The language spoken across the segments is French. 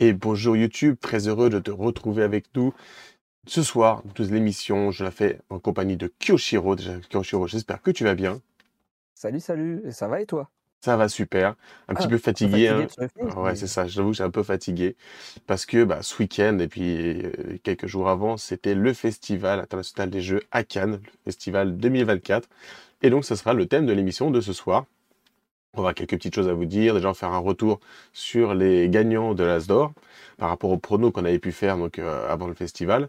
Et bonjour YouTube, très heureux de te retrouver avec nous. Ce soir, toute l'émission, je la fais en compagnie de Kyoshiro. Déjà, Kyoshiro, j'espère que tu vas bien. Salut, salut, et ça va et toi? Ça va super. Un petit Ah, peu fatigué, fatigué hein. de ce film, Ouais, c'est mais ça. J'avoue que j'ai un peu fatigué parce que bah, ce week-end et puis euh, quelques jours avant, c'était le festival international des jeux à Cannes, le festival 2024. Et donc, ce sera le thème de l'émission de ce soir. On aura quelques petites choses à vous dire. Déjà, on va faire un retour sur les gagnants de l'Asdor par rapport aux pronos qu'on avait pu faire donc, euh, avant le festival.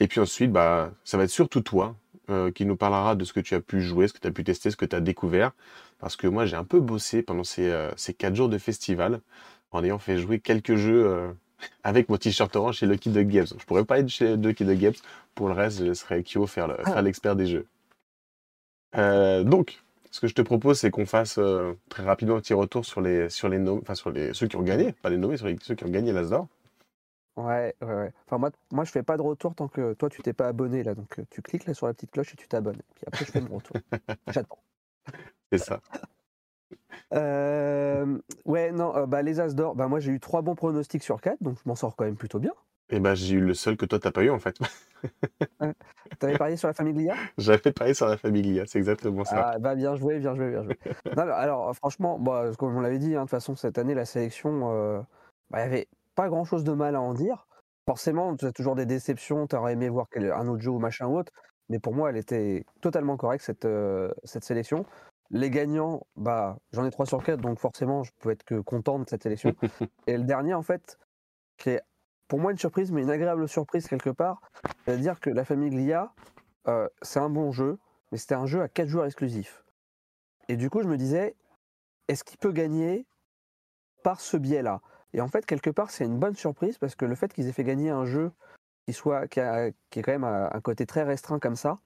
Et puis ensuite, bah, ça va être surtout toi euh, qui nous parlera de ce que tu as pu jouer, ce que tu as pu tester, ce que tu as découvert. Parce que moi, j'ai un peu bossé pendant ces, euh, ces quatre jours de festival en ayant fait jouer quelques jeux euh, avec mon t-shirt orange chez Lucky Dog Games. Je pourrais pas être chez Lucky Dog Games. Pour le reste, je laisserai Kyo faire le- faire Ah. l'expert des jeux. Euh, donc, ce que je te propose, c'est qu'on fasse euh, très rapidement un petit retour sur les, sur les noms, enfin sur les, ceux qui ont gagné, pas les nommés, sur les- ceux qui ont gagné l'Asdor. ouais, ouais, ouais. Enfin, moi, moi, je fais pas de retour tant que toi, tu t'es pas abonné là. Donc, tu cliques là sur la petite cloche et tu t'abonnes. Puis après, je fais mon retour. J'attends. C'est ça. Euh, ouais, non, euh, bah, les As d'or, bah, moi, j'ai eu trois bons pronostics sur quatre, donc je m'en sors quand même plutôt bien. Et ben, j'ai eu le seul que toi, t'as pas eu en fait. T'avais parié sur la Famiglia? J'avais parlé sur la Familia, c'est exactement ça. Ah, bah, bien joué, bien joué, bien joué. Non, mais alors, euh, franchement, bah, comme on l'avait dit, hein, de toute façon, cette année, la sélection, bah, il y avait pas grand chose de mal à en dire. Forcément, tu as toujours des déceptions, tu aurais aimé voir un autre jeu ou machin ou autre, mais pour moi, elle était totalement correcte, cette, cette sélection. Les gagnants, bah, j'en ai 3 sur 4, donc forcément, je peux être que content de cette sélection. Et le dernier, en fait, qui est pour moi une surprise, mais une agréable surprise quelque part, c'est-à-dire que la Famiglia, euh, c'est un bon jeu, mais c'était un jeu à 4 joueurs exclusifs. Et du coup, je me disais, est-ce qu'il peut gagner par ce biais-là? Et en fait, quelque part, c'est une bonne surprise parce que le fait qu'ils aient fait gagner un jeu qui, soit, qui, a, qui est quand même un côté très restreint comme ça,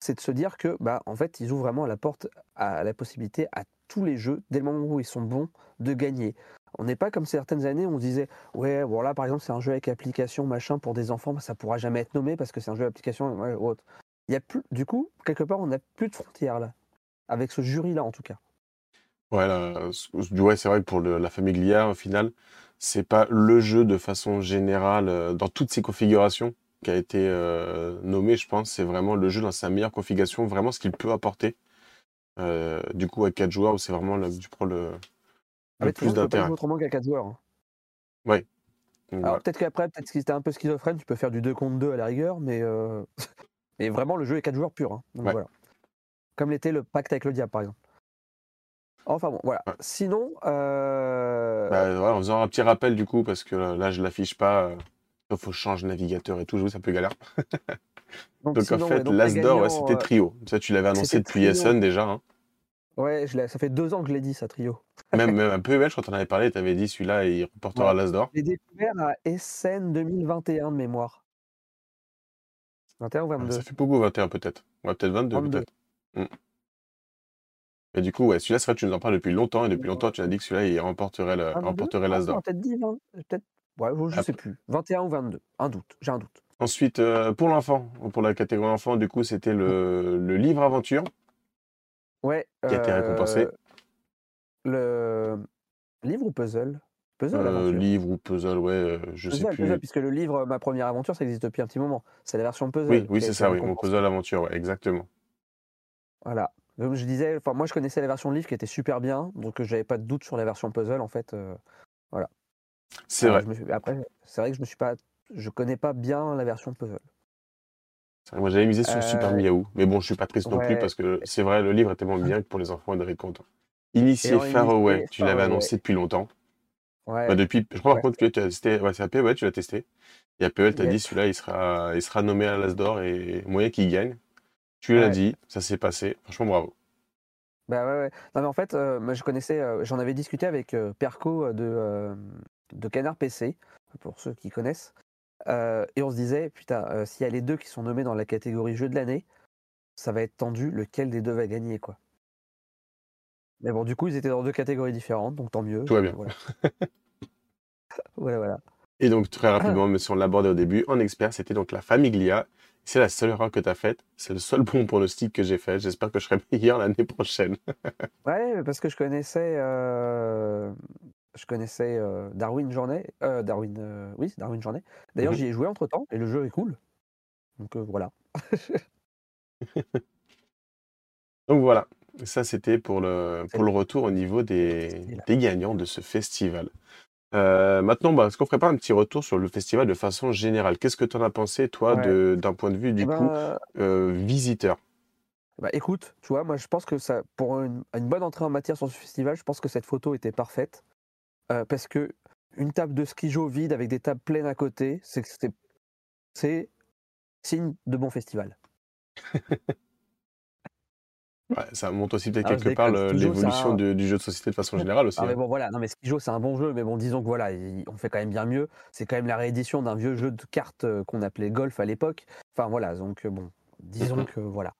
c'est de se dire que, bah, en fait, ils ouvrent vraiment la porte à la possibilité à tous les jeux, dès le moment où ils sont bons, de gagner. On n'est pas comme certaines années où on disait, ouais, bon là, par exemple, c'est un jeu avec application, machin, pour des enfants, bah, ça pourra jamais être nommé parce que c'est un jeu d'application ou autre. Il y a du coup, quelque part, on n'a plus de frontières là, avec ce jury-là en tout cas. Ouais, c'est vrai que pour la Famiglia, au final, c'est pas le jeu de façon générale, euh, dans toutes ses configurations, qui a été euh, nommé, je pense. C'est vraiment le jeu dans sa meilleure configuration, vraiment ce qu'il peut apporter. Euh, du coup, à 4 joueurs, c'est vraiment là que tu prends le, Ah, le plus d'intérêt. autrement qu'à 4 joueurs. hein. Donc, Alors voilà. peut-être qu'après, peut-être que si t'es un peu schizophrène, tu peux faire du 2 contre 2 à la rigueur, mais, euh, mais vraiment le jeu est 4 joueurs pur. hein. Donc Ouais. voilà. Comme l'était le pacte avec le diable par exemple. Enfin bon, voilà. Ouais. Sinon, Bah, voilà, en faisant un petit rappel, du coup, parce que là, là, je l'affiche pas. Il faut changer navigateur et tout, je vous, ça peut galère. donc, Donc, en sinon, fait, l'Asdor, ouais, c'était euh, Trio. Ça, tu l'avais annoncé depuis. Essen déjà. hein. ouais, je l'ai- ça fait deux ans que je l'ai dit, ça trio. Même, même un peu, je quand on avait parlé, tu avais dit celui-là, il reportera Ouais. l'Asdor. Je l'ai découvert à Essen 2021 de mémoire. 21 ou Ouais, 22 Ça fait beaucoup, 21 peut-être. Ouais, peut-être 22, 22. peut-être. Mm. Et du coup, ouais, celui-là, c'est vrai que tu nous en parles depuis longtemps, et depuis longtemps, tu as dit que celui-là, il remporterait le- 22 remporterait Ah, l'Asdor. a peut-être dit 20, peut-être. Ouais, je Ap- sais plus. 21 ou 22. Un doute, j'ai un doute. Ensuite, euh, pour l'enfant, pour la catégorie enfant, du coup, c'était le, le livre aventure Ouais. qui a été récompensé. euh, Le livre ou puzzle? Puzzle, Euh, livre ou puzzle, ouais, euh, je sais Puzzle, plus. puzzle, puisque le livre Ma première aventure, ça existe depuis un petit moment. C'est la version puzzle. Oui, oui, c'est ça, oui, mon puzzle aventure, ouais, exactement. Voilà. Donc je disais, enfin moi je connaissais la version livre qui était super bien, donc j'avais pas de doute sur la version puzzle en fait. euh, voilà. C'est Alors, vrai. suis- Après, c'est vrai que je me suis pas, je connais pas bien la version puzzle. Vrai, Moi, j'avais misé sur Super Euh, Miaou, mais bon, je suis pas triste non plus parce que c'est vrai, le livre est tellement bien que pour les enfants, on devrait être content. Initié Faraway, tu l'avais annoncé depuis longtemps. Ouais. Bah, depuis, je crois Ouais. par contre que tu as testé, ouais, c'est APE, ouais, tu l'as testé. Et APE t'a Yep. dit celui-là, il sera, il sera nommé à l'Asdor et moyen qu'il gagne. Tu l'as dit, ça s'est passé. Franchement, bravo. Bah ouais, ouais. Non mais en fait, euh, moi, je connaissais, euh, j'en avais discuté avec euh, Perco euh, de, euh, de Canard PC, pour ceux qui connaissent. Euh, et on se disait, putain, euh, s'il y a les deux qui sont nommés dans la catégorie jeu de l'année, ça va être tendu, lequel des deux va gagner, quoi. Mais bon, du coup, ils étaient dans deux catégories différentes, donc tant mieux. Tout va bien. Voilà, voilà. voilà. Et donc, très rapidement, même si on l'abordait au début, en expert, c'était donc la Famiglia. C'est la seule erreur que tu as faite. C'est le seul bon pronostic que j'ai fait. J'espère que je serai meilleur l'année prochaine. ouais, parce que je connaissais, euh, je connaissais euh, Darwin Journée. Euh, Darwin, oui, c'est Darwin Journée. D'ailleurs, mhm. j'y ai joué entre temps et le jeu est cool. Donc voilà. donc voilà. Ça, c'était pour le, pour le retour au niveau des, des gagnants de ce festival. Euh, maintenant, bah, est-ce qu'on ferait pas un petit retour sur le festival de façon générale? Qu'est-ce que tu en as pensé, toi, d'un point de vue, du eh coup, ben, euh, visiteur? bah écoute, tu vois, moi je pense que ça, pour une, bonne entrée en matière sur ce festival, je pense que cette photo était parfaite. Euh, parce que une table de ski vide avec des tables pleines à côté, c'est c'est signe de bon festival. ça montre aussi peut-être ah, quelque part l'évolution du jeu de société de façon générale aussi. Ah, mais hein. bon, voilà, non, mais Skijo, c'est un bon jeu, mais bon, disons que voilà, on fait quand même bien mieux. C'est quand même la réédition d'un vieux jeu de cartes euh, qu'on appelait Golf à l'époque. Enfin voilà, donc euh, bon, disons mm-hmm. que voilà.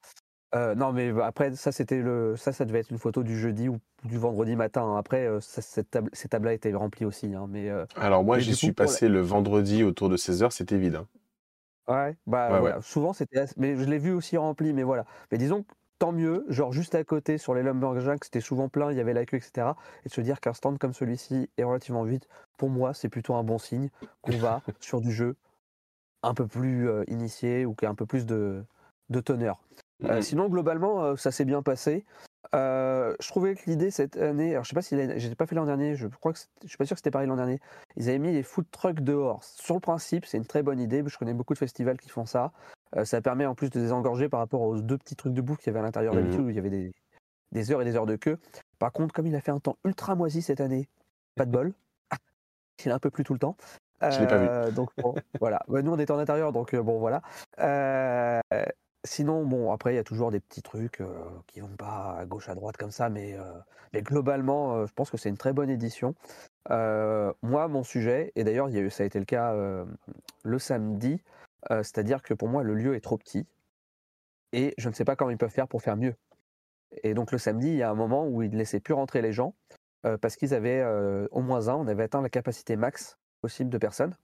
Euh, non, mais après, ça, c'était le, ça, ça devait être une photo du jeudi ou du vendredi matin. Après, cette table, ces tables-là étaient remplies aussi. Hein, mais, Alors, moi, j'y suis passé le vendredi autour de 16h, c'était vide. Hein. Ouais, bah voilà. Souvent, c'était. Mais je l'ai vu aussi rempli, mais voilà. Mais disons tant mieux, genre juste à côté sur les Lumberjacks, c'était souvent plein, il y avait la queue, etc. Et de se dire qu'un stand comme celui-ci est relativement vide, pour moi, c'est plutôt un bon signe qu'on va sur du jeu un peu plus euh, initié ou qui a un peu plus de, de teneur. Euh, mmh sinon, globalement, euh, ça s'est bien passé. Euh, je trouvais que l'idée cette année, alors je sais pas si j'ai pas fait l'an dernier, je crois que je suis pas sûr que c'était pareil l'an dernier. Ils avaient mis les food trucks dehors. Sur le principe, c'est une très bonne idée. Je connais beaucoup de festivals qui font ça. Euh, ça permet en plus de désengorger par rapport aux deux petits trucs de bouffe qu'il y avait à l'intérieur d'habitude mmh où il y avait des, des, heures et des heures de queue. Par contre, comme il a fait un temps ultra moisi cette année, pas de bol. il est un peu plus tout le temps. Je l'ai pas vu. Euh, donc voilà. Nous on était en intérieur, donc bon voilà. Sinon, bon, après, il y a toujours des petits trucs euh, qui vont pas à gauche, à droite comme ça, mais, euh, globalement, euh, je pense que c'est une très bonne édition. moi, mon sujet, et d'ailleurs, ça a été le cas le samedi, c'est-à-dire que pour moi, le lieu est trop petit et je ne sais pas comment ils peuvent faire pour faire mieux. Et donc, le samedi, il y a un moment où ils ne laissaient plus rentrer les gens parce qu'ils avaient au moins un, on avait atteint la capacité max possible de personnes.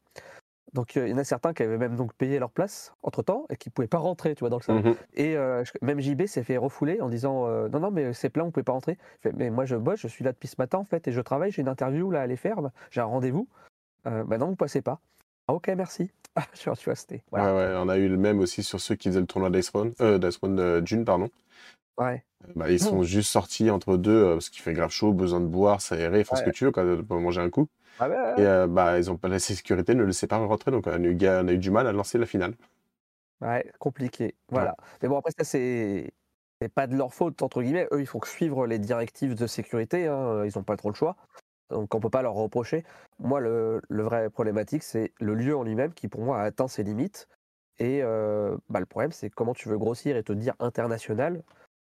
Donc il y en a certains qui avaient même donc payé leur place entre temps et qui pouvaient pas rentrer, tu vois, dans le salon. Mmh et même JB s'est fait refouler en disant non non mais c'est plein, on pouvait pas rentrer. mais moi je bosse, je suis là depuis ce matin en fait et je travaille, j'ai une interview là à aller faire, j'ai un rendez-vous. bah non vous passez pas. Ah, ok merci. Ah, tu vois c'était. Voilà. Ouais, on a eu le même aussi sur ceux qui faisaient le tournoi d'Ice euh, de June pardon. Ouais. Bah, ils sont mmh. juste sortis entre deux parce qu'il fait grave chaud, besoin de boire, s'aérer, faire ce que tu veux, quand, manger un coup. Ah et euh, bah, ils ont pas la sécurité ne le laissait pas rentrer, donc on a, eu, on a eu du mal à lancer la finale. Ouais, compliqué. Voilà. Mais bon, après, ça, c'est. C'est pas de leur faute, entre guillemets. Eux, il faut suivre les directives de sécurité. Hein. Ils n'ont pas trop le choix. Donc, on peut pas leur reprocher. Moi, le, le vrai problématique, c'est le lieu en lui-même qui, pour moi, a atteint ses limites. Et euh, bah, le problème, c'est comment tu veux grossir et te dire international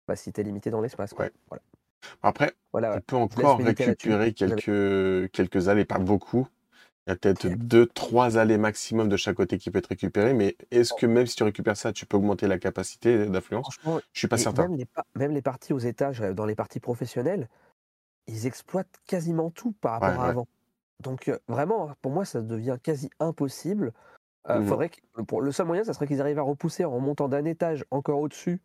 bah, si tu es limité dans l'espace. Ouais. Voilà. Après, on peut encore récupérer quelques, quelques allées, pas beaucoup. Il y a peut-être deux, trois allées maximum de chaque côté qui peut être récupéré, mais est-ce que même si tu récupères ça, tu peux augmenter la capacité d'affluence? Je suis pas certain. Même les, parties aux étages, euh, dans les parties professionnelles, ils exploitent quasiment tout par rapport à avant. Donc euh, vraiment, pour moi, ça devient quasi impossible. Euh, mmh faudrait pour, le seul moyen, ça serait qu'ils arrivent à repousser en montant d'un étage encore au-dessus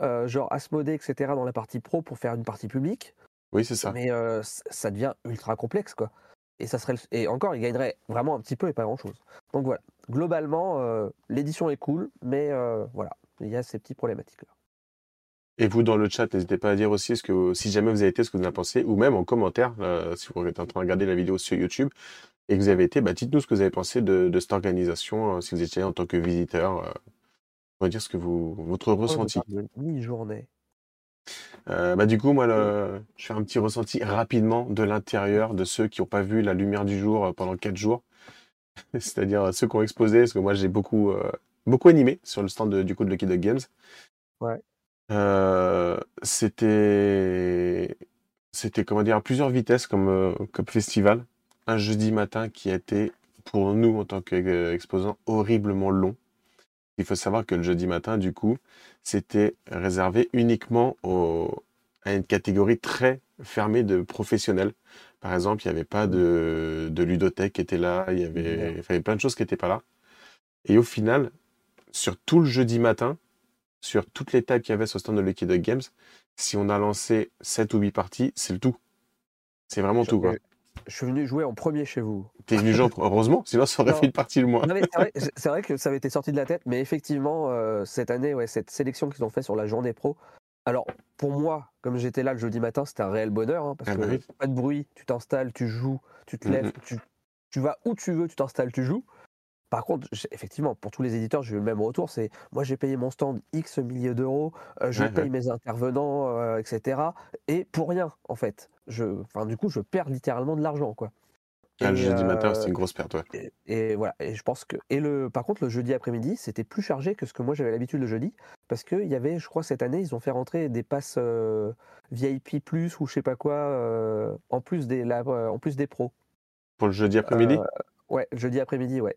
euh, genre Asmodée, etc., dans la partie pro pour faire une partie publique. Oui, c'est ça. Mais euh, ça devient ultra complexe, quoi. Et, ça serait, et encore, il gagnerait vraiment un petit peu et pas grand-chose. Donc voilà, globalement, euh, l'édition est cool, mais voilà, il y a ces petites problématiques-là. Et vous, dans le chat, n'hésitez pas à dire aussi ce que, si jamais vous avez été, ce que vous en pensé, ou même en commentaire, si vous êtes en train de regarder la vidéo sur YouTube, et que vous avez été, bah, dites-nous ce que vous avez pensé de, de cette organisation, si vous étiez en tant que visiteur va dire ce que vous, votre ressenti. Mi-journée. Euh, bah, du coup, moi, je fais un petit ressenti rapidement de l'intérieur de ceux qui n'ont pas vu la lumière du jour euh, pendant quatre jours. C'est-à-dire ceux qui ont exposé, parce que moi, j'ai beaucoup, euh, beaucoup animé sur le stand du coup de Lucky Dog Games. Ouais. c'était, c'était, comment dire, à plusieurs vitesses comme, comme festival. Un jeudi matin qui a été, pour nous, en tant qu'exposants, horriblement long. Il faut savoir que le jeudi matin, du coup, c'était réservé uniquement à une catégorie très fermé de professionnels. Par exemple, il n'y avait pas de, de ludothèque qui était là, il y avait, il y avait plein de choses qui n'étaient pas là. Et au final, sur tout le jeudi matin, sur toutes les tables qu'il y avait sur le stand de Lucky Dog Games, si on a lancé 7 ou 8 parties, c'est le tout. C'est vraiment tout, quoi. Je suis venu jouer en premier chez vous. T'es jouer, heureusement, sinon ça aurait Non. fait une partie. Non, mais c'est vrai, que ça avait été sorti de la tête, mais effectivement, euh, cette année, ouais, cette sélection qu'ils ont fait sur la journée pro. Alors, pour moi, comme j'étais là le jeudi matin, c'était un réel bonheur, hein, parce Ah que bah oui. pas de bruit, tu t'installes, tu joues, tu te lèves, tu, tu vas où tu veux, tu t'installes, tu joues. Par contre, effectivement, pour tous les éditeurs, j'ai eu le même retour. C'est moi, j'ai payé mon stand X milliers d'euros, euh, je Ouais, paye ouais. mes intervenants, euh, etc. Et pour rien, en fait. Je, du coup, je perds littéralement de l'argent, quoi. Ah, le jeudi matin, euh, c'était une grosse perte, ouais. et, et voilà, et je pense que. Et le, par contre, le jeudi après-midi, c'était plus chargé que ce que moi j'avais l'habitude le jeudi, parce qu'il y avait, je crois, cette année, ils ont fait rentrer des passes euh, VIP plus ou je sais pas quoi, euh, en, plus des, la- en plus des pros. Pour le jeudi après-midi? Ouais, jeudi après-midi, ouais.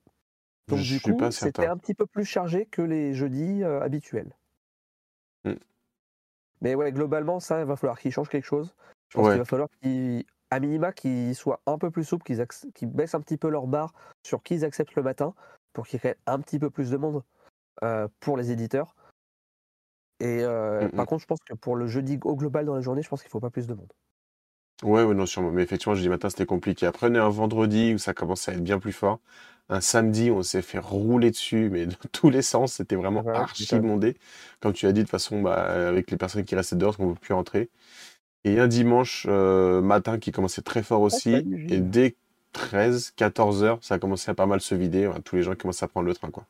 Donc Je du suis coup, c'était un petit peu plus chargé que les jeudis habituels. Mm. Mais ouais, globalement, ça, il va falloir qu'ils changent quelque chose. Je pense Ouais. qu'il va falloir qu'ils, à minima, qu'ils soient un peu plus souples, qu'ils, qu'ils baissent un petit peu leur barre sur qui ils acceptent le matin pour qu'il y ait un petit peu plus de monde euh, pour les éditeurs. Et euh, Mm, par mm. contre, je pense que pour le jeudi au global dans la journée, je pense qu'il faut pas plus de monde. Ouais, ouais, non, sûrement. Mais effectivement, jeudi matin, c'était compliqué. Après, on est un vendredi où ça commençait à être bien plus fort. Un samedi, on s'est fait rouler dessus, mais dans tous les sens, c'était vraiment Ouais, archi. Comme tu as dit, de toute façon, bah, avec les personnes qui restaient dehors, qu'on ne peut plus rentrer. Et un dimanche euh, matin qui commençait très fort aussi. salut, Gilles. et dès 13, 14 heures, ça a commencé à pas mal se vider. Voilà, tous les gens commencent à prendre le train, quoi.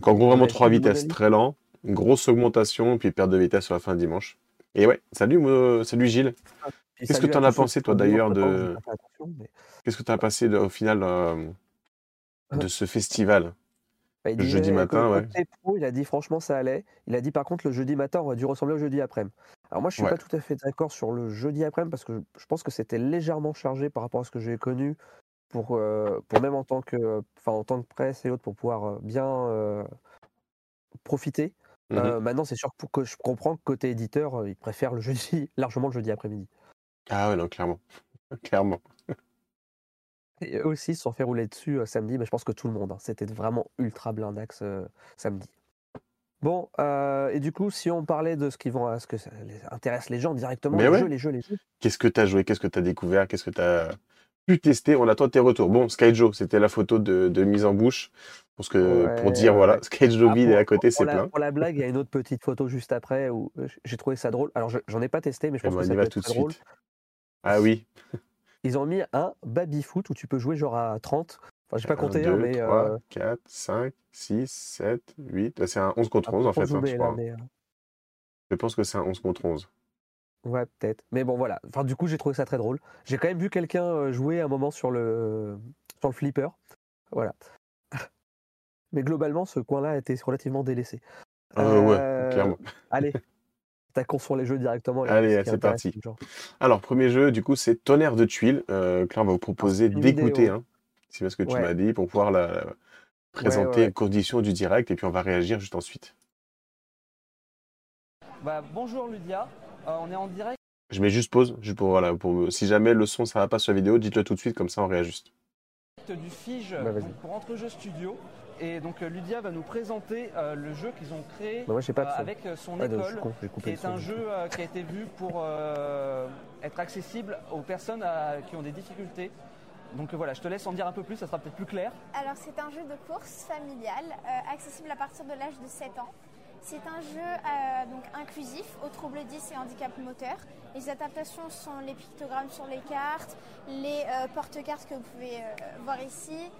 Donc, en gros, vraiment trois vitesses, très lent. Une grosse augmentation, puis perte de vitesse sur la fin de dimanche. Et ouais, salut, moi- salut Gilles. Puis Qu'est-ce que t'en à as pensé, toi, d'ailleurs, de- mais- Qu'est-ce que tu as passé de- au final euh, de ce festival? Bah, Le jeudi matin, ouais. pro, il a dit franchement ça allait. Il a dit par contre le jeudi matin aurait dû ressembler au jeudi après-midi. Alors moi je suis Ouais. pas tout à fait d'accord sur le jeudi après-midi parce que je pense que c'était légèrement chargé par rapport à ce que j'ai connu pour, euh, pour même en tant que enfin en tant que presse et autres pour pouvoir euh, bien euh, profiter. Euh, maintenant c'est sûr que, pour que je comprends que côté éditeur euh, ils préfèrent le jeudi largement le jeudi après-midi. Ah ouais, non, clairement. clairement. Et eux aussi se sont fait rouler dessus euh, samedi, mais je pense que tout le monde. hein. C'était vraiment ultra blindax euh, samedi. Bon, euh, et du coup, si on parlait de ce qui vont, ce que ça intéresse les gens directement, Mais les ouais. jeux, les jeux, les jeux. Qu'est-ce que tu as joué? Qu'est-ce que tu as découvert? Qu'est-ce que tu as pu tester? On attend tes retours. Bon, Skyjo, c'était la photo de, de mise en bouche. Pour, pour Ouais, dire, voilà. Skyjo Ah, et à côté, pour c'est la, plein. pour la blague, il y a une autre petite photo juste après où j'ai trouvé ça drôle. Alors, je- j'en ai pas testé, mais je Et pense bon, que ça peut va être tout de très drôle. Ah oui. Ils ont mis un baby-foot où tu peux jouer genre à 30. Enfin, j'ai pas 1, compté, hein, 2, mais 3, euh, 4, 5, 6, 7, 8. Bah, c'est un 11 contre un 11 peu en fait, hein, je là, crois. mais, euh, Je pense que c'est un 11 contre 11. Ouais, peut-être. Mais bon, voilà. Enfin, du coup, j'ai trouvé ça très drôle. J'ai quand même vu quelqu'un euh, jouer un moment sur le, sur le flipper. Voilà. Mais globalement, ce coin-là a été relativement délaissé. Euh, ouais, Euh, clairement. Allez, attaquons sur les jeux directement. Allez, c'est parti. Alors, premier jeu, du coup, c'est Tonnerre de tuiles. Euh, Claire va vous proposer d'écouter, vidéo. hein, c'est bien ce que tu Ouais. m'as dit, pour pouvoir la, la présenter ouais. en conditions du direct, et puis on va réagir juste ensuite. Bah, bonjour Ludia, Euh, on est en direct Je mets juste pause, juste pour, voilà, pour, si jamais le son ça va pas sur la vidéo, dites-le tout de suite, comme ça on réajuste. du Fige Bah, donc, pour Entrejeux Studio. Et donc euh, Ludia va nous présenter euh, le jeu qu'ils ont créé Bah, pas euh, avec son Ah, non, je suis école, con, qui est son, un jeu euh, qui a été vu pour euh, être accessible aux personnes à- qui ont des difficultés. Donc euh, voilà, je te laisse en dire un peu plus, ça sera peut-être plus clair. Alors c'est un jeu de course familial euh, accessible à partir de l'âge de 7 ans. C'est un jeu euh, donc inclusif aux troubles 10 et handicap moteur. Les adaptations sont les pictogrammes sur les cartes, les porte-cartes que vous pouvez voir ici.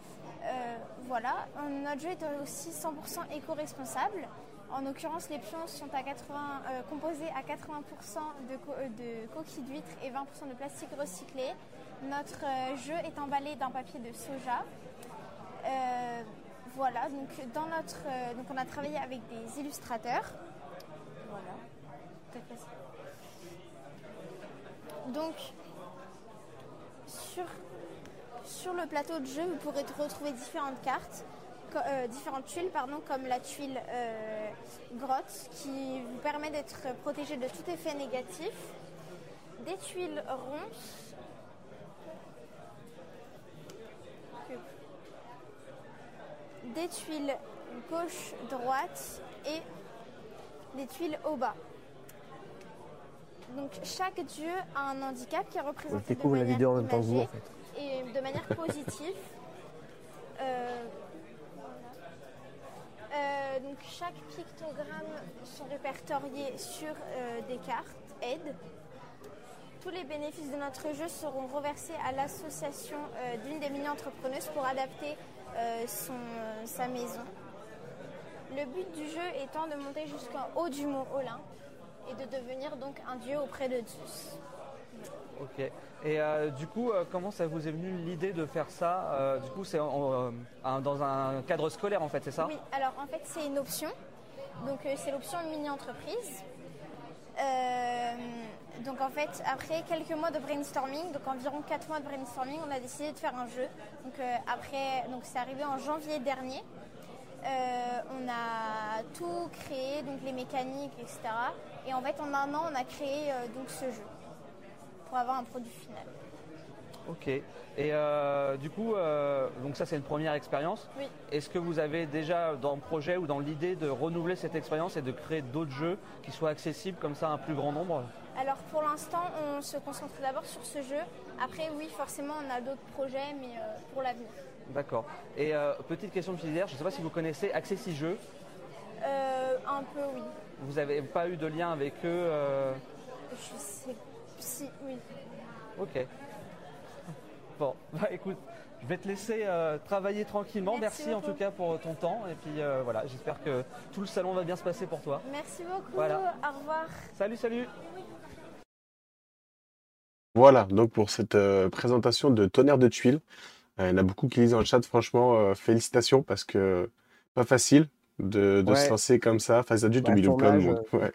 Voilà, notre jeu est aussi 100% éco-responsable. En l'occurrence, les pions sont à 80, euh, composés à 80% de, co- de coquilles d'huîtres et 20% de plastique recyclé. Notre euh, jeu est emballé d'un papier de soja. Euh, voilà, donc dans notre, euh, donc on a travaillé avec des illustrateurs. Voilà. Donc sur, sur le plateau de jeu, vous pourrez retrouver différentes cartes, différentes tuiles, pardon, comme la tuile grotte qui vous permet d'être protégé de tout effet négatif. des tuiles ronces. Des tuiles gauche-droite et des tuiles au bas. Donc chaque dieu a un handicap qui est représenté de découvre la manière vidéo en même temps que vous en imagée fait. et de manière positive. Euh, euh, donc chaque pictogramme sont répertoriés sur euh, des cartes aide. Tous les bénéfices de notre jeu seront reversés à l'association d'une des mini-entrepreneuses pour adapter son, euh, sa maison. Le but du jeu étant de monter jusqu'en haut du mont Olympe et de devenir donc un dieu auprès de Zeus. Ok. Et euh, du coup, euh, comment ça vous est venu l'idée de faire ça Euh, Du coup, c'est euh, dans un cadre scolaire en fait, c'est ça? Oui, alors en fait c'est une option. Donc euh, c'est l'option mini-entreprise. Euh, donc en fait, après quelques mois de brainstorming, donc environ 4 mois de brainstorming, on a décidé de faire un jeu. Donc euh, après, donc c'est arrivé en janvier dernier. Euh, on a tout créé, donc les mécaniques, etc. Et en fait, en un an, on a créé euh, donc ce jeu pour avoir un produit final. Ok. Et euh, du coup, euh, donc ça c'est une première expérience. Oui. Est-ce que vous avez déjà dans le projet ou dans l'idée de renouveler cette expérience et de créer d'autres jeux qui soient accessibles comme ça à un plus grand nombre? Alors pour l'instant, on se concentre d'abord sur ce jeu. Après, oui, forcément, on a d'autres projets, mais euh, pour l'avenir. D'accord. Et euh, petite question de filière, je ne sais pas si vous connaissez Accessi Jeux. Euh, un peu, oui. Vous n'avez pas eu de lien avec eux Je sais. Si, oui. Ok. Bon, bah écoute, je vais te laisser euh, travailler tranquillement. Merci Merci, en tout cas pour ton temps. Et puis euh, voilà, j'espère que tout le salon va bien se passer pour toi. Merci beaucoup. Voilà. Au revoir. Salut, salut Voilà, donc pour cette euh, présentation de tonnerre de tuiles, euh, il y en a beaucoup qui lisent dans le chat, franchement, euh, félicitations parce que pas facile de, de se lancer comme ça face à Dieu, Bah, au milieu de plein de tournage, monde. Ouais.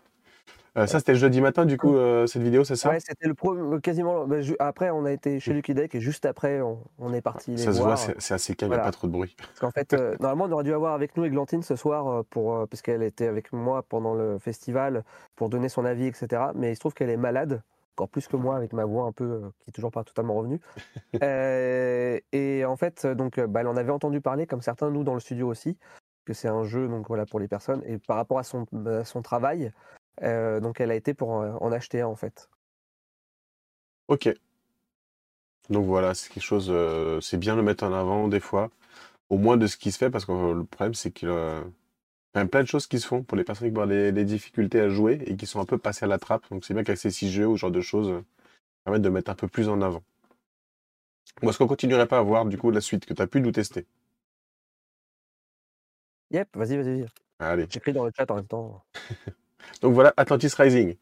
Euh, ça, c'était le jeudi matin, du coup, euh, cette vidéo, c'est ça? Ouais, c'était le premier, quasiment. bah, ju- après, on a été chez Lucky Deck et juste après, on, on est parti les Ça se voit, voir. c'est c'est assez calme, il n'y a Voilà. pas trop de bruit. Parce qu'en fait, euh, normalement, on aurait dû avoir avec nous Églantine ce soir, euh, pour, euh, parce qu'elle était avec moi pendant le festival pour donner son avis, etc. Mais il se trouve qu'elle est malade, encore plus que moi, avec ma voix un peu euh, qui est toujours pas totalement revenue. Euh, et en fait, euh, donc, euh, bah, elle en avait entendu parler, comme certains, nous, dans le studio aussi, que c'est un jeu donc, voilà, pour les personnes. Et par rapport à son, son travail, euh, donc elle a été pour en, acheter un, en fait. Ok. Donc voilà, c'est quelque chose, euh, c'est bien de le mettre en avant des fois, au moins de ce qui se fait, parce que euh, le problème, c'est a quand même plein de choses qui se font pour les personnes qui vont avoir des, des difficultés à jouer et qui sont un peu passées à la trappe. Donc c'est bien qu'avec ces six jeux ou ce genre de choses, euh, permettent de mettre un peu plus en avant. Moi, est-ce qu'on continuerait pas à voir du coup la suite que tu as pu nous tester? Yep, vas-y, vas-y, vas-y. Allez. J'écris dans le chat en même temps. Donc voilà, Atlantis Rising.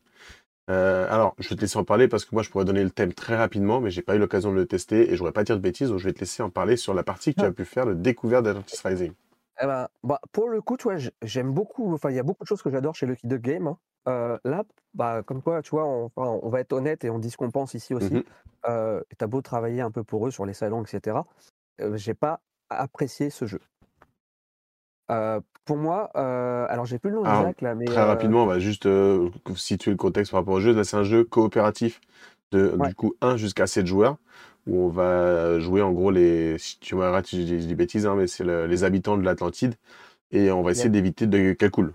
Euh, alors, je vais te laisser en parler parce que moi, je pourrais donner le thème très rapidement, mais j'ai pas eu l'occasion de le tester et je voudrais pas dire de bêtises, donc je vais te laisser en parler sur la partie que tu as pu faire de découverte d'Atlantis Rising. Eh ben, bah, pour le coup, tu vois, j- j'aime beaucoup. Enfin, il y a beaucoup de choses que j'adore chez Lucky Duck Game. hein. Euh, là, bah, comme quoi, tu vois, on, enfin, on va être honnête et on dit ce qu'on pense ici aussi. Mhm. Euh, t'as beau travailler un peu pour eux sur les salons, etc. euh, j'ai pas apprécié ce jeu. Euh, pour moi, euh, alors j'ai plus le nom Alors, exact là, mais Très euh, rapidement, on va juste euh, situer le contexte par rapport au jeu. Là, c'est un jeu coopératif de Ouais. du coup 1 jusqu'à 7 joueurs où on va jouer en gros les. Si tu m'arrêtes je dis, bêtises, hein, mais c'est le- les habitants de l'Atlantide et on va essayer d'éviter de qu'elle coule.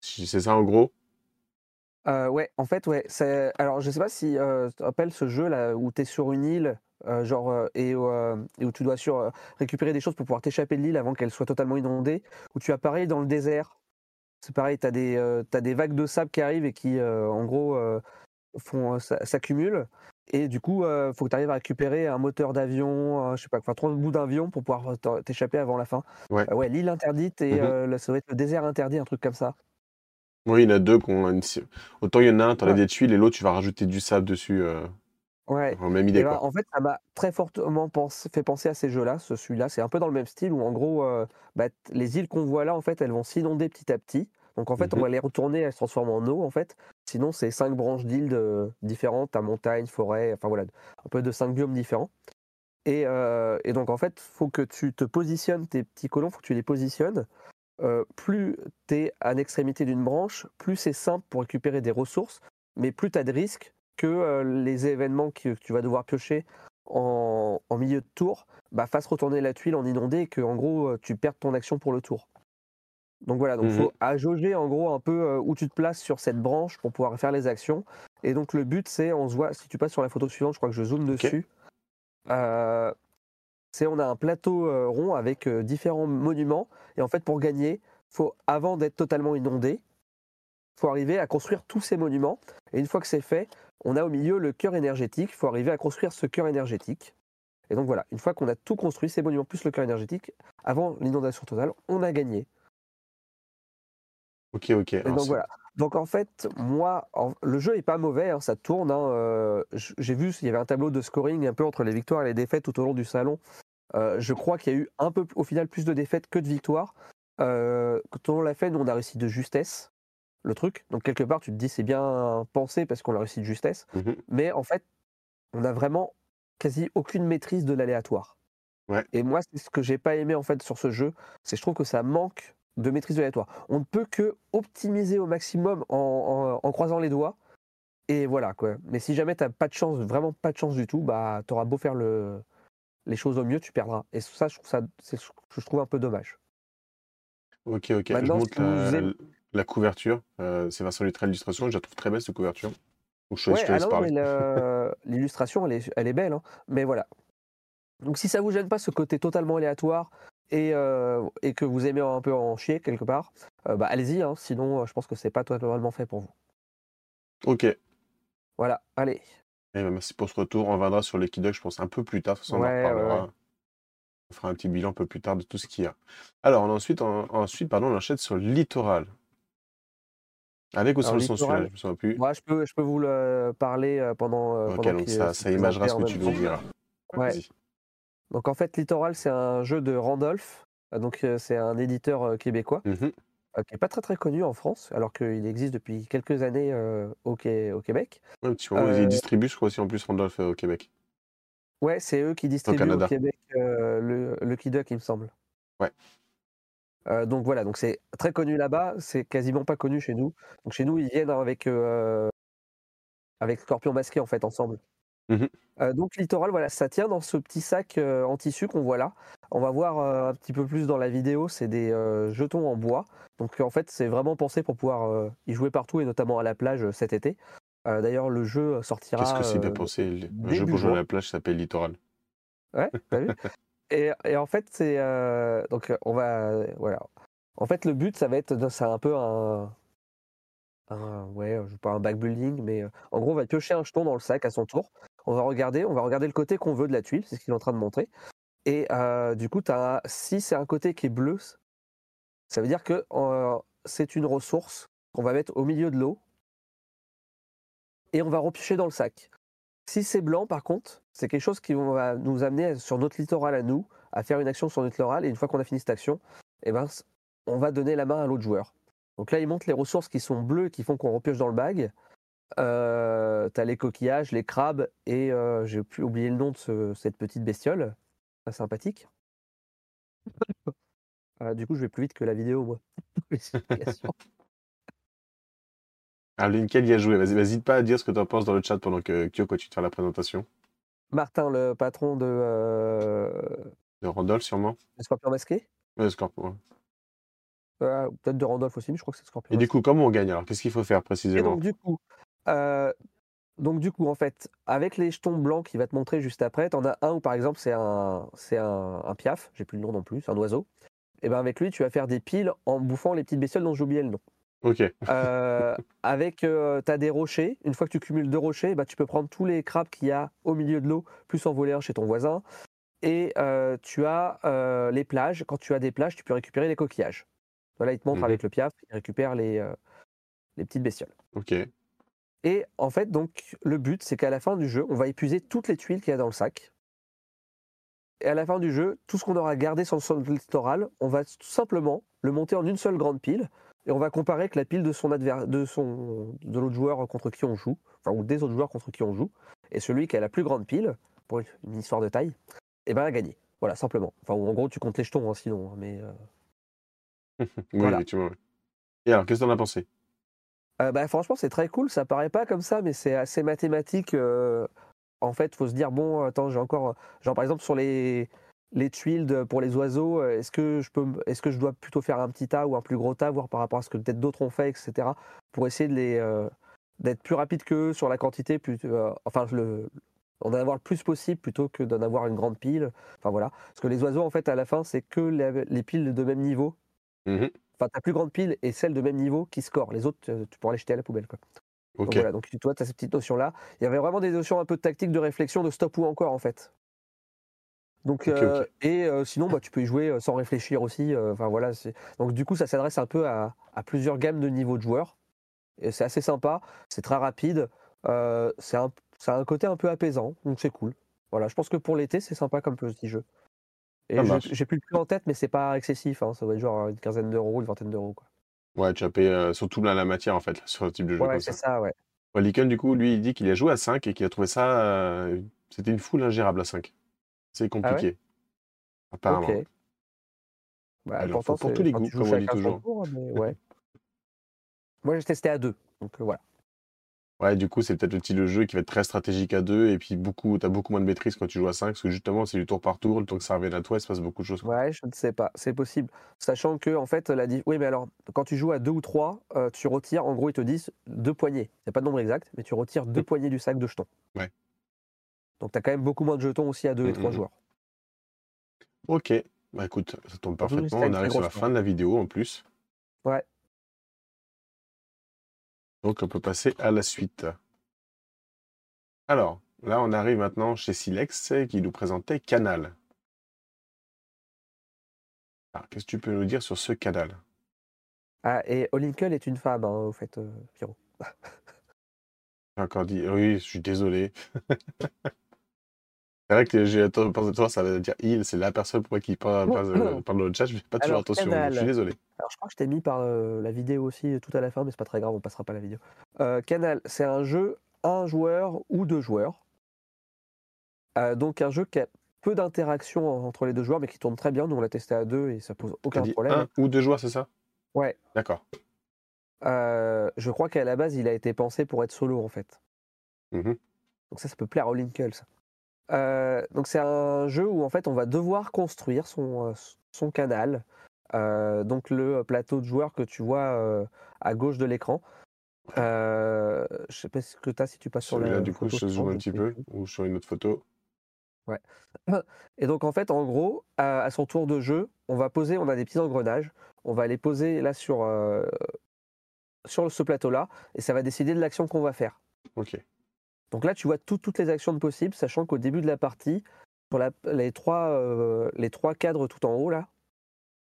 Si- C'est ça en gros? Euh, ouais, en fait, ouais. c'est- Alors, je sais pas si euh, tu te rappelles ce jeu là où tu es sur une île, euh, genre, et, et où tu dois sur, récupérer des choses pour pouvoir t'échapper de l'île avant qu'elle soit totalement inondée, où tu apparais dans le désert. C'est pareil, tu as, des, t'as des vagues de sable qui arrivent et qui, en gros, font, s'a- s'accumulent. Et du coup, il faut que tu arrives à récupérer un moteur d'avion, euh, je sais pas, enfin, trois bouts d'avion pour pouvoir t'échapper avant la fin. Ouais. Euh, ouais, l'île interdite et Mhm. euh, le- ça doit être le désert interdit, un truc comme ça. Oui, il y en a deux une... Autant il y en a un, tu enlèves Ouais. des tuiles et l'autre, tu vas rajouter du sable dessus. Euh... Ouais. en Même idée, ben, quoi. en fait, ça m'a très fortement fait penser à ces jeux-là. Ce, celui-là, c'est un peu dans le même style où, en gros, euh, bah, les îles qu'on voit là, en fait, elles vont s'inonder petit à petit. Donc, en fait, on va les retourner, elles se transforment en eau, en fait. Sinon, c'est cinq branches d'îles de- différentes, à montagne, forêt, enfin voilà, un peu de cinq biomes différents. Et, euh, et donc, en fait, faut que tu te positionnes, tes petits colons, faut que tu les positionnes. Euh, plus tu es à l'extrémité d'une branche, plus c'est simple pour récupérer des ressources, mais plus tu as de risques que euh, les événements que, tu vas devoir piocher en, en milieu de tour bah, fassent retourner la tuile en inondé et que en gros euh, tu perds ton action pour le tour. Donc voilà, donc Mhm. faut à jauger en gros un peu euh, où tu te places sur cette branche pour pouvoir faire les actions. Et donc le but c'est, on se voit, si tu passes sur la photo suivante, je crois que je zoome dessus. euh, c'est on a un plateau euh, rond avec différents monuments et en fait pour gagner, faut avant d'être totalement inondé, faut arriver à construire tous ces monuments et une fois que c'est fait, on a au milieu le cœur énergétique, faut arriver à construire ce cœur énergétique. Et donc voilà, une fois qu'on a tout construit, ces monuments plus le cœur énergétique, avant l'inondation totale, on a gagné. Ok, ok. Et donc voilà. Donc en fait, moi, en- le jeu est pas mauvais, hein, ça tourne. hein, euh, J'ai vu, il y avait un tableau de scoring un peu entre les victoires et les défaites tout au long du salon. Euh, je crois qu'il y a eu un peu, au final, plus de défaites que de victoires. Euh, quand on l'a fait, nous, on a réussi de justesse le truc. Donc quelque part, tu te dis c'est bien pensé parce qu'on a réussi de justesse. Mhm. Mais en fait, on a vraiment quasi aucune maîtrise de l'aléatoire. Ouais. Et moi, c'est ce que j'ai pas aimé en fait sur ce jeu, c'est que je trouve que ça manque de maîtrise de l'aléatoire. On ne peut que optimiser au maximum en, en- en croisant les doigts. Et voilà quoi. Mais si jamais t'as pas de chance, vraiment pas de chance du tout, bah t'auras beau faire le, les choses au mieux, tu perdras. Et ça, je trouve ça, je trouve un peu dommage. Ok, ok. Je Maintenant, montre si vous la, couverture. Euh, c'est Vincent Luttrell l'illustration. Je la trouve très belle, cette couverture. Donc, je, je te laisse ah non, parler. l'illustration, elle est, elle est belle, hein. mais voilà. Donc si ça vous gêne pas ce côté totalement aléatoire et, euh, et que vous aimez un peu en chier quelque part, euh, bah allez-y, hein. sinon euh, je pense que c'est pas totalement fait pour vous. Ok. Eh Voilà, allez. ben, merci pour ce retour. On reviendra sur les Kidog, je pense, un peu plus tard. Façon, on en reparlera. ouais. On fera un petit bilan un peu plus tard de tout ce qu'il y a. Alors, on- ensuite, on, ensuite pardon, on enchaîne sur le littoral. Avec ou sans le celui-là, je me souviens plus. Moi, je peux, je peux vous le parler pendant. ok, pendant donc ça, ça imagera ce que tu nous diras. Ouais. Donc en fait, Littoral, c'est un jeu de Randolph. Euh, Donc euh, c'est un éditeur euh, québécois euh, qui est pas très très connu en France, alors qu'il existe depuis quelques années euh, au, Qué- au Québec. Ouais, un petit moment, Euh, ils distribuent, je crois, aussi en plus Randolph euh, au Québec. Ouais, c'est eux qui distribuent au. Québec le, le Duck, il me semble. Ouais. Donc voilà, donc c'est très connu là-bas, c'est quasiment pas connu chez nous. Donc chez nous, ils viennent avec avec Scorpion masqué en fait ensemble. Mhm. Euh, donc littoral, voilà, ça tient dans ce petit sac euh, en tissu qu'on voit là. On va voir euh, un petit peu plus dans la vidéo, c'est des jetons en bois. Donc en fait, c'est vraiment pensé pour pouvoir y jouer partout et notamment à la plage cet été. D'ailleurs, le jeu sortira. Qu'est-ce que c'est bien pensé Le un jeu pour jouer à la plage s'appelle Littoral. Ouais, t'as vu? Et, et en fait, c'est donc on va voilà. En fait, le but, ça va être, c'est un peu un, un ouais, je pas un backbuilding, mais euh, en gros, on va piocher un jeton dans le sac à son tour. On va regarder, on va regarder le côté qu'on veut de la tuile, c'est ce qu'il est en train de montrer. Et euh, du coup, si c'est un côté qui est bleu, ça veut dire que c'est une ressource qu'on va mettre au milieu de l'eau et on va repiocher dans le sac. Si c'est blanc, par contre, c'est quelque chose qui va nous amener sur notre littoral à nous, à faire une action sur notre littoral, et une fois qu'on a fini cette action, eh ben, on va donner la main à l'autre joueur. Donc là, il montre les ressources qui sont bleues, qui font qu'on repioche dans le bag. Euh, T'as les coquillages, les crabes, et euh, j'ai pu oublier le nom de ce- cette petite bestiole, sympathique. Euh, du coup, je vais plus vite que la vidéo, moi. Explications. Ah, Linkel y a joué. Vas-y, n'hésite pas à dire ce que tu en penses dans le chat pendant que Kyo continue de faire la présentation. Martin, le patron de, De Randolph, sûrement. de Scorpion Masqué? Ouais, Scorpion, Peut-être de Randolph aussi, mais je crois que c'est Scorpion Et du coup, comment on gagne alors? Qu'est-ce qu'il faut faire Et précisément? donc du coup, euh, donc du coup en fait, avec les jetons blancs qui va te montrer juste après, t'en as un où par exemple c'est un c'est un, un piaf, j'ai plus le nom non plus, c'est un oiseau. Et ben avec lui tu vas faire des piles en bouffant les petites bestioles dont j'ai oublié le nom. Ok. Euh, avec euh, t'as des rochers, une fois que tu cumules deux rochers, bah, tu peux prendre tous les crabes qu'il y a au milieu de l'eau, plus en voler un chez ton voisin. Et euh, tu as les plages. Quand tu as des plages, tu peux récupérer les coquillages. Voilà, il te montre Mhm. avec le piaf, il récupère les, les petites bestioles. Ok. Et en fait, donc, le but, c'est qu'à la fin du jeu, on va épuiser toutes les tuiles qu'il y a dans le sac. Et à la fin du jeu, tout ce qu'on aura gardé sur le sol littoral, on va tout simplement le monter en une seule grande pile. Et on va comparer avec la pile de son adver- de son de l'autre joueur contre qui on joue, enfin ou des autres joueurs contre qui on joue. Et celui qui a la plus grande pile, pour une histoire de taille, eh ben a gagné. Voilà, simplement. Enfin, en gros, tu comptes les jetons, hein, sinon. hein, mais euh, Oui, Voilà. effectivement. ouais. Et alors, qu'est-ce que t'en as pensé? Euh, bah, franchement, c'est très cool. Ça paraît pas comme ça, mais c'est assez mathématique. euh, en fait, faut se dire bon, attends, j'ai encore, genre par exemple sur les les tuiles pour les oiseaux, euh, est-ce que je peux, est-ce que je dois plutôt faire un petit tas ou un plus gros tas, voir par rapport à ce que peut-être d'autres ont fait, etc. Pour essayer de les euh, d'être plus rapide qu'eux sur la quantité, plus, euh, enfin le en avoir le plus possible plutôt que d'en avoir une grande pile. Enfin voilà, parce que les oiseaux en fait à la fin c'est que les, les piles de même niveau. Mhm. Enfin ta plus grande pile et celle de même niveau qui score. Les autres euh, tu pourras les jeter à la poubelle quoi. Donc voilà, donc toi, tu as cette petite notion-là. Il y avait vraiment des notions un peu de tactique, de réflexion, de stop ou encore, en fait. Donc, euh. Et euh, sinon, bah, tu peux y jouer sans réfléchir aussi. Enfin voilà, donc du coup, ça s'adresse un peu à, à plusieurs gammes de niveaux de joueurs. Et c'est assez sympa, c'est très rapide. euh, c'est un, ça a un côté un peu apaisant, donc c'est cool. Voilà, je pense que pour l'été, c'est sympa comme petit jeu. Et j'ai plus le prix en tête, mais c'est pas excessif. hein, ça va être genre une quinzaine d'euros, une vingtaine d'euros. Ouais, tu as payé euh, surtout là, la matière en fait, sur ce type de jeu Ouais, c'est ça. ça, ouais. Ouais, du coup, lui, il dit qu'il a joué à 5 et qu'il a trouvé ça. euh, C'était une foule ingérable à 5. C'est compliqué. Apparemment. Ah. Bah, Alors, pourtant, pour tous les goûts, comme on dit toujours. mais ouais. Moi, j'ai testé à deux. Donc euh, voilà. Ouais, du coup, c'est peut-être le style de jeu qui va être très stratégique à 2 et puis beaucoup, t'as beaucoup moins de maîtrise quand tu joues à 5 parce que justement, c'est du tour par tour, le temps que ça revienne à toi, il se passe beaucoup de choses. quoi. Ouais, je ne sais pas. C'est possible. Sachant que, en fait, la di- Oui, mais alors, quand tu joues à deux ou trois, euh, tu retires, en gros, ils te disent deux poignées. C'est pas le nombre exact, mais tu retires deux poignées du sac de jetons. Ouais. Donc, tu as quand même beaucoup moins de jetons aussi à deux et trois mm, mm. joueurs. Ok, bah écoute, ça tombe Surtout si parfaitement. t'as On une arrive sur la fin de la vidéo en plus. Ouais. Donc, on peut passer à la suite. Alors, là, on arrive maintenant chez Silex qui nous présentait Canal. Alors, qu'est-ce que tu peux nous dire sur ce canal? Ah, et Olinkel est une femme, hein, au fait, euh, Pierrot. J'ai encore dit, oui, je suis désolé. C'est vrai que j'ai pensé de toi, ça veut dire il, c'est la personne pour moi qui parle, parle, parle dans le chat, je fais pas toujours Alors, attention, Canal. je suis désolé. Alors, je crois que je t'ai mis par euh, la vidéo aussi euh, tout à la fin, mais c'est pas très grave, on passera pas la vidéo. Euh, Canal, c'est un jeu un joueur ou deux joueurs. Euh, donc, un jeu qui a peu d'interaction en- entre les deux joueurs, mais qui tourne très bien. Nous, on l'a testé à deux et ça pose aucun dit problème. un ou deux joueurs, c'est ça? Ouais. D'accord. Euh, je crois qu'à la base, il a été pensé pour être solo, en fait. Mhm. Donc, ça, ça peut plaire à Olinkel, ça. Euh, donc, c'est un jeu où, en fait, on va devoir construire son, euh, son canal. Euh, donc, le plateau de joueurs que tu vois euh, à gauche de l'écran. Je sais pas ce que tu as si tu passes sur la du coup, je zoome un petit peu, ou sur une autre photo. Et donc en fait, en gros, à, à son tour de jeu, on va poser, on a des petits engrenages, on va les poser là sur, sur ce plateau-là, et ça va décider de l'action qu'on va faire. Ok. Donc là, tu vois tout- toutes les actions possibles, sachant qu'au début de la partie, sur la- les, trois, euh, les trois cadres tout en haut là,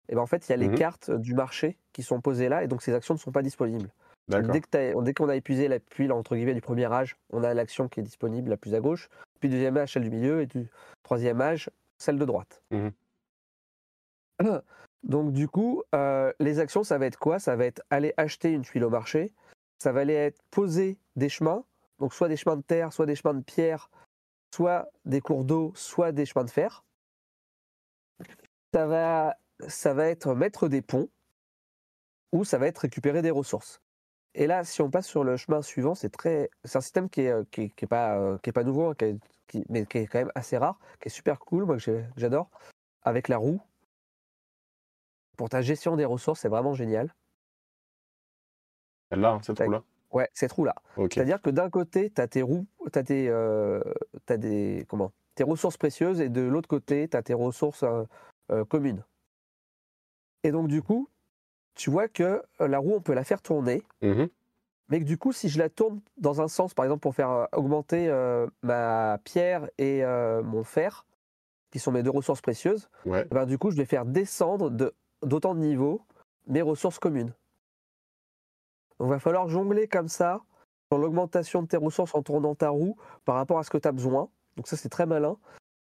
et ben en fait, il y a les Mhm. cartes du marché qui sont posées là, et donc ces actions ne sont pas disponibles. Que dès qu'on a épuisé la pile entre guillemets du premier âge, on a l'action qui est disponible la plus à gauche, puis deuxième âge celle du milieu et du troisième âge celle de droite. Mhm. Donc du coup, euh, les actions ça va être quoi? Ça va être aller acheter une tuile au marché, ça va aller être poser des chemins, donc soit des chemins de terre, soit des chemins de pierre, soit des cours d'eau, soit des chemins de fer. Ça va, ça va être mettre des ponts ou ça va être récupérer des ressources. Et là, si on passe sur le chemin suivant, c'est très, c'est un système qui est, euh, qui est, qui est pas, euh, qui est pas nouveau, hein, qui est- qui- mais qui est quand même assez rare, qui est super cool, moi que j'adore, avec la roue. Pour ta gestion des ressources, c'est vraiment génial. Là, hein, cette roue-là. Ouais, cette roue-là. Ok. C'est-à-dire que d'un côté, tu as tes roues, tu as tes, euh, t'as des, comment, tes ressources précieuses et de l'autre côté, tu as tes ressources euh, euh, communes. Et donc, du coup, tu vois que la roue, on peut la faire tourner, Mhm. mais que du coup, si je la tourne dans un sens, par exemple, pour faire augmenter euh, ma pierre et mon fer, qui sont mes deux ressources précieuses, Ouais. eh ben, du coup, je vais faire descendre de- d'autant de niveaux mes ressources communes. Donc, il va falloir jongler comme ça sur l'augmentation de tes ressources en tournant ta roue par rapport à ce que tu as besoin. Donc, ça, c'est très malin.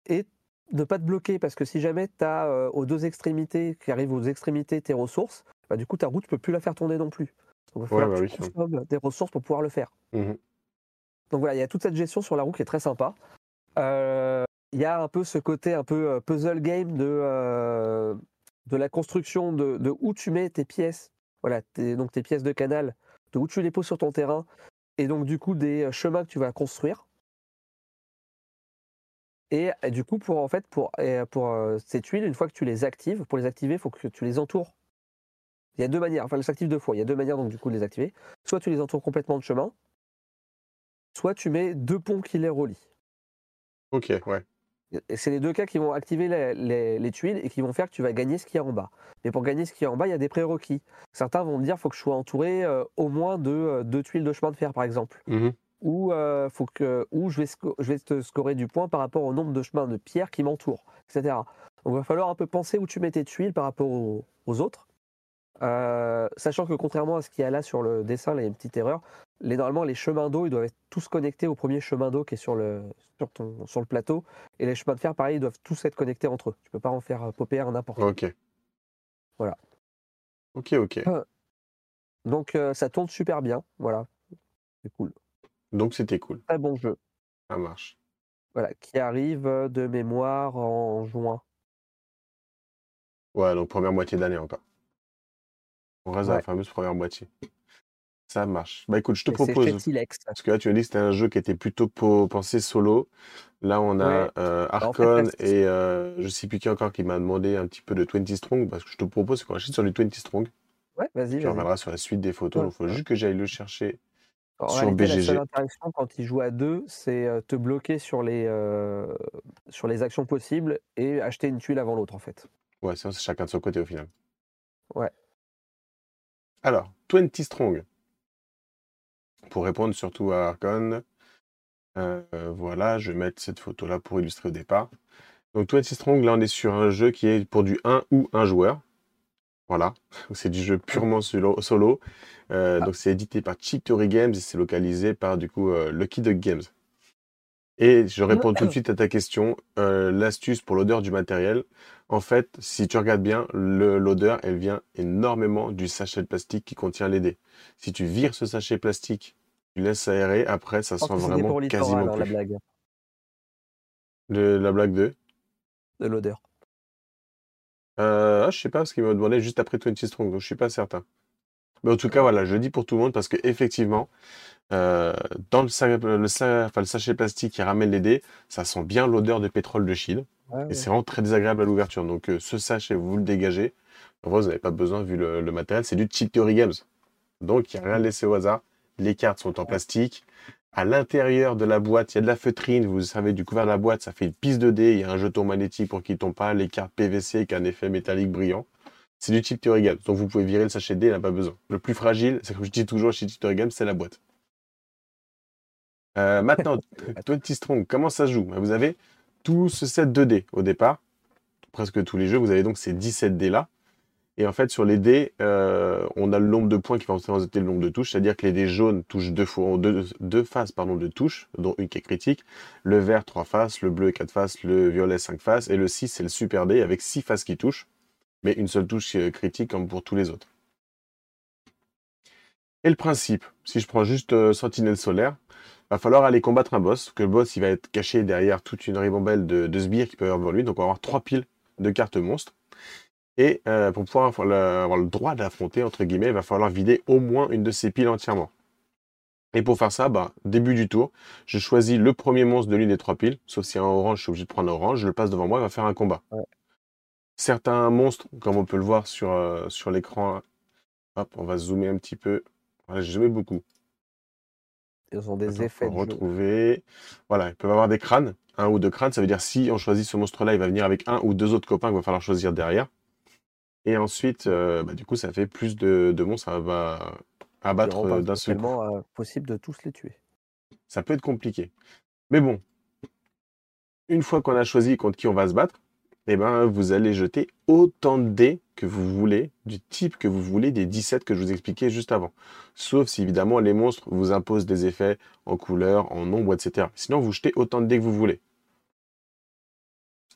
Et ne pas te bloquer parce que si jamais tu as aux deux extrémités, qui arrivent aux extrémités tes ressources, bah, du coup, ta roue, tu peux plus la faire tourner non plus. Donc, il va Ouais, falloir bah que oui. tu des ressources pour pouvoir le faire. Mhm. Donc voilà, il y a toute cette gestion sur la roue qui est très sympa. Euh, Il y a un peu ce côté un peu euh, puzzle game de, euh, de la construction de, de où tu mets tes pièces. Voilà, tes- donc tes pièces de canal où tu les poses sur ton terrain et donc du coup des chemins que tu vas construire. Et, du coup, pour en fait, pour, et pour euh, ces tuiles, une fois que tu les actives, pour les activer, il faut que tu les entoures. Il y a deux manières, enfin, elles s'activent deux fois. Il y a deux manières donc du coup de les activer. Soit tu les entoures complètement de chemin, soit tu mets deux ponts qui les relient. Ok, ouais. C'est les deux cas qui vont activer les, les- les tuiles et qui vont faire que tu vas gagner ce qu'il y a en bas. Mais pour gagner ce qu'il y a en bas, il y a des prérequis. Certains vont me dire faut que je sois entouré euh, au moins de euh, deux tuiles de chemin de fer, par exemple. Mhm. Ou, euh, faut que, ou je, vais sco- je vais te scorer du point par rapport au nombre de chemins de pierre qui m'entourent, etc. Donc il va falloir un peu penser où tu mets tes tuiles par rapport aux, aux autres. Sachant que contrairement à ce qu'il y a là sur le dessin, là, il y Les, normalement, les chemins d'eau, ils doivent être tous connectés au premier chemin d'eau qui est sur le, sur, ton, sur le plateau. Et les chemins de fer, pareil, ils doivent tous être connectés entre eux. Tu peux pas en faire euh, popper un n'importe où. Ok. Voilà. Ok, ok. Donc euh, ça tourne super bien. Voilà. C'est cool. Donc c'était cool. Très bon jeu. Ça marche. Voilà. Qui arrive de mémoire en juin. Ouais, donc première moitié d'année encore. On reste dans la fameuse première moitié. Ça marche. Bah écoute, je te Et propose. Parce que là, tu as dit que c'était un jeu qui était plutôt pensé solo. Là, on a Ouais. euh, en fait, Archon là, c'est- et euh, je sais plus qui encore qui m'a demandé un petit peu de 20 Strong. Parce que je te propose qu'on achète sur du 20 Strong. Ouais, vas-y, Tu vas-y. reviendras sur la suite des photos. Ouais. Il faut juste que j'aille le chercher. En sur réalité, la BGG. seule interaction quand il joue à deux, c'est euh, te bloquer sur les, euh, sur les actions possibles et acheter une tuile avant l'autre, en fait. Ouais, c'est chacun de son côté au final. Ouais. Alors, 20 Strong. Pour répondre surtout à Archon. euh, voilà, je vais mettre cette photo-là pour illustrer au départ. Donc 20 Strong, là on est sur un jeu qui est pour du 1 ou 1 joueur. Voilà, c'est du jeu purement solo. solo. Euh, Ah. Donc c'est édité par Theory Games et c'est localisé par du coup euh, Lucky Duck Games. Et je réponds tout de suite à ta question. Euh, L'astuce pour l'odeur du matériel, en fait, si tu regardes bien, l'odeur, elle vient énormément du sachet de plastique qui contient les dés. Si tu vires ce sachet plastique, tu laisses aérer, après ça sent vraiment quasiment hein, la blague De la blague de? De l'odeur. Euh, ah, je sais pas, parce qu'il m'a demandé juste après 20 Strong, donc je suis pas certain. Mais en tout cas, voilà, je le dis pour tout le monde parce que effectivement, euh, dans le, sa- le sa- enfin, le sachet plastique qui ramène les dés, ça sent bien l'odeur de pétrole de Chine Ouais, et ouais. c'est vraiment très désagréable à l'ouverture. Donc euh, ce sachet, vous le dégagez. En vrai, vous n'avez pas besoin vu le, le matériel, c'est du Cheap Theory Games. Donc il n'y a rien laissé au hasard. Les cartes sont en plastique. À l'intérieur de la boîte, il y a de la feutrine. Vous savez, du couvert de la boîte, ça fait une piste de dés. Il y a un jeton magnétique pour qu'il ne tombe pas. Les cartes PVC avec un effet métallique brillant. C'est du Theory Games. Donc vous pouvez virer le sachet de dés, il n'a pas besoin. Le plus fragile, c'est comme je dis toujours chez Games, c'est la boîte. Euh, maintenant, 20 Strong, comment ça se joue? Vous avez tout ce set de dés au départ. Presque tous les jeux, vous avez donc ces 17 dés là. Et en fait, sur les dés, euh, on a le nombre de points qui va représenter le nombre de touches, c'est-à-dire que les dés jaunes touchent deux, fois, deux, deux faces pardon, de touches, dont une qui est critique, le vert trois faces, le bleu quatre faces, le violet cinq faces, et le 6 c'est le super dé avec six faces qui touchent, mais une seule touche euh, critique comme pour tous les autres. Et le principe, si je prends juste euh, Sentinelle solaire, va falloir aller combattre un boss, que le boss il va être caché derrière toute une ribambelle de, sbires qui y avoir devant lui, donc on va avoir trois piles de cartes monstres. Et euh, pour pouvoir avoir le, droit d'affronter, entre guillemets, il va falloir vider au moins une de ces piles entièrement. Et pour faire ça, bah, début du tour, je choisis le premier monstre de l'une des trois piles, sauf si un orange, je suis obligé de prendre un orange, je le passe devant moi, il va faire un combat. Certains monstres, comme on peut le voir sur, euh, sur l'écran, hop, on va zoomer un petit peu. Voilà, j'ai zoomé beaucoup. Ils ont des Attends, effets de jeu. retrouver. Voilà, ils peuvent avoir des crânes, un ou deux crânes. Ça veut dire si on choisit ce monstre-là, il va venir avec un ou deux autres copains qu'il va falloir choisir derrière. Et ensuite, euh, bah, du coup, ça fait plus de, de monstres à, va- à Qui battre rend euh, d'un seul coup. euh, possible de tous les tuer. Ça peut être compliqué. Mais bon, une fois qu'on a choisi contre qui on va se battre, eh ben, vous allez jeter autant de dés que vous voulez, du type que vous voulez, des 17 que je vous expliquais juste avant. Sauf si évidemment les monstres vous imposent des effets en couleur, en nombre, etc. Sinon, vous jetez autant de dés que vous voulez.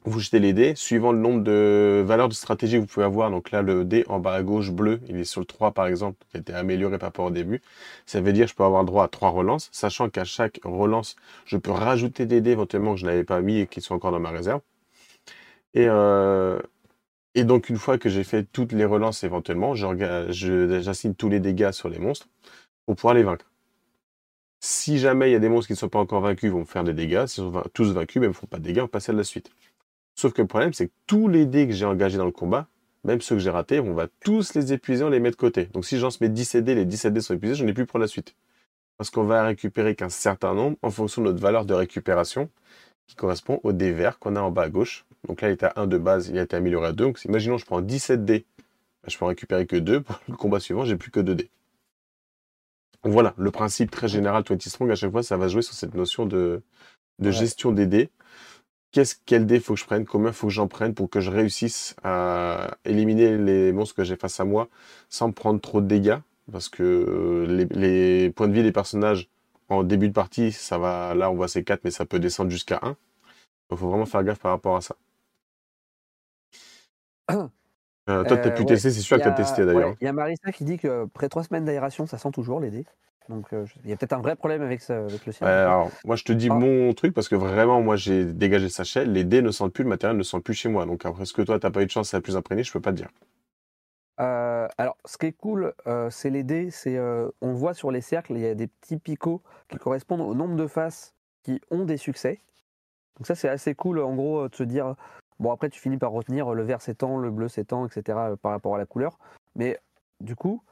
Vous jetez les dés suivant le nombre de valeurs de stratégie que vous pouvez avoir. Donc là, le dé en bas à gauche bleu, il est sur le 3 par exemple, qui a été amélioré par rapport au début. Ça veut dire que je peux avoir droit à 3 relances, sachant qu'à chaque relance, je peux rajouter des dés éventuellement que je n'avais pas mis et qui sont encore dans ma réserve. Et, euh, et donc, une fois que j'ai fait toutes les relances éventuellement, je je- j'assigne tous les dégâts sur les monstres pour pouvoir les vaincre. Si jamais il y a des monstres qui ne sont pas encore vaincus, ils vont faire des dégâts. S'ils sont tous vaincus, même ils ne font pas de dégâts, on passe à la suite. Sauf que le problème, c'est que tous les dés que j'ai engagés dans le combat, même ceux que j'ai ratés, on va tous les épuiser, on les met de côté. Donc si j'en mets 17 dés, les 17 dés sont épuisés, j'en ai plus pour la suite. Parce qu'on va récupérer qu'un certain nombre en fonction de notre valeur de récupération, qui correspond au dé vert qu'on a en bas à gauche. Donc là, il était à 1 de base, il a été amélioré à 2. Donc imaginons, je prends 17 dés, bah, je peux en récupérer que 2. Pour le combat suivant, j'ai plus que 2 dés. Donc voilà, le principe très général 20 Strong, à chaque fois, ça va jouer sur cette notion de, de Ouais. gestion des dés. Qu'est-ce, quel dé faut que je prenne? Combien faut que j'en prenne pour que je réussisse à éliminer les monstres que j'ai face à moi sans prendre trop de dégâts? Parce que euh, les, les points de vie des personnages en début de partie, ça va, là on voit c'est 4, mais ça peut descendre jusqu'à 1. Donc faut vraiment faire gaffe par rapport à ça. Euh, toi, tu as Euh, pu ouais. tester, c'est sûr Il que tu as testé d'ailleurs. ouais, Il y a Marissa qui dit que après trois semaines d'aération, ça sent toujours les dés. Donc euh, il y a peut-être un vrai problème avec, ça, avec le sien. Ouais, alors, moi, je te dis Ah. mon truc parce que vraiment, moi, j'ai dégagé le sachet. Les dés ne sentent plus, le matériel ne sent plus chez moi. Donc, après, ce que toi, t'as pas eu de chance, ça a plus imprégné, je peux pas te dire. Euh, alors, ce qui est cool, euh, c'est les dés. C'est, euh, on voit sur les cercles, il y a des petits picots qui correspondent au nombre de faces qui ont des succès. Donc ça, c'est assez cool, en gros, de se dire, bon, après, tu finis par retenir le vert c'est tant, le bleu c'est tant, etc., par rapport à la couleur. Mais du coup,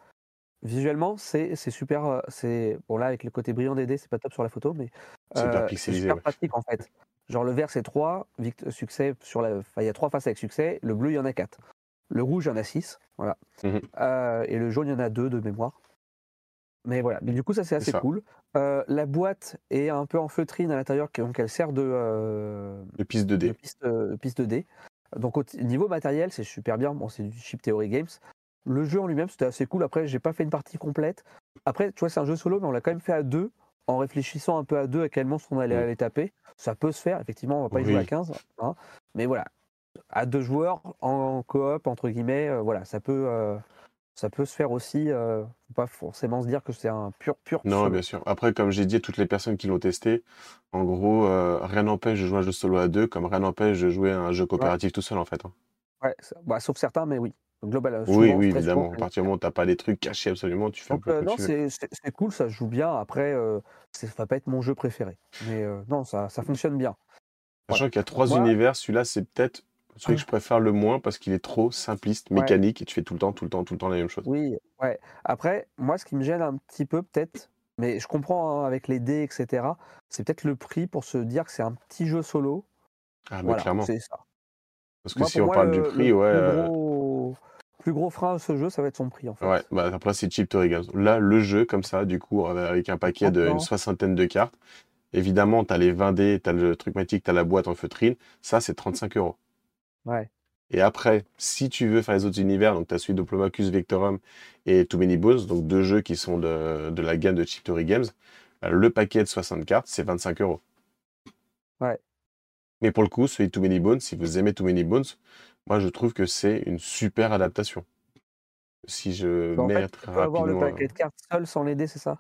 visuellement, c'est c'est super. C'est bon là avec le côté brillant des dés, c'est pas top sur la photo, mais C'est pixelisé, super ouais. pratique en fait. Genre le vert c'est 3, succès sur la. Enfin, il y a trois faces avec succès. Le bleu il y en a 4. Le rouge il y en a 6. Voilà. Mhm. Euh, et le jaune il y en a 2 de mémoire. Mais voilà. Mais du coup ça c'est assez ça. cool. Euh, la boîte est un peu en feutrine à l'intérieur, donc elle sert de, euh, Le piste de de piste, piste de dés. Donc au niveau matériel, c'est super bien. Bon, c'est du chip Theory Games. Le jeu en lui-même, c'était assez cool. Après, j'ai pas fait une partie complète. Après, tu vois, c'est un jeu solo, mais on l'a quand même fait à deux, en réfléchissant un peu à deux à quel monstre on allait Mm. aller taper. Ça peut se faire, effectivement, on va pas y Oui. jouer à 15. hein. Mais voilà, à deux joueurs, en coop, entre guillemets, euh, voilà, ça peut, euh, ça peut se faire aussi. Euh, faut pas forcément se dire que c'est un pur, pur Non, solo. bien sûr. Après, comme j'ai dit toutes les personnes qui l'ont testé, en gros, rien n'empêche de jouer un jeu solo à deux, comme rien n'empêche de jouer à un jeu coopératif tout seul, en fait. hein. Ouais, bah, sauf certains, mais oui. Global, Oui, oui, évidemment. À partir du moment où t'as pas des trucs cachés absolument, tu fais un Donc peu euh, non, tu c'est cool, ça joue bien. Après, euh, ça va pas être mon jeu préféré. Mais euh, non, ça, ça fonctionne bien. Sachant qu'il y a trois univers, celui-là, c'est peut-être celui que je préfère le moins parce qu'il est trop simpliste, Ouais. mécanique, et tu fais tout le temps, tout le temps, tout le temps la même chose. Oui, ouais. Après, moi, ce qui me gêne un petit peu, peut-être, mais je comprends hein, avec les dés, etc., c'est peut-être le prix pour se dire que c'est un petit jeu solo. Ah, mais voilà, clairement. c'est ça. Parce que Moi, si on moi, parle le- du prix, le ouais. Plus euh, gros, plus gros frein à ce jeu, ça va être son prix, en fait. Ouais, bah après c'est cheap to Games. Là, le jeu comme ça, du coup, euh, avec un paquet de D'accord. une soixantaine de cartes. Évidemment, t'as les 20 dés, t'as le truc magique, t'as la boîte en feutrine. Ça, c'est 35 euros. Ouais. Et après, si tu veux faire les autres univers, donc t'as celui de Diplomacus Vectorum et Too Many Bones, donc deux jeux qui sont de, de la gamme de Cheap Theory Games, bah, le paquet de 60 cartes, c'est 25 euros. Ouais. Mais pour le coup, celui de Too Many Bones, si vous aimez Too Many Bones, moi je trouve que c'est une super adaptation. Si je mets fait, tu très peux avoir le paquet de cartes seul sans les dés, c'est ça?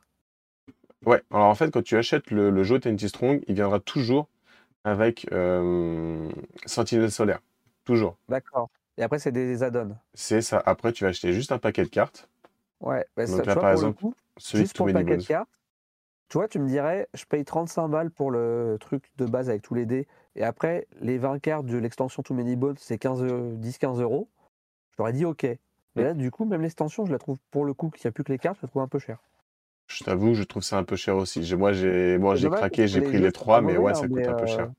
Ouais, alors en fait, quand tu achètes le, le jeu TNT Strong, il viendra toujours avec euh, Sentinelle solaire. Toujours. D'accord. Et après, c'est des add-ons. C'est ça. Après, tu vas acheter juste un paquet de cartes. Ouais. bah, Donc ça, là, tu vois, par pour le exemple, coup, Celui Juste pour le paquet de cartes, tu vois, tu me dirais, je paye 35 balles pour le truc de base avec tous les dés, et après, les 20 cartes de l'extension Too Many Bones, c'est 15 euh, 10-15 euros. Je t'aurais dit OK. Mais là, du coup, même l'extension, je la trouve, pour le coup, qu'il n'y a plus que les cartes, je la trouve un peu chère. Je t'avoue, je trouve ça un peu cher aussi. Moi, j'ai dommage craqué, j'ai pris les trois, mais ouais, hein, ça coûte mais, un peu euh, cher.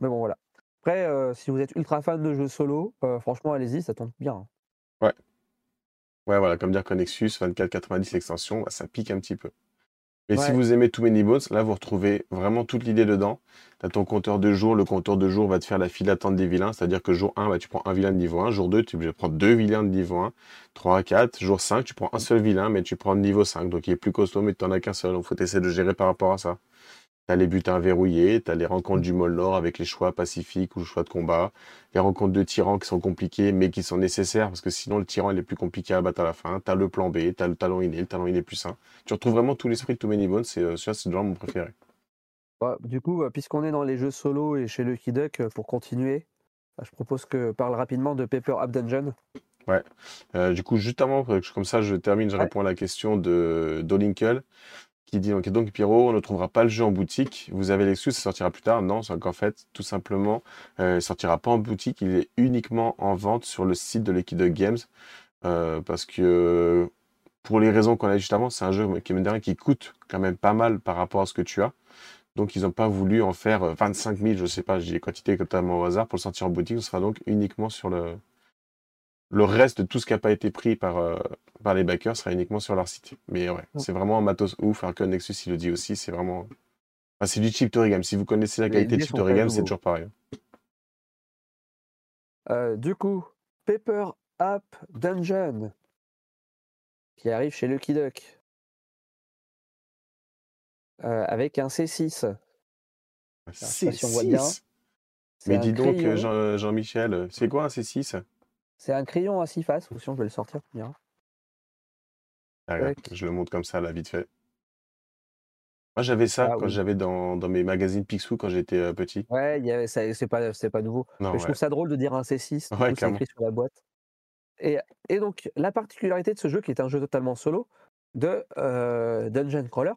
Mais bon, voilà. Après, euh, si vous êtes ultra fan de jeux solo, euh, franchement, allez-y, ça tombe bien. hein. Ouais, voilà, comme dire Connexus, 24,90 l'extension, bah, ça pique un petit peu. Mais si Ouais. vous aimez Too Many Bones, là, vous retrouvez vraiment toute l'idée dedans. Tu as ton compteur de jour, le compteur de jour va te faire la file d'attente des vilains, c'est-à-dire que jour 1, bah, tu prends un vilain de niveau 1, jour 2, tu es obligé de prendre deux vilains de niveau 1, 3, 4, jour 5, tu prends un seul vilain, mais tu prends de niveau 5, donc il est plus costaud, mais tu n'en as qu'un seul, donc faut essayer de gérer par rapport à ça. Tu as les butins verrouillés, tu as les rencontres du Molnor avec les choix pacifiques ou le choix de combat, les rencontres de tyrans qui sont compliquées, mais qui sont nécessaires, parce que sinon le tyran il est plus compliqué à battre à la fin. Tu as le plan B, tu as le talon inné, le talon inné plus 1. Tu retrouves vraiment tout l'esprit de Too Many Bones, et euh, c'est genre mon préféré. Bah, du coup, euh, puisqu'on est dans les jeux solo et chez Lucky Duck, euh, pour continuer, bah, je propose que parle rapidement de Paper Up Dungeon. Euh, du coup, juste avant, comme ça, je termine, je Ouais. réponds à la question de d'Olinkle, qui dit, donc, donc Pierrot, ne trouvera pas le jeu en boutique. Vous avez l'excuse, ça sortira plus tard. Non, c'est qu'en fait, tout simplement, euh, il sortira pas en boutique, il est uniquement en vente sur le site de l'équipe de Games. Euh, parce que, pour les raisons qu'on a dit juste avant, c'est un jeu qui, qui coûte quand même pas mal par rapport à ce que tu as. Donc, ils n'ont pas voulu en faire euh, 25 000, je sais pas, j'ai les quantités totalement au hasard, pour le sortir en boutique. Ce sera donc uniquement sur le, le reste de tout ce qui n'a pas été pris par, euh, par les backers sera uniquement sur leur site. Mais ouais, Ouais. c'est vraiment un matos ouf. Que Nexus, il le dit aussi, c'est vraiment. Enfin, c'est du chip to game. Si vous connaissez la Les qualité de chip sont to pas game, c'est toujours pareil. Euh, du coup, Paper App Dungeon qui arrive chez Lucky Duck Euh, avec un C6. sais C'est pas si on voit bien. 6 C'est Mais un dis donc, Jean- Jean-Michel, c'est quoi un C6 C'est un crayon à six faces, ou sinon je vais le sortir. tu me diras. Ah. Je le montre comme ça, là, vite fait. Moi, j'avais ça Ah quand oui. j'avais dans, dans mes magazines Picsou quand j'étais euh, petit. Ouais, y ça- c'est pas, c'est pas nouveau. Non, Mais je trouve ça drôle de dire un C6, du Ouais, coup, c'est écrit sur la boîte. Et, et donc, la particularité de ce jeu, qui est un jeu totalement solo, de euh, Dungeon Crawler,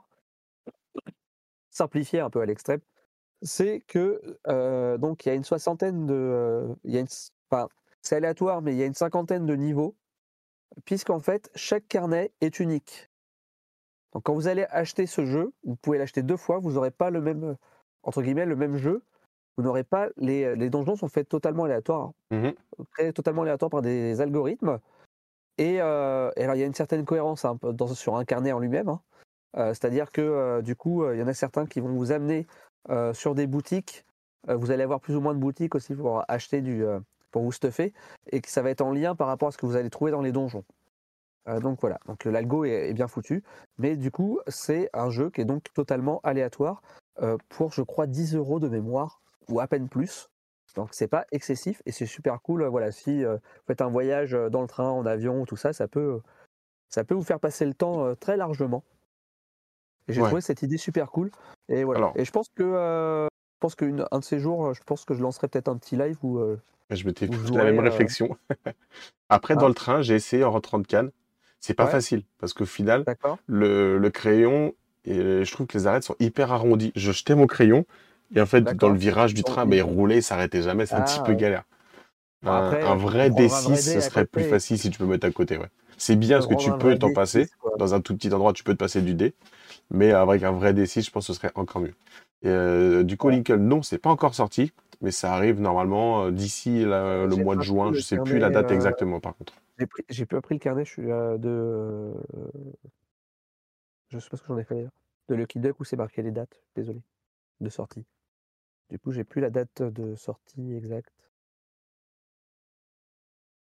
simplifié un peu à l'extrême, c'est que euh, donc il y a une soixantaine de, il y a une, enfin, c'est aléatoire, mais il y a une cinquantaine de niveaux, puisqu'en fait chaque carnet est unique. Donc quand vous allez acheter ce jeu, vous pouvez l'acheter deux fois, vous n'aurez pas le même entre guillemets le même jeu. Vous n'aurez pas les, les donjons sont faits totalement aléatoires, hein créés totalement aléatoires par des algorithmes. Et, euh, et alors, il y a une certaine cohérence dans, sur un carnet en lui-même. hein. Euh, C'est-à-dire que euh, du coup, il y en a certains qui vont vous amener sur des boutiques. Vous allez avoir plus ou moins de boutiques aussi pour acheter du, pour vous stuffer, et que ça va être en lien par rapport à ce que vous allez trouver dans les donjons. Euh, donc voilà, donc l'algo est, est bien foutu, mais du coup, c'est un jeu qui est donc totalement aléatoire euh, pour, je crois, 10 euros de mémoire ou à peine plus. Donc c'est pas excessif et c'est super cool. euh, Voilà, si euh, vous faites un voyage euh, dans le train, en avion, tout ça, ça peut, ça peut vous faire passer le temps euh, très largement. J'ai Ouais. trouvé cette idée super cool. Et voilà. Alors- Et je pense que, euh, pense qu'un de ces jours, euh, je pense que je lancerai peut-être un petit live où euh, Je m'étais fait la même euh, réflexion. Après, Ah. dans le train, j'ai essayé en rentrant de Cannes. C'est pas Ouais. facile parce qu'au final, le, le crayon, et je trouve que les arêtes sont hyper arrondies. Je jetais mon crayon et en fait, dans le virage du train, il- bah, il roulait, il s'arrêtait jamais. C'est un Ah, petit peu ouais. galère. Un, vrai prendras un D6, vrai ce serait plus facile si tu peux mettre à côté. Ouais. C'est bien parce que tu peux t'en D6, passer. Dans un tout petit endroit, tu peux te passer du dé. Mais avec un vrai D6, je pense que ce serait encore mieux. Et, euh, du coup, Lincoln, non, c'est pas encore sorti. Mais ça arrive normalement euh, d'ici la- le mois de juin. Je sais plus la date euh, exactement, par contre. J'ai pris, j'ai pas pris le carnet, je suis de. je sais pas ce que j'en ai fait d'ailleurs. De Lucky Duck où c'est marqué les dates, désolé, de sortie. Du coup, j'ai plus la date de sortie exacte.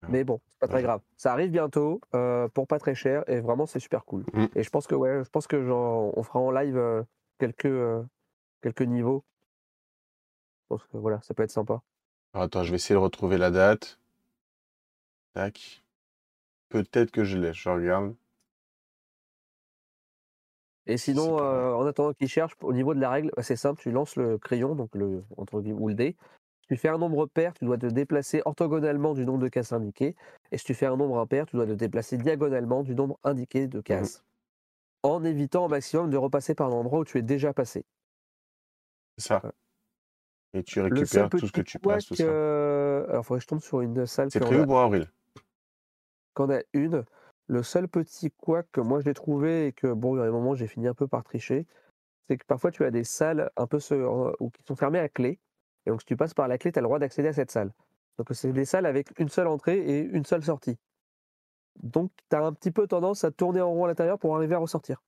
Ah. Mais bon, c'est pas très grave. Ça arrive bientôt, euh, pour pas très cher, et vraiment c'est super cool. Mm. Et je pense que ouais, je pense que genre, on fera en live euh, quelques euh, quelques niveaux. Je pense que voilà, ça peut être sympa. Alors, attends, je vais essayer de retrouver la date. Tac. Peut-être que je l'ai, je regarde. Et sinon, euh, en attendant qu'il cherche, au niveau de la règle, bah, c'est simple, tu lances le crayon, donc le, entre guillemets, ou le dé, tu fais un nombre pair, tu dois te déplacer orthogonalement du nombre de cases indiquées, et si tu fais un nombre impair, tu dois te déplacer diagonalement du nombre indiqué de cases, en évitant au maximum de repasser par un endroit où tu es déjà passé. C'est ça. Ouais. Et tu récupères tout ce que tu passes, tout ça. euh, alors il faudrait que je tombe sur une salle C'est prévu a- pour avril. qu'en a une. Le seul petit couac que moi j'ai trouvé et que bon, il y a un moment j'ai fini un peu par tricher, c'est que parfois tu as des salles un peu en- ou qui sont fermées à clé. Et donc si tu passes par la clé, tu as le droit d'accéder à cette salle. Donc c'est des salles avec une seule entrée et une seule sortie. Donc tu as un petit peu tendance à tourner en rond à l'intérieur pour arriver à ressortir.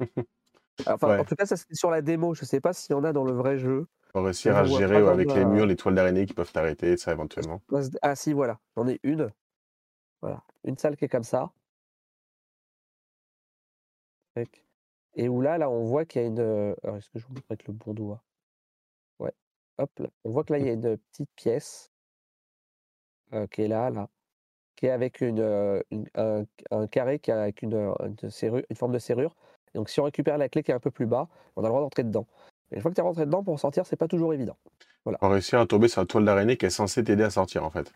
Enfin, Ouais. en tout cas, ça c'était sur la démo. Je sais pas s'il y en a dans le vrai jeu. Faut réussir à gérer ouais, avec le- les murs, les toiles d'araignée qui peuvent t'arrêter, ça éventuellement. Ah si, voilà, j'en ai une. Voilà, une salle qui est comme ça. Et où là, là, on voit qu'il y a une. euh, alors, est-ce que je vous montre avec le bon doigt? Ouais. Hop là. On voit que là, il y a une petite pièce euh, qui est là, là, qui est avec une, euh, une- un, un carré qui a avec une, une serrure, une forme de serrure. Et donc, si on récupère la clé qui est un peu plus bas, on a le droit d'entrer dedans. Et une fois que tu es rentré dedans, pour en sortir, c'est pas toujours évident. Faut réussir à tomber sur la toile d'araignée qui est censée t'aider à sortir en fait.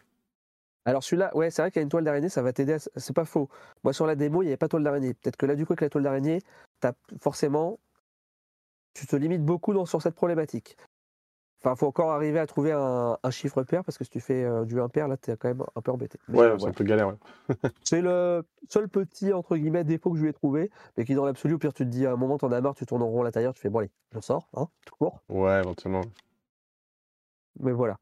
Alors celui-là, ouais, c'est vrai qu'il y a une toile d'araignée, ça va t'aider. à- C'est pas faux. Moi sur la démo, il n'y avait pas de toile d'araignée. Peut-être que là, du coup, avec la toile d'araignée, t'as forcément, tu te limites beaucoup dans, sur cette problématique. Enfin, faut encore arriver à trouver un, un chiffre pair parce que si tu fais euh, du impair, là, t'es quand même un peu embêté. Mais, Ouais, c'est un peu galère. ouais. C'est le seul petit entre guillemets défaut que je lui ai trouvé, mais qui dans l'absolu, au pire, tu te dis à un moment, t'en as marre, tu tournes en rond à l'intérieur, tu fais bon allez, j'en sors, hein, tout court. Ouais, éventuellement. Mais voilà.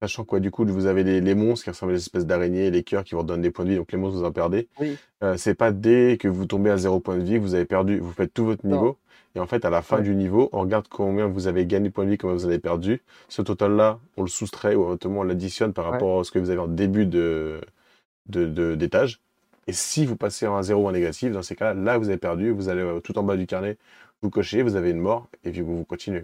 Sachant quoi, du coup, vous avez les, les monstres qui ressemblent à des espèces d'araignées, les cœurs qui vous redonnent des points de vie, donc les monstres, vous en perdez. Oui. Euh, c'est pas dès que vous tombez à zéro point de vie que vous avez perdu, vous faites tout votre Non. niveau. Et en fait, à la fin Ouais. du niveau, on regarde combien vous avez gagné de points de vie, combien vous avez perdu. Ce total-là, on le soustrait ou éventuellement on l'additionne par Ouais. rapport à ce que vous avez en début de, de, de- d'étage. Et si vous passez en un zéro ou un négatif, dans ces cas-là, là, vous avez perdu, vous allez euh, tout en bas du carnet, vous cochez, vous avez une mort, et puis vous, vous continuez.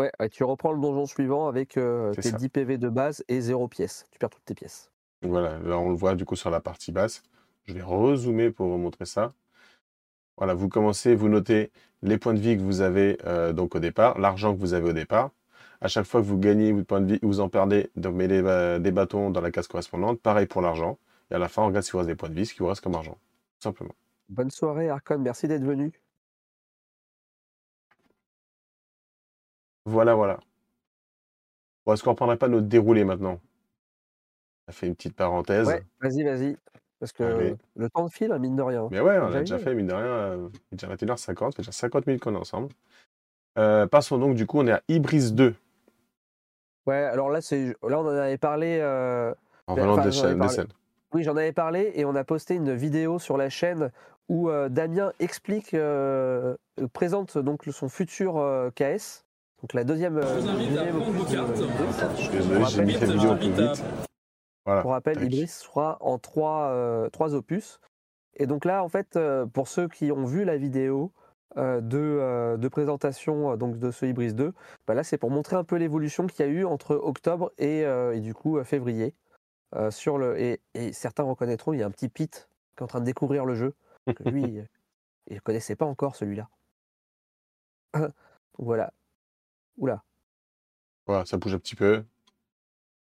Ouais, tu reprends le donjon suivant avec euh, tes ça. 10 PV de base et 0 pièces. Tu perds toutes tes pièces. Donc Voilà, là on le voit du coup sur la partie basse. Je vais rezoomer pour vous montrer ça. Voilà, vous commencez, vous notez les points de vie que vous avez euh, donc au départ, l'argent que vous avez au départ. À chaque fois que vous gagnez votre point de vie ou vous en perdez, donc mettez euh, des bâtons dans la case correspondante. Pareil pour l'argent. Et à la fin, on regarde si vous reste des points de vie, ce qui vous reste comme argent. Tout simplement. Bonne soirée, Arcon. Merci d'être venu. Voilà, voilà. Bon, est-ce qu'on reprendrait pas notre déroulé maintenant? Ça fait une petite parenthèse. Ouais, vas-y, vas-y. Parce que Allez. le temps de fil, hein, mine de rien. Mais ouais, on Déjà a déjà fait, mine de rien, euh, déjà 21h50, ça fait déjà 50 minutes qu'on est ensemble. Euh, passons donc, du coup, on est à Ibris 2, Ouais, alors là, c'est, là on en avait parlé. euh, en Ben, venant enfin, de, j'en ai chaîne- de parlé. scène. Oui, j'en avais parlé et on a posté une vidéo sur la chaîne où euh, Damien explique, présente donc son futur KS. Donc la deuxième. euh, opus de- Je suis désolé, j'ai mis vidéo vite. Voilà. Pour rappel, tac. Ibris sera en trois, euh, trois opus. Et donc là, en fait, euh, pour ceux qui ont vu la vidéo euh, de, euh, de présentation euh, donc de ce Ibris 2, bah là, c'est pour montrer un peu l'évolution qu'il y a eu entre octobre et, euh, et du coup euh, février. Euh, sur le, et, et certains reconnaîtront, il y a un petit Pete qui est en train de découvrir le jeu. Que lui, il ne connaissait pas encore celui-là. Donc voilà. Oula. Voilà, ça bouge un petit peu.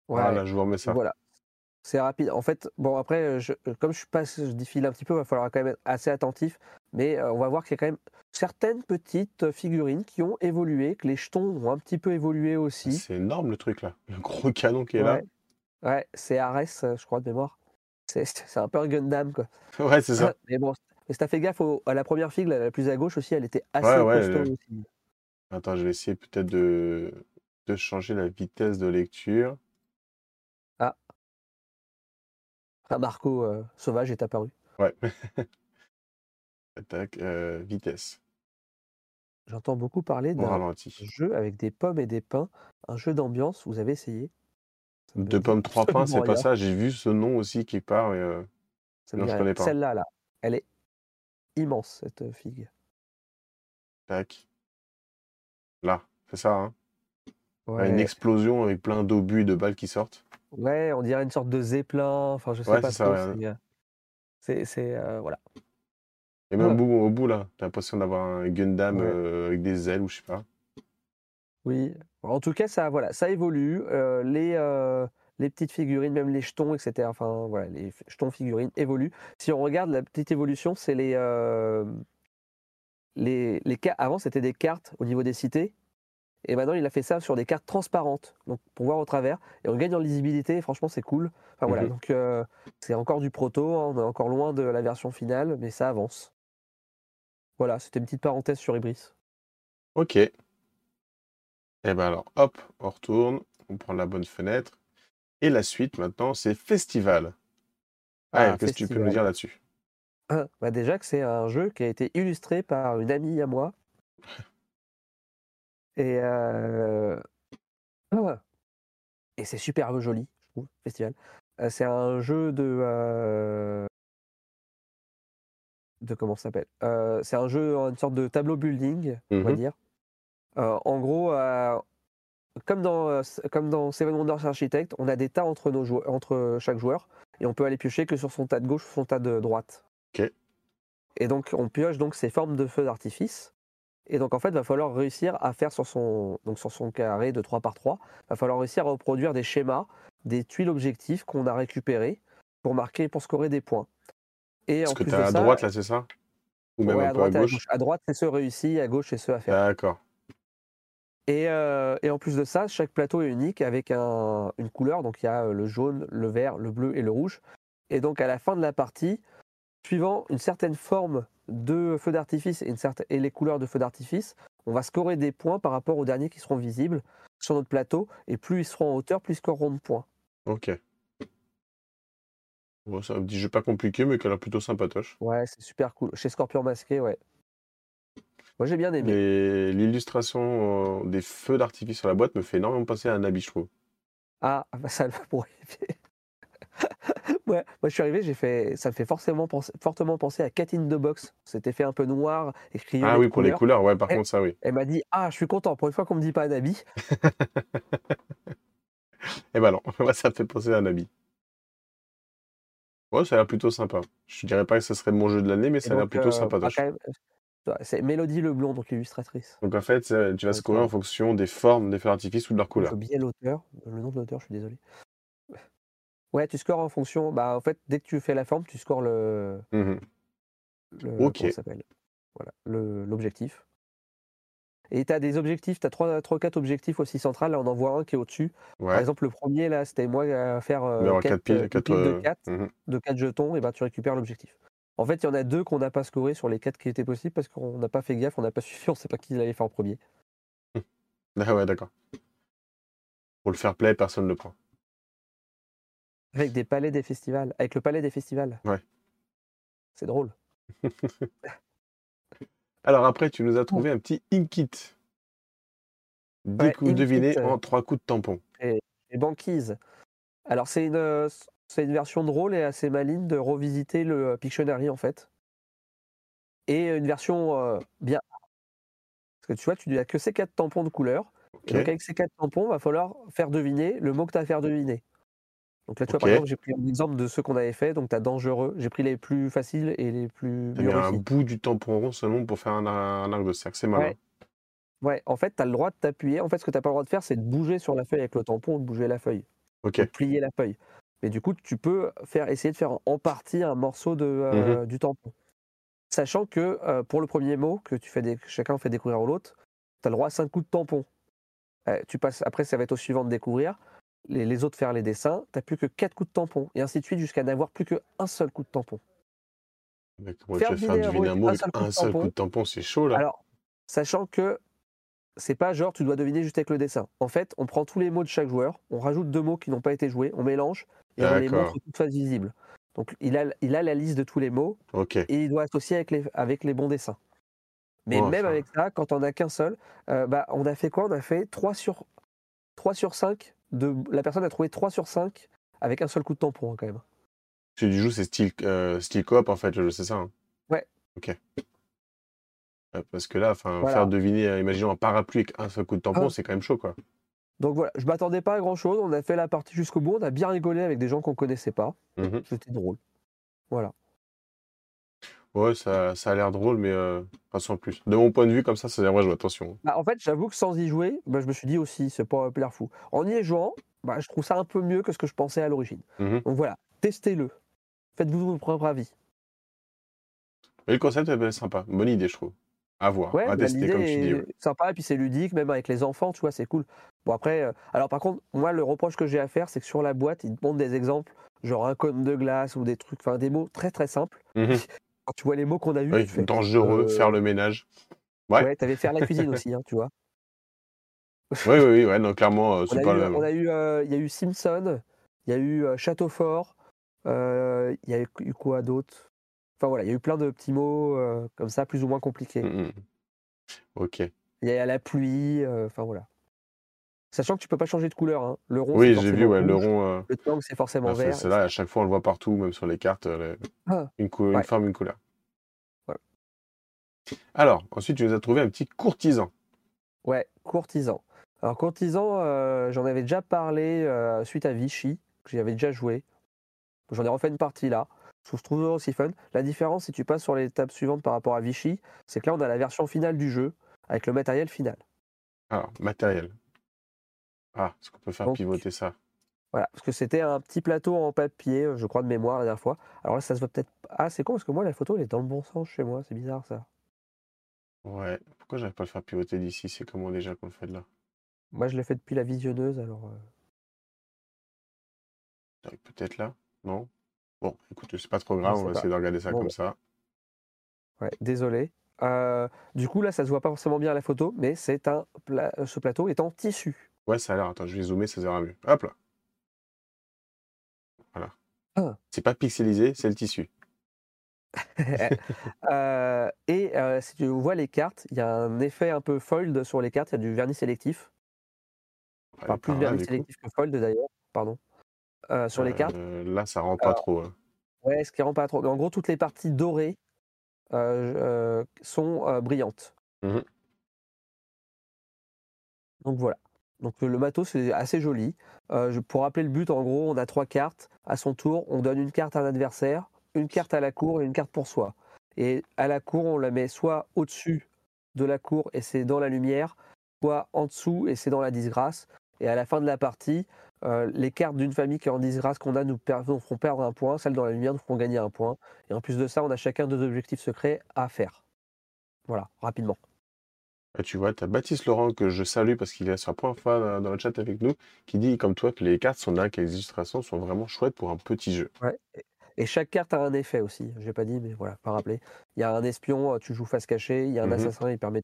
Ouais. Voilà, je vous remets ça. Voilà. C'est rapide. En fait, bon après, je- comme je suis pas, je défile un petit peu, il va falloir quand même être assez attentif. Mais euh, on va voir qu'il y a quand même certaines petites figurines qui ont évolué, que les jetons ont un petit peu évolué aussi. C'est énorme le truc là. Le gros canon qui est Ouais, ouais c'est Ares, je crois de mémoire. C'est un peu un Gundam quoi. là. Ouais, c'est ça. Mais bon, mais si t'as fait gaffe au- à la première figue, la, la plus à gauche aussi, elle était assez Ouais, costaud aussi. Attends, je vais essayer peut-être de... de changer la vitesse de lecture. Un Marco euh, sauvage est apparu. Ouais. Tac, euh, vitesse. J'entends beaucoup parler d'un jeu avec des pommes et des pains, un jeu d'ambiance. Vous avez essayé? Deux pommes, trois pains, c'est pas ça? J'ai vu ce nom aussi qui part. mais, euh, Ça Non, je connais pas. Celle-là, là, elle est immense, cette euh, figue. Tac. Là, c'est ça, hein. Ouais, Une explosion avec plein d'obus et de balles qui sortent. ouais, on dirait une sorte de zeppelin. Enfin, je sais Ouais, pas c'est c'est, euh, euh, voilà. Et même Ouais. au, bout, au bout, là, t'as l'impression d'avoir un Gundam euh, avec des ailes ou je sais pas. Oui. En tout cas, ça, voilà, ça évolue. Euh, les, euh, les petites figurines, même les jetons, etc. Enfin, voilà, les jetons figurines évoluent. Si on regarde la petite évolution, c'est les, euh, les, Avant, c'était des cartes au niveau des cités. Et maintenant, il a fait ça sur des cartes transparentes, donc pour voir au travers. Et on gagne en lisibilité. et franchement, c'est cool. Enfin voilà, Mhm. donc euh, c'est encore du proto. hein, on est encore loin de la version finale, mais ça avance. Voilà, c'était une petite parenthèse sur Ibris. Ok. Et ben alors, hop, on retourne, on prend la bonne fenêtre. Et la suite, maintenant, c'est Festival. Ah, Ah, qu'est-ce que tu peux nous dire là-dessus? Bah déjà que c'est un jeu qui a été illustré par une amie à moi. Et, euh, et c'est super joli, je trouve, festival. Euh, c'est un jeu de. euh, De comment ça s'appelle? Euh, C'est un jeu, une sorte de tableau building, on va Mhm. dire. En gros, comme dans, comme dans Seven Wonders Architect, on a des tas entre, nos entre chaque joueur et on peut aller piocher que sur son tas de gauche ou son tas de droite. Et donc, on pioche donc ces formes de feux d'artifice. Et donc, en fait, il va falloir réussir à faire sur son, donc sur son carré de 3 par 3, il va falloir réussir à reproduire des schémas des tuiles objectifs qu'on a récupérées pour marquer, pour scorer des points. Et Ce en que tu as à ça, droite, là, c'est ça? Ou même ouais, un à peu droite à gauche. À droite, c'est ceux réussis, à gauche, c'est ceux à faire. D'accord. Et, euh, et en plus de ça, chaque plateau est unique avec un- une couleur. Donc il y a le jaune, le vert, le bleu et le rouge. Et donc à la fin de la partie, suivant une certaine forme de feu d'artifice et, les couleurs de feu d'artifice, on va scorer des points par rapport aux derniers qui seront visibles sur notre plateau. Et plus ils seront en hauteur, plus ils scoreront de points. Ok. Bon, c'est un petit jeu pas compliqué, mais qui a l'air plutôt sympatoche. Ouais, c'est super cool. Chez Scorpion Masqué, ouais. Moi j'ai bien aimé. Et l'illustration euh, des feux d'artifice sur la boîte me fait énormément penser à un habit, je trouve. Ah, bah ça le pourrait. Ouais, moi je suis arrivé, j'ai fait, ça me fait forcément penser, fortement penser à Cat in the Box. Cet effet un peu noir crayonné Ah oui, pour les couleurs. ouais, par contre, ça oui. Elle m'a dit Ah, je suis content, pour une fois qu'on me dit pas un habit. Eh ben non, moi, ça me fait penser à un habit. Ouais, ça a l'air plutôt sympa. Je dirais pas que ce serait mon jeu de l'année, mais Et ça a l'air plutôt euh, bah, quand même, euh, c'est Mélodie Leblond, donc l'illustratrice. Donc en fait, euh, tu vas scorer en fonction des formes des feux d'artifice ou de leur J'ai couleur. oublié l'auteur, le nom de l'auteur, je suis désolé. Ouais, tu scores en fonction. Bah, en fait, dès que tu fais la forme, tu scores le. Mhm. le Ok. S'appelle? Voilà, l'objectif. Et tu as des objectifs, tu as 3 ou 4 objectifs aussi centrales. Là, on en voit un qui est au-dessus. Par Ouais, exemple, le premier, là, c'était moi à faire mais euh, en 4 quatre, piles, euh, une 4... pile de 4 mhm. de quatre jetons, et ben tu récupères l'objectif. En fait, il y en a deux qu'on n'a pas scoré sur les quatre qui étaient possibles parce qu'on n'a pas fait gaffe, on n'a pas suivi, on ne sait pas qui l'allait faire en premier. Ah ouais, d'accord. Pour le fair play, personne ne le prend. Avec des palais des festivals, avec le palais des festivals. Ouais. C'est drôle. Alors après, tu nous as trouvé un petit Inkit. Ouais, Décou- Inkit, devinez euh. en trois coups de tampon. Les banquises. Alors, c'est une, c'est une version drôle et assez maligne de revisiter le euh, Pictionary en fait. Et une version euh, bien. Parce que tu vois, tu n'as que ces quatre tampons de couleur. Et donc, avec ces quatre tampons, il va falloir faire deviner le mot que tu as à faire deviner. Donc là, tu vois, par exemple, j'ai pris un exemple de ceux qu'on avait fait. Donc, tu as dangereux. J'ai pris les plus faciles et les plus mis un bout du tampon rond seulement pour faire un, un arc de cercle. C'est malin. Ouais. Ouais, en fait, tu as le droit de t'appuyer. En fait, ce que tu n'as pas le droit de faire, c'est de bouger sur la feuille avec le tampon ou de bouger la feuille. Ok. de plier la feuille. Mais du coup, tu peux faire, essayer de faire en partie un morceau de, euh, du tampon. Sachant que euh, pour le premier mot que tu fais des, que chacun fait découvrir l'autre, tu as le droit à 5 coups de tampon. Euh, tu passes, après, ça va être au suivant de découvrir. Les, les autres faire les dessins, tu n'as plus que 4 coups de tampon. Et ainsi de suite jusqu'à n'avoir plus qu'un seul coup de tampon. Faire faire avec un seul coup de un seul tampon. coup de tampon C'est chaud là. Alors, sachant que c'est pas genre tu dois deviner juste avec le dessin. En fait, on prend tous les mots de chaque joueur, on rajoute deux mots qui n'ont pas été joués, on mélange et on les montre toutes faces visibles. Donc il a, il a la liste de tous les mots et il doit associer avec les, avec les bons dessins. Mais Oh, même ça- avec ça, quand on n'a qu'un seul, euh, bah, on a fait quoi? On a fait 3 sur, 3 sur 5. De, la personne a trouvé 3 sur 5 avec un seul coup de tampon hein, quand même. Tu du joue, c'est style, euh, style coop en fait, je c'est ça. hein Ouais. Ok. Ouais, Parce que là, enfin, Voilà. faire deviner, euh, imaginons un parapluie avec un seul coup de tampon, Ah. c'est quand même chaud quoi. Donc voilà, je m'attendais pas à grand chose. On a fait la partie jusqu'au bout. On a bien rigolé avec des gens qu'on connaissait pas. Mhm. C'était drôle. Voilà. Ouais, ça, ça a l'air drôle, mais euh, pas sans plus. De mon point de vue, comme ça, c'est vrai, je vois attention. Bah, en fait, j'avoue que sans y jouer, bah, je me suis dit aussi, c'est pas un plaire fou. En y jouant, bah, je trouve ça un peu mieux que ce que je pensais à l'origine. Mhm. Donc voilà, testez-le. Faites-vous votre propre avis. Mais le concept est sympa, bonne idée, je trouve. À voir, Ouais, à tester, comme tu dis. ouais. sympa et puis c'est ludique, même avec les enfants, tu vois, c'est cool. Bon après, euh, alors par contre, moi le reproche que j'ai à faire, c'est que sur la boîte, ils te montrent des exemples, genre un cône de glace ou des trucs, enfin des mots très très simples. Mhm. Quand tu vois les mots qu'on a Oui, fais, dangereux, euh, faire le ménage. Ouais. ouais, t'avais faire la cuisine aussi, hein, tu vois. Oui, oui, oui, ouais, non, clairement, euh, c'est pas eu, le même. on a eu, euh, il y a eu Simpson, il y a eu Château Fort, euh, il y a eu quoi d'autre? Enfin voilà, il y a eu plein de petits mots comme ça, plus ou moins compliqués. Mhm. Ok. Il y a la pluie, enfin voilà. Sachant que tu peux pas changer de couleur. hein. Le rond, Oui, j'ai vu, ouais, le rouge, rond. euh, Le triangle, c'est forcément ah, vert. c'est là, à chaque fois, on le voit partout, même sur les cartes, euh, le- Ah. une, cou- une Ouais. forme, une couleur. Voilà. Alors, ensuite, tu nous as trouvé un petit courtisan. Ouais, courtisan. Alors courtisan, euh, j'en avais déjà parlé euh, suite à Vichy, que j'y avais déjà joué. J'en ai refait une partie là. Je trouve toujours aussi fun. La différence, si tu passes sur l'étape suivante par rapport à Vichy, c'est que là, on a la version finale du jeu avec le matériel final. Alors, matériel. Ah, est-ce qu'on peut faire Donc- pivoter ça Voilà, parce que c'était un petit plateau en papier, euh, je crois, de mémoire la dernière fois. Alors là, ça se voit peut-être. Ah, c'est con, parce que moi, la photo, elle est dans le bon sens chez moi. C'est bizarre, ça. Ouais. Pourquoi j'arrive pas à le faire pivoter d'ici? C'est comment déjà qu'on le fait de là? Moi, je l'ai fait depuis la visionneuse, alors. euh, Peut-être là? Non? Bon, écoute, c'est pas trop grave, on va essayer de regarder ça Bon, comme bah. ça. Ouais, désolé. Euh, du coup, là, ça se voit pas forcément bien à la photo, mais c'est un pla- ce plateau est en tissu. Ouais, ça a l'air. Attends, je vais zoomer, ça verra mieux. Hop là. Voilà. Ah. C'est pas pixelisé, c'est le tissu. Euh, et euh, si tu vois les cartes, il y a un effet un peu fold sur les cartes. Il y a du vernis sélectif. Ouais, Enfin, plus de vernis coup. sélectif que fold d'ailleurs. Pardon. Euh, sur les cartes. Là, ça rend pas trop. hein. Ouais, ce qui rend pas trop. En gros, toutes les parties dorées sont brillantes. Mhm. Donc voilà. Donc le matos c'est assez joli. Euh, pour rappeler le but, en gros, on a trois cartes. À son tour, on donne une carte à un adversaire, une carte à la cour et une carte pour soi. Et à la cour, on la met soit au-dessus de la cour et c'est dans la lumière, soit en dessous et c'est dans la disgrâce. Et à la fin de la partie, euh, les cartes d'une famille qui est en disgrâce qu'on a nous, nous feront perdre un point, celles dans la lumière nous feront gagner un point. Et en plus de ça, on a chacun deux objectifs secrets à faire. Voilà, rapidement. Ah, tu vois, tu as Baptiste Laurent que je salue parce qu'il est sur la première fois dans, le chat avec nous, qui dit comme toi que les cartes sont là, que les illustrations sont vraiment chouettes pour un petit jeu. Ouais. Et- chaque carte a un effet aussi. J'ai pas dit, mais voilà, pas rappelé. Il y a un espion, euh, tu joues face cachée. Il y a un Mhm. assassin, il permet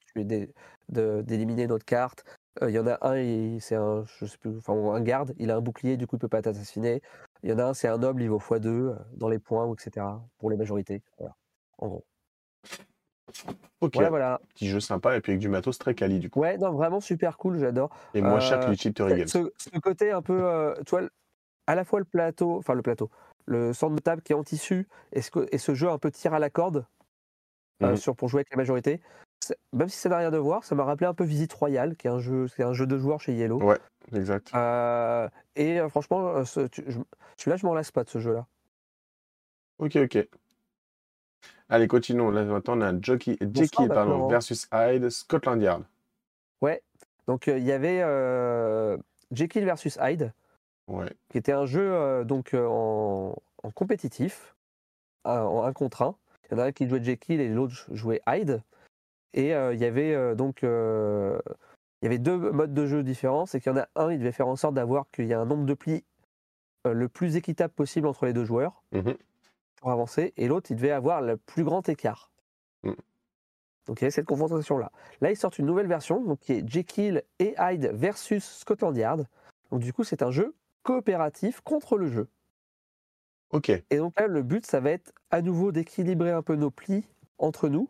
d'éliminer notre carte. Euh, Il y en a un, c'est un, je sais plus, enfin un garde. Il a un bouclier, du coup il peut pas t'assassiner. Il y en a un, c'est un noble, il vaut x2 euh, dans les points, etc. Pour les majorités. Voilà. En gros. Ok, Voilà, voilà. petit jeu sympa et puis avec du matos très quali du coup. Ouais, non, vraiment super cool, j'adore. Et moins cher que Euh, l'Utility Games. ce, ce côté un peu, euh, tu vois, à la fois le plateau, enfin le plateau, le centre de table qui est en tissu et ce, que- et ce jeu un peu tir à la corde euh, Mhm. sur, pour jouer avec la majorité. Même si ça n'a rien à voir, ça m'a rappelé un peu Visite Royale, qui est un jeu, c'est un jeu de joueurs chez Yellow. Ouais, exact. Euh, et euh, franchement, ce- tu- je- celui-là, je m'en lasse pas de ce jeu-là. Ok, ok. Allez, continuons. Là, maintenant, on a Jockey, Jekyll pardon, versus Hyde, Scotland Yard. Ouais. Donc euh, il y avait euh, Jekyll versus Hyde. Ouais. qui était un jeu euh, donc en, en compétitif, en un contre un. Il y en a un qui jouait Jekyll et l'autre jouait Hyde. Et euh, il y avait euh, donc euh, il y avait deux modes de jeu différents. C'est qu'il y en a un, il devait faire en sorte d'avoir qu'il y a un nombre de plis le plus équitable possible entre les deux joueurs Mhm. Pour avancer, et l'autre, il devait avoir le plus grand écart. Mm. Donc il y avait cette confrontation-là. Là, ils sortent une nouvelle version, donc qui est Jekyll et Hyde versus Scotland Yard. Donc du coup, c'est un jeu coopératif contre le jeu. Ok. Et donc là, le but, ça va être à nouveau d'équilibrer un peu nos plis entre nous.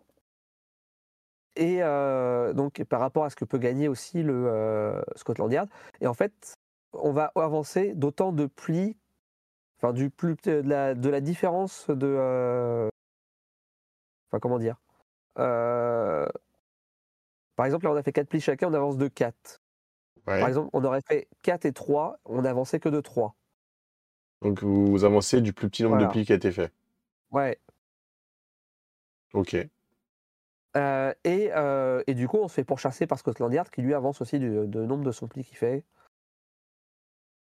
Et euh, donc par rapport à ce que peut gagner aussi le euh, Scotland Yard. Et en fait, on va avancer d'autant de plis, enfin du plus de la, de la différence de, euh, enfin comment dire. Euh, par exemple, là, on a fait 4 plis chacun, on avance de 4. Ouais. Par exemple, on aurait fait 4 et 3, on n'avançait que de 3. Donc, vous, avancez du plus petit nombre Voilà. de plis qui a été fait. Ouais. Ok. Euh, et, et du coup, on se fait pourchasser par Scotland Yard qui lui avance aussi du, de nombre de son pli qu'il fait.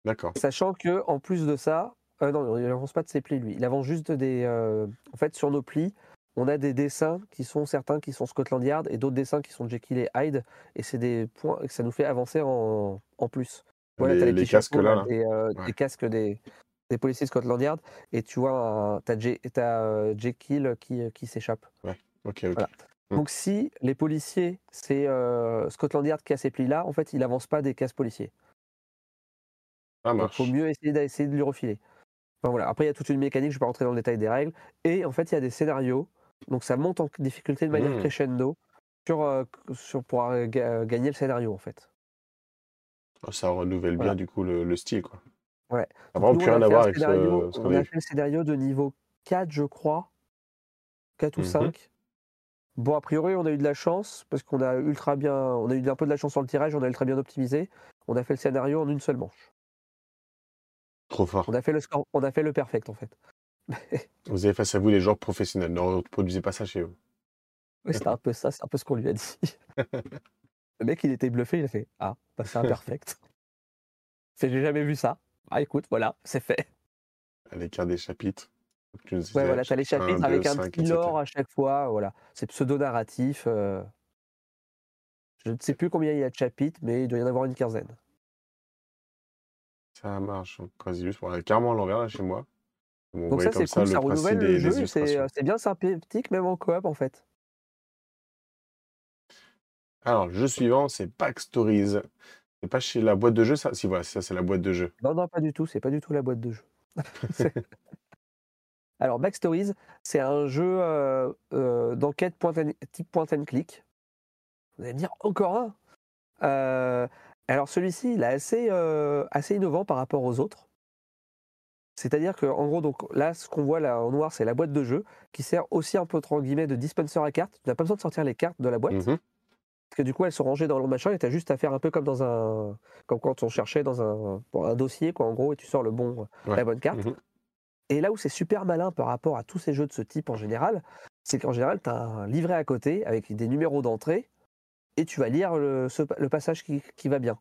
D'accord. Sachant que en plus de ça, euh, non, il avance pas de ses plis lui. Il avance juste des. euh, en fait, sur nos plis, on a des dessins qui sont certains qui sont Scotland Yard et d'autres dessins qui sont Jekyll et Hyde. Et c'est des points que ça nous fait avancer en, en plus. Voilà, t'as les, petits les casques chapeaux, là, là. Des, euh, Ouais. des casques des, des policiers de Scotland Yard. Et tu vois, un- t'as Je- t'as, euh, Jekyll qui, qui s'échappe. Ok, ok. Voilà. Mm. Donc si les policiers, c'est euh, Scotland Yard qui a ces plis-là, en fait, il avance pas des cases policiers. Ça Donc marche. faut mieux essayer d'essayer de lui refiler. Enfin, voilà. Après, il y a toute une mécanique, je ne vais pas rentrer dans le détail des règles. Et en fait, il y a des scénarios. Donc ça monte en difficulté de manière Mm. crescendo sur, euh, sur, pour euh, ga- gagner le scénario, en fait. Oh, Ça renouvelle bien du coup le, le style, quoi. Ouais. Ça n'a Donc, vraiment nous, plus rien à voir avec scénario- ce On a fait le scénario de niveau 4, je crois. 4 ou Mhm. 5. Bon, a priori, on a eu de la chance, parce qu'on a ultra bien. On a eu un peu de la chance sur le tirage, on a ultra bien optimisé. On a fait le scénario en une seule manche. Trop fort. On a fait le score, on a fait le perfect en fait. Vous avez face à vous des joueurs professionnels. Ne reproduisez pas ça chez vous. C'était un peu ça, c'est un peu ce qu'on lui a dit. le mec, il était bluffé, il a fait Ah, bah, c'est un perfect. J'ai jamais vu ça. Ah écoute, voilà, c'est fait. À l'écart des chapitres. tu Ouais, voilà, tu as les chapitre chapitres 1, avec 2, un 5, petit lore à chaque fois, voilà. C'est pseudo-narratif. euh. Je ne sais plus combien il y a de chapitres, mais il doit y en avoir une quinzaine. Ça marche. Donc, juste pour aller carrément à l'envers là chez moi. Donc ça, c'est cool, ça renouvelle le jeu, c'est euh, c'est bien sympathique, même en coop en fait. Alors, le jeu suivant, c'est Backstories. C'est pas chez la boîte de jeu, ça? Si, voilà, ça, c'est la boîte de jeu. Non, non, pas du tout, c'est pas du tout la boîte de jeu. Alors, Backstories, c'est un jeu euh, euh, d'enquête point type point and click. Vous allez me dire, encore un? Euh, Alors, celui-ci, il est assez, euh, assez innovant par rapport aux autres. C'est-à-dire que, en gros, donc, là, ce qu'on voit là en noir, c'est la boîte de jeu qui sert aussi un peu, entre guillemets, de dispenser à cartes. Tu n'as pas besoin de sortir les cartes de la boîte. Mhm. Parce que du coup, elles sont rangées dans le machin et tu as juste à faire un peu comme dans un. Comme quand on cherchait dans un, bon, un dossier, quoi, en gros, et tu sors le bon, Ouais. la bonne carte. Mhm. Et là où c'est super malin par rapport à tous ces jeux de ce type en général, c'est qu'en général, tu as un livret à côté avec des numéros d'entrée et tu vas lire le, ce- le passage qui, qui va bien.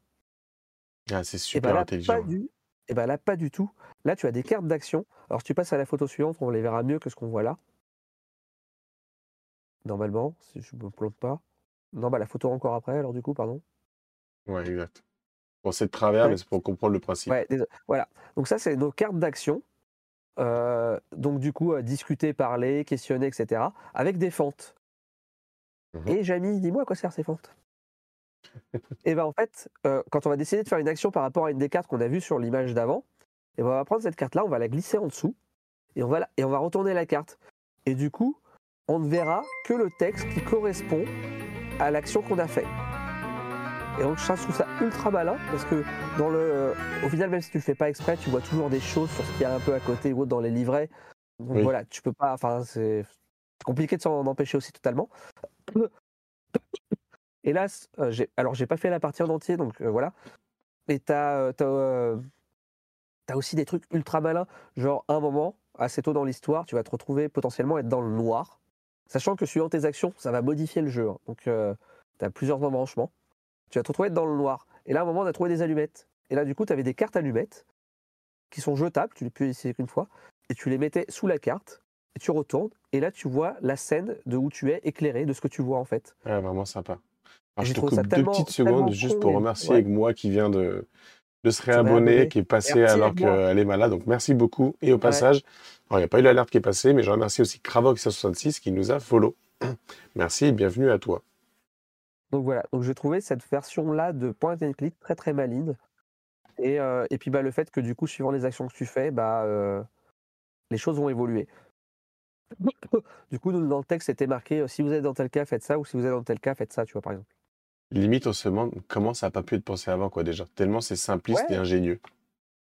Ah, c'est Et super ben là, intelligent. pas du. Et ben là, pas du tout. Là, tu as des cartes d'action. Alors, si tu passes à la photo suivante, on les verra mieux que ce qu'on voit là. Normalement, si je me plante pas. Non, bah la photo encore après, alors du coup, pardon. Ouais, exact. Bon, c'est de travers, Ouais. mais c'est pour comprendre le principe. Ouais, voilà. Donc ça, c'est nos cartes d'action. Euh, donc du coup, discuter, parler, questionner, etc. Avec des fentes. Mhm. Et Jamy, dis-moi à quoi servent ces fentes? Et ben en fait, euh, quand on va décider de faire une action par rapport à une des cartes qu'on a vues sur l'image d'avant, et ben on va prendre cette carte-là, on va la glisser en dessous, et on va la- et on va retourner la carte. Et du coup, on ne verra que le texte qui correspond à l'action qu'on a fait. Et donc je trouve ça ultra malin parce que dans le, euh, au final, même si tu le fais pas exprès, tu vois toujours des choses sur ce qu'il y a un peu à côté ou autre dans les livrets. Donc Oui. voilà, tu peux pas. Enfin, c'est compliqué de s'en empêcher aussi totalement. Hélas, euh, alors j'ai pas fait la partie en entier, donc euh, voilà. T'as, euh, t'as, aussi des trucs ultra malins, genre un moment, assez tôt dans l'histoire, tu vas te retrouver potentiellement être dans le noir, sachant que suivant tes actions, ça va modifier le jeu. hein. Donc tu as plusieurs embranchements. Tu vas te retrouver dans le noir. Et là, à un moment, on a trouvé des allumettes. Et là, du coup, tu avais des cartes allumettes qui sont jetables, tu les peux essayer qu'une fois, et tu les mettais sous la carte, tu retournes, et là, tu vois la scène de où tu es éclairé, de ce que tu vois en fait. Ouais, vraiment sympa. Alors, je te coupe deux petites secondes juste pour remercier ouais. moi qui vient de, de se réabonner. qui est passé alors qu'elle est malade. Donc merci beaucoup. Et au passage, il n'y a pas eu l'alerte qui est passée, mais je remercie aussi Kravox66 qui nous a follow. Merci et bienvenue à toi. Donc voilà, donc j'ai trouvé cette version-là de point and click très très maligne. Et, euh, et puis bah, le fait que du coup, suivant les actions que tu fais, bah, euh, les choses vont évoluer. Du coup, nous, dans le texte, c'était marqué euh, si vous êtes dans tel cas, faites ça, ou si vous êtes dans tel cas, faites ça, tu vois, par exemple. Limite, on se demande comment ça n'a pas pu être pensé avant, quoi, déjà. Tellement c'est simpliste Ouais. et ingénieux.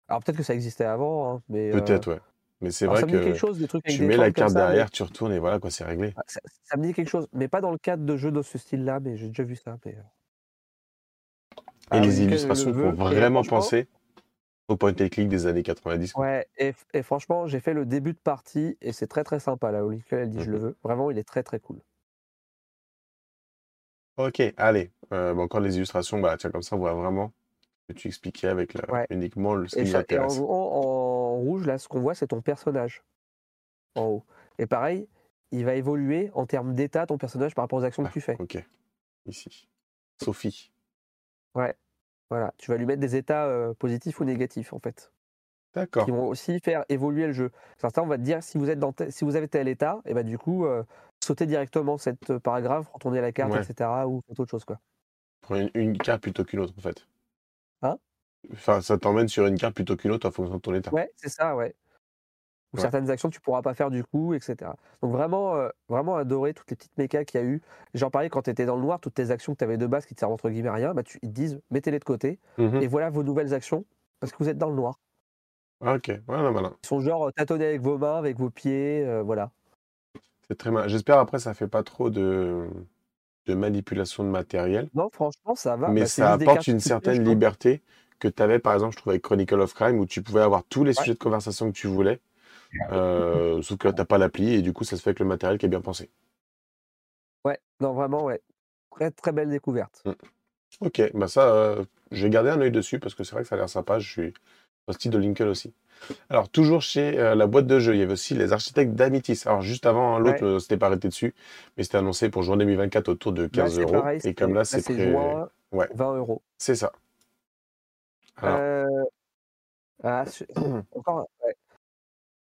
Alors peut-être que ça existait avant, hein, mais. euh, Peut-être, ouais. Mais c'est vrai ça me dit quelque que chose, des trucs tu mets la carte ça, mais- derrière, tu retournes et voilà, quoi, c'est réglé. Ouais, Ça, ça me dit quelque chose, mais pas dans le cadre de jeux de ce style-là, mais j'ai déjà vu ça. Mais... euh. Et Ah les illustrations et vraiment penser au point and click des années 90. quoi. Ouais, et, et franchement, j'ai fait le début de partie et c'est très très sympa là où Nickel elle dit je le Mhm. veux. Vraiment, il est très très cool. Ok, allez. Euh, bah, encore les illustrations, bah tiens, comme ça, on voit vraiment ce que tu expliquais avec la- Ouais. uniquement le, ce Et, nous ça- et en, rouge, là, ce qu'on voit, c'est ton personnage en haut. Et pareil, il va évoluer en termes d'état ton personnage par rapport aux actions Ah, que tu fais. Ok, ici. Sophie. Voilà, tu vas lui mettre des états euh, positifs ou négatifs en fait, D'accord. qui vont aussi faire évoluer le jeu. Certains, on va te dire si vous êtes dans si vous avez tel état, et bah du coup, euh, sautez directement cette paragraphe, retournez la carte, Ouais. etc. ou autre chose quoi. Une, une carte plutôt qu'une autre, en fait. Hein? Enfin, ça t'emmène sur une carte plutôt qu'une autre en fonction de ton état. Ouais, c'est ça, ouais. Ou Ouais. certaines actions que tu pourras pas faire du coup, etc. Donc vraiment, euh, vraiment adoré toutes les petites mécas qu'il y a eu. J'en parlais quand tu étais dans le noir, toutes tes actions que tu avais de base qui te servent entre guillemets à rien, bah tu, ils te disent mettez-les de côté Mhm. et voilà vos nouvelles actions parce que vous êtes dans le noir. Ah, ok, voilà, malin. Ils sont genre euh, tâtonnez avec vos mains, avec vos pieds, euh, voilà. C'est très malin. J'espère après, ça fait pas trop de, de manipulation de matériel. Non, franchement, ça va. mais Bah, ça apporte une certaine liberté que tu avais, par exemple, je trouve, avec Chronicle of Crime, où tu pouvais avoir tous les Ouais. sujets de conversation que tu voulais, euh, sauf que tu pas l'appli, et du coup, ça se fait avec le matériel qui est bien pensé. Ouais, non, vraiment, ouais. Très, très belle découverte. Ok, bah ça, euh, je vais garder un œil dessus, parce que c'est vrai que ça a l'air sympa. Je suis au style de Lincoln aussi. Alors, toujours chez euh, la boîte de jeu, il y avait aussi les architectes d'Amitis. Alors, juste avant, hein, l'autre Ouais. ne s'était pas arrêté dessus, mais c'était annoncé pour juin 2024 autour de 15 c'est euros. pareil, Et comme c'est- là, c'est prêt. juin, Ouais, 20 euros. c'est ça. Alors, Euh, ah, encore, ouais.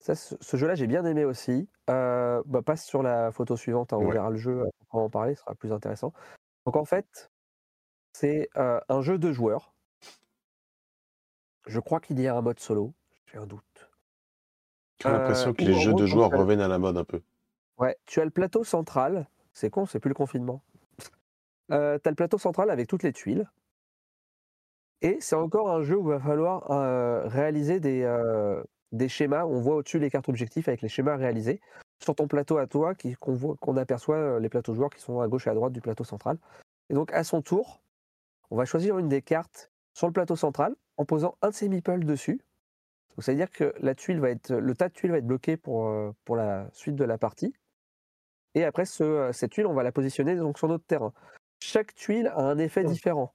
Ça, ce, jeu-là, j'ai bien aimé aussi. Euh, bah, passe sur la photo suivante, hein, on Ouais. verra le jeu, on va en parler, ce sera plus intéressant. Donc en fait, c'est euh, un jeu de joueurs. Je crois qu'il y a un mode solo, j'ai un doute. j'ai l'impression euh, que ou les jeux de joueurs as- reviennent à la mode un peu. Ouais, tu as le plateau central, c'est con, c'est plus le confinement. Euh, tu as le plateau central avec toutes les tuiles. Et c'est encore un jeu où il va falloir euh, réaliser des, euh, des schémas. On voit au-dessus les cartes objectifs avec les schémas réalisés. Sur ton plateau à toi, qui- qu'on voit- qu'on aperçoit euh, les plateaux joueurs qui sont à gauche et à droite du plateau central. Et donc, à son tour, on va choisir une des cartes sur le plateau central en posant un de ses meeples dessus. Donc, ça veut dire que la tuile va être, le tas de tuiles va être bloqué pour, euh, pour la suite de la partie. Et après, ce, euh, cette tuile, on va la positionner donc, sur notre terrain. Chaque tuile a un effet différent.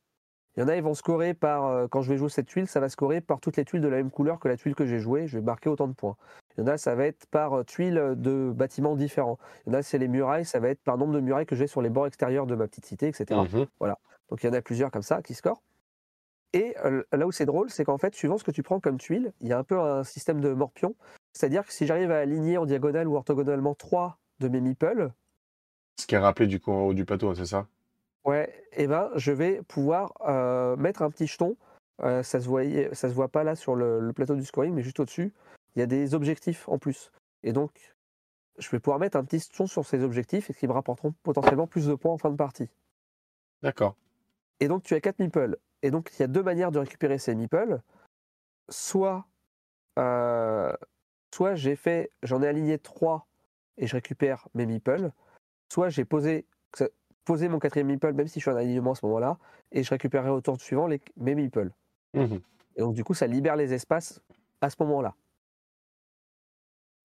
Il y en a, ils vont scorer par, euh, quand je vais jouer cette tuile, ça va scorer par toutes les tuiles de la même couleur que la tuile que j'ai jouée, je vais marquer autant de points. Il y en a, ça va être par euh, tuiles de bâtiments différents. Il y en a, c'est les murailles, ça va être par nombre de murailles que j'ai sur les bords extérieurs de ma petite cité, etc. Mhm. Donc il y en a plusieurs comme ça qui scorent. Et euh, là où c'est drôle, c'est qu'en fait, suivant ce que tu prends comme tuile, il y a un peu un système de morpion. C'est-à-dire que si j'arrive à aligner en diagonale ou orthogonalement trois de mes meeples, Ce qui est rappelé du coup en haut du plateau, hein, c'est ça? Ouais, et ben, je vais pouvoir euh, mettre un petit jeton. Euh, ça se voyait, ça se voit pas là sur le, le plateau du scoring, mais juste au-dessus, il y a des objectifs en plus. Et donc, je vais pouvoir mettre un petit jeton sur ces objectifs et qui me rapporteront potentiellement plus de points en fin de partie. D'accord. Et donc, tu as quatre meeples. Et donc, il y a deux manières de récupérer ces meeples. Soit, euh, soit j'ai fait, j'en ai aligné trois et je récupère mes meeples. Soit j'ai posé, posé mon quatrième meeple, même si je suis en alignement à ce moment-là, et je récupérerai au tour suivant les, mes meeples. Mhm. Et donc, du coup, ça libère les espaces à ce moment-là.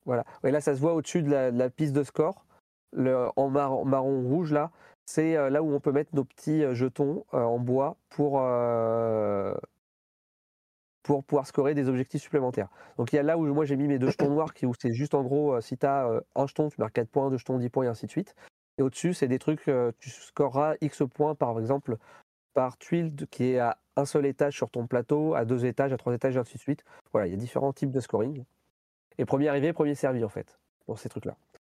Voilà. Et là, ça se voit au-dessus de la, de la piste de score. Le, en marron, marron rouge, là, c'est euh, là où on peut mettre nos petits euh, jetons euh, en bois pour, euh, pour pouvoir scorer des objectifs supplémentaires. Donc, il y a là où moi j'ai mis mes deux jetons noirs, qui, où c'est juste en gros, si tu as un jeton, tu marques 4 points, deux jetons, 10 points, et ainsi de suite. Et au-dessus, c'est des trucs, euh, tu scoreras X points, par exemple, par tuile qui est à un seul étage sur ton plateau, à deux étages, à trois étages, et ainsi de suite. Voilà, il y a différents types de scoring. Et premier arrivé, premier servi, en fait, pour ces trucs-là.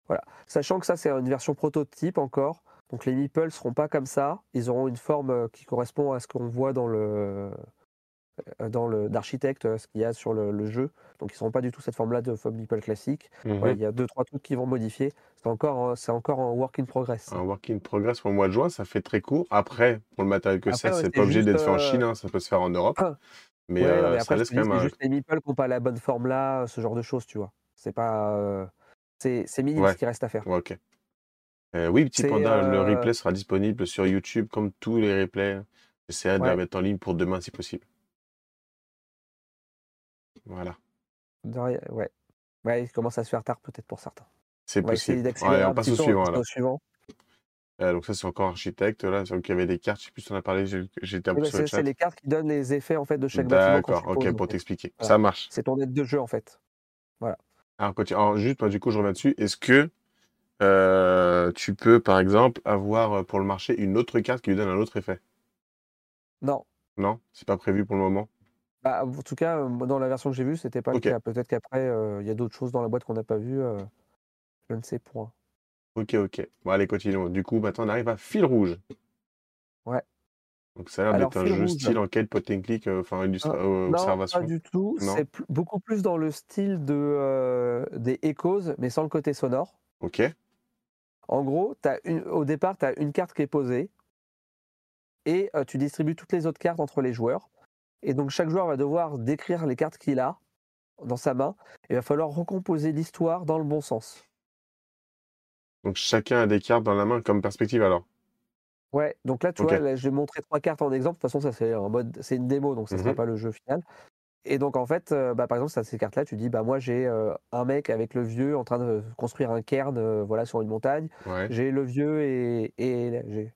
Voilà. Sachant que ça, c'est une version prototype encore. Donc les meeples seront pas comme ça. Ils auront une forme euh, qui correspond à ce qu'on voit dans le euh, dans le d'architecte, euh, ce qu'il y a sur le, le jeu. Donc ils seront pas du tout cette forme-là de forme meeple classique. Mhm. Il y a deux trois trucs qui vont modifier. C'est encore euh, c'est encore en work in progress. Un work in progress pour le mois de juin, ça fait très court. Après, pour le matériel que c'est, ouais, c'est pas obligé d'être fait en euh, Chine, hein, ça peut se faire en Europe. Ah. Mais, Ouais, non, euh, mais ça après, laisse quand même un... juste les meeples qui n'ont pas la bonne forme là, ce genre de choses, tu vois. C'est pas euh, c'est minime ce qui reste à faire. Ok. Euh, oui, Petit Panda, le replay sera disponible sur YouTube comme tous les replays. J'essaierai de la mettre en ligne pour demain si possible. Voilà, ouais. Ouais, il commence à se faire tard peut-être pour certains. c'est possible. un on passe au suivant au. Euh, donc ça, c'est encore architecte. Là, lequel il y avait des cartes, je sais plus si on a parlé, j'étais un peu sur le c'est les cartes qui donnent les effets en fait de chaque bâtiment quand D'accord, ok, pour t'expliquer. Voilà. Ça marche. C'est ton aide de jeu en fait. Alors, continue. Alors, juste, moi, du coup, je reviens dessus. Est-ce que euh, tu peux, par exemple, avoir euh, pour le marché une autre carte qui lui donne un autre effet? Non. Non? C'est pas prévu pour le moment? Bah, en tout cas, euh, dans la version que j'ai vue, c'était pas Ok. le cas. Peut-être qu'après, euh, il y a d'autres choses dans la boîte qu'on n'a pas vues. euh, je ne sais point. Ok, ok. Bon, allez, continuons. Du coup, maintenant, on arrive à Fil Rouge. Ouais. Donc, ça a l'air Alors, d'être un Fil jeu Rouge. style enquête, point and click, euh, enfin, illustra- Ah, euh, Non, observation. pas du tout. Non. C'est pl- beaucoup plus dans le style de, euh, des Echoes, mais sans le côté sonore. Ok. En gros, t'as une- au départ, tu as une carte qui est posée et euh, tu distribues toutes les autres cartes entre les joueurs. Et donc chaque joueur va devoir décrire les cartes qu'il a dans sa main. Et il va falloir recomposer l'histoire dans le bon sens. Donc, chacun a des cartes dans la main comme perspective, alors? Ouais, donc là, tu Ok. vois, là, j'ai montré trois cartes en exemple. De toute façon, ça c'est un mode, c'est une démo, donc ça ne sera Mhm. pas le jeu final. Et donc en fait, euh, bah, par exemple, ça, ces cartes-là, tu dis, bah moi j'ai euh, un mec avec le vieux en train de construire un cairn, euh, voilà, sur une montagne. Ouais. J'ai le vieux et, et, j'ai-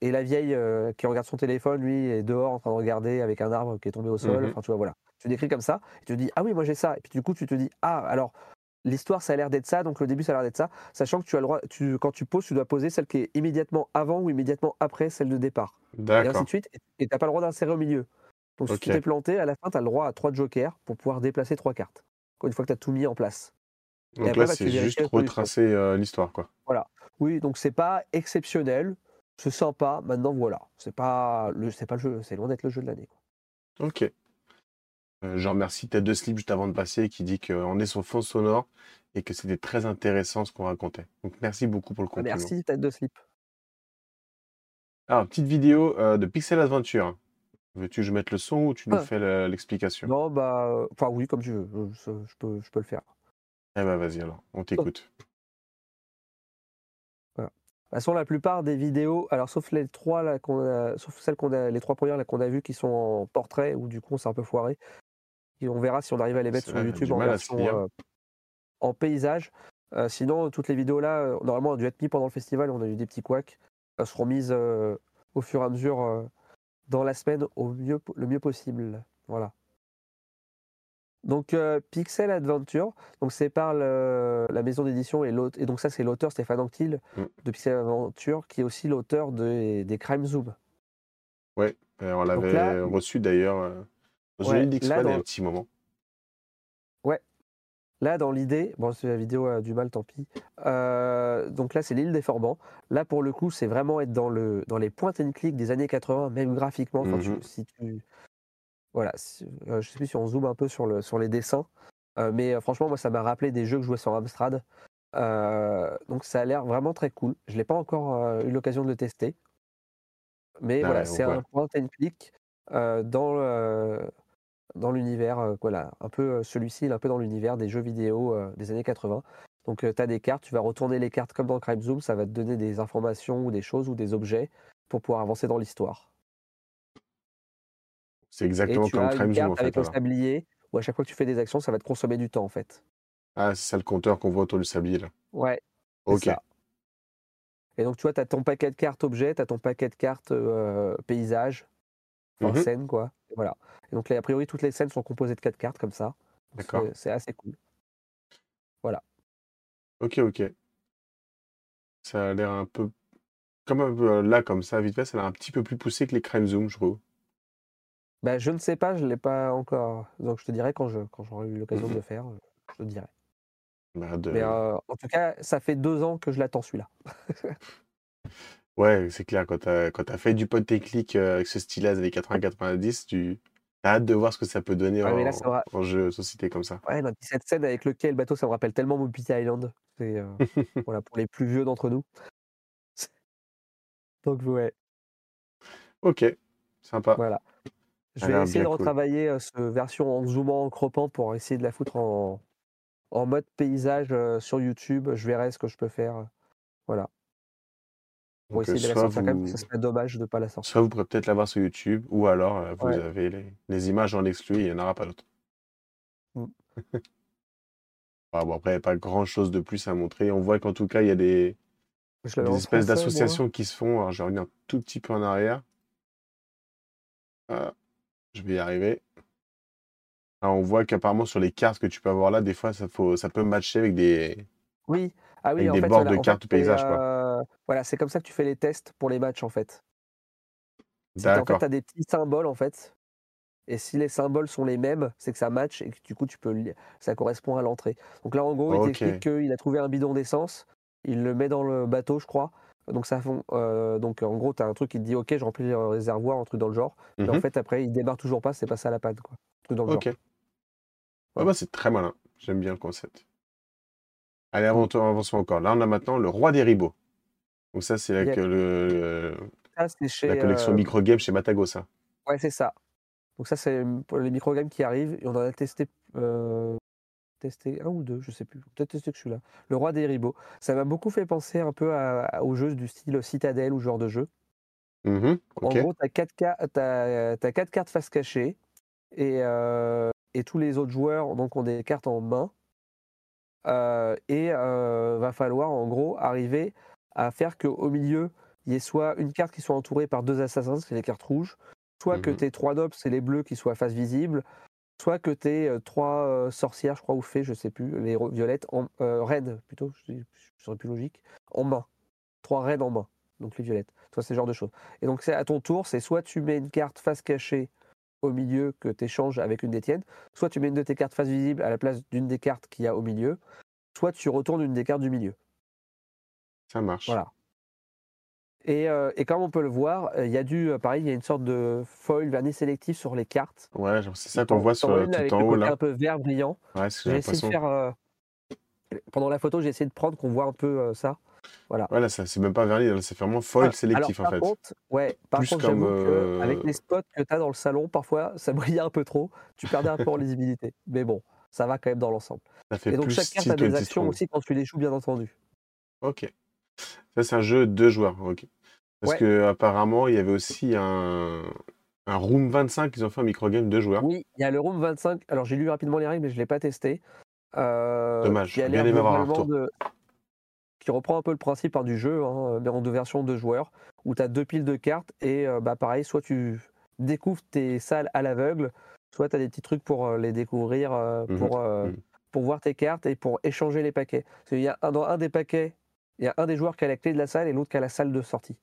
et la vieille euh, qui regarde son téléphone, lui, est dehors en train de regarder avec un arbre qui est tombé au sol. Mhm. Enfin, tu vois, voilà. tu décris comme ça, et tu te dis ah oui moi j'ai ça, et puis du coup tu te dis ah alors l'histoire ça a l'air d'être ça, donc le début ça a l'air d'être ça, sachant que tu as le droit, tu, quand tu poses tu dois poser celle qui est immédiatement avant ou immédiatement après celle de départ, et ainsi de suite, et tu n'as pas le droit d'insérer au milieu. Donc si tu Ok. t'es planté, à la fin tu as le droit à trois jokers pour pouvoir déplacer trois cartes, une fois que tu as tout mis en place. Donc après, là, bah, tu c'est juste retracer euh, l'histoire, quoi. Oui, donc c'est pas exceptionnel, c'est sympa. Maintenant voilà, c'est pas le, c'est pas le jeu, c'est loin d'être le jeu de l'année. Ok. Euh, je remercie Tête de Slip juste avant de passer qui dit qu'on est sur fond sonore et que c'était très intéressant ce qu'on racontait. Donc merci beaucoup pour le compliment. Merci tête de slip. Alors, petite vidéo euh, de Pixel Adventure. Veux-tu que je mette le son ou tu nous Ah. fais le- l'explication? Non bah, euh, enfin oui comme tu veux, je, je- je peux, je peux le faire. Eh ben vas-y alors, on t'écoute. De toute façon, la plupart des vidéos, alors sauf les trois là qu'on a, sauf celles qu'on a, les trois premières là qu'on a vues qui sont en portrait ou du coup c'est un peu foiré. Et on verra si on arrive à les mettre sur YouTube en version euh, en paysage. Euh, sinon, toutes les vidéos là, euh, normalement, ont dû être mises pendant le festival. On a eu des petits couacs. Elles seront mises euh, au fur et à mesure dans la semaine au mieux, le mieux possible. Voilà. Donc euh, Pixel Adventure, donc c'est par le- la maison d'édition et l'autre et donc ça c'est l'auteur Stéphane Anctil Mm. de Pixel Adventure qui est aussi l'auteur de- des Crime Zoom. Euh, on l'avait là- reçu d'ailleurs euh, dans Ouais, une d'X-Fan là, il y a dans- un petit moment. Là dans l'idée, bon c'est la vidéo a du mal, tant pis. Euh, donc là c'est l'île des Forbans. Là pour le coup c'est vraiment être dans le dans les point and click des années 80, même graphiquement. Tu- Mhm. si tu voilà, euh, je sais plus si on zoome un peu sur le sur les dessins, Euh, mais euh, franchement moi ça m'a rappelé des jeux que je jouais sur Amstrad. Donc ça a l'air vraiment très cool. Je l'ai pas encore eu l'occasion de le tester, mais Ah voilà c'est un point and click dans le- dans l'univers, euh, voilà, un peu euh, celui-ci, il est un peu dans l'univers des jeux vidéo euh, des années 80. Donc tu as des cartes, tu vas retourner les cartes comme dans Crime Zoom, ça va te donner des informations ou des choses ou des objets pour pouvoir avancer dans l'histoire. C'est Et exactement tu comme as une carte en fait. avec un alors. sablier où à chaque fois que tu fais des actions, ça va te consommer du temps en fait. Ah, c'est ça le compteur qu'on voit autour du sablier là. Ouais, Ok. ça. Et donc tu vois, tu as ton paquet de cartes objets, tu as ton paquet de cartes euh, paysage, enfin Mhm. scène quoi. Et voilà. Et donc là, a priori, toutes les scènes sont composées de quatre cartes comme ça. D'accord. c'est- assez cool. Ok, ok. Ça a l'air un peu. Comme un peu, euh, là, comme ça, vite fait, ça a l'air un petit peu plus poussé que les Crime Zoom, je trouve. Bah, je ne sais pas, je ne l'ai pas encore. Donc je te dirai quand je quand j'aurai eu l'occasion de le faire, euh, je te dirai. Bah, de- Mais euh, en tout cas, ça fait deux ans que je l'attends celui-là. Ouais, c'est clair, quand t'as quand t'as fait du pot technique euh, avec ce style-là des années 80-90, tu as hâte de voir ce que ça peut donner Ouais, en, là, ça va- en jeu société comme ça. Ouais, non, puis cette scène avec le quai et le bateau, ça me rappelle tellement Moby Island. C'est euh, voilà pour les plus vieux d'entre nous. Donc ouais, Ok, sympa. voilà. Je Ça vais essayer de cool. retravailler euh, ce version en zoomant, en croppant pour essayer de la foutre en, en mode paysage euh, sur YouTube. Je verrai ce que je peux faire. Voilà. Pour euh, essayer de la sortir quand même, ce serait dommage de ne pas la sortir. soit vous pourrez peut-être l'avoir sur YouTube, ou alors euh, vous Ouais. avez les, les images en exclu, il n'y en aura pas d'autres. Mm. Ah, bon, après, il n'y a pas grand-chose de plus à montrer. On voit qu'en tout cas, il y a des, espèces d'associations qui se font. Alors, je vais revenir un tout petit peu en arrière. Ah, je vais y arriver. Alors, on voit qu'apparemment, sur les cartes que tu peux avoir là, des fois, ça, faut, ça peut matcher avec des. Oui, ah oui, Avec en des fait, bords voilà, de en cartes fait, paysage, c'est, quoi. euh, Voilà, c'est comme ça que tu fais les tests pour les matchs, en fait. C'est qu'en fait, D'accord. tu as des petits symboles, en fait. Et si les symboles sont les mêmes, c'est que ça match et que du coup, tu peux ça correspond à l'entrée. Donc là, en gros, il t'explique qu'il a trouvé un bidon d'essence, il le met dans le bateau, je crois. Donc, ça fond, euh, donc en gros, tu as un truc qui te dit Ok, je remplis le réservoir, un truc dans le genre. Et en Mhm. fait, après, il démarre toujours pas, c'est pas ça à la panne, quoi. Un truc dans le Ok. genre. Ah bah, c'est très malin. J'aime bien le concept. Allez, avançons, avançons encore. Là, on a maintenant le roi des ribots. Donc ça, c'est euh, le, Ça, c'est chez. la collection euh, microgame chez Matago, ça. Ouais, c'est ça. Donc ça, c'est pour les microgames qui arrivent. Et on en a testé, euh, testé un ou deux, je sais plus. Peut-être testé que celui-là. Le roi des ribots. Ça m'a beaucoup fait penser un peu à, à- aux jeux du style Citadel ou genre de jeu. Ok. En gros, tu as, quatre cartes face cachée. Et, euh, et tous les autres joueurs donc, ont des cartes en main. Euh, et euh, va falloir en gros arriver à faire qu'au milieu, il y ait soit une carte qui soit entourée par deux assassins, c'est les cartes rouges, soit que Mhm. tes trois nobles, c'est les bleus qui soient face visible, soit que tu aies trois euh, sorcières, je crois, ou fées, je sais plus, les violettes, en, euh, reines plutôt, je je serais plus logique, en main. Trois reines en main, donc les violettes. Soit ce genre de choses. Et donc c'est à ton tour, c'est soit tu mets une carte face cachée au milieu que tu échanges avec une des tiennes, soit tu mets une de tes cartes face visible à la place d'une des cartes qu'il y a au milieu, soit tu retournes une des cartes du milieu. Ça marche. Voilà. Et, euh, et comme on peut le voir, euh, il y a du, euh, pareil, il y a une sorte de foil vernis sélectif sur les cartes. Ouais, c'est ça qu'on voit sur tout avec en haut là. un peu vert brillant. Ouais, J'ai essayé de faire. euh, Pendant la photo, j'ai essayé de prendre qu'on voit un peu euh, ça. Ouais, là, ça, c'est même pas vernis, c'est vraiment foil Ah, sélectif alors, en fait. par contre, ouais, par Plus contre, comme, j'avoue que avec les spots que tu as dans le salon, parfois, ça brillait un peu trop. Tu perdais un peu en lisibilité. Mais bon, ça va quand même dans l'ensemble. Et donc, chaque carte a des 20 actions aussi quand tu les joues, bien entendu. Ok. Ça, c'est un jeu de joueurs. Ok. Parce Ouais. que apparemment, il y avait aussi un, un Room 25, ils ont fait un microgame de joueurs. Oui, il y a le Room 25. Alors, j'ai lu rapidement les règles, mais je ne l'ai pas testé. Euh, Dommage, qui a j'aurais bien aimé avoir un globalement retour. de- qui reprend un peu le principe hein, du jeu, hein, mais en deux versions de joueurs, où tu as deux piles de cartes et euh, bah, pareil, soit tu découvres tes salles à l'aveugle, soit tu as des petits trucs pour euh, les découvrir, euh, Mhm, pour, euh, mhm. pour voir tes cartes et pour échanger les paquets. Parce qu'il y a un, dans un des paquets, il y a un des joueurs qui a la clé de la salle et l'autre qui a la salle de sortie.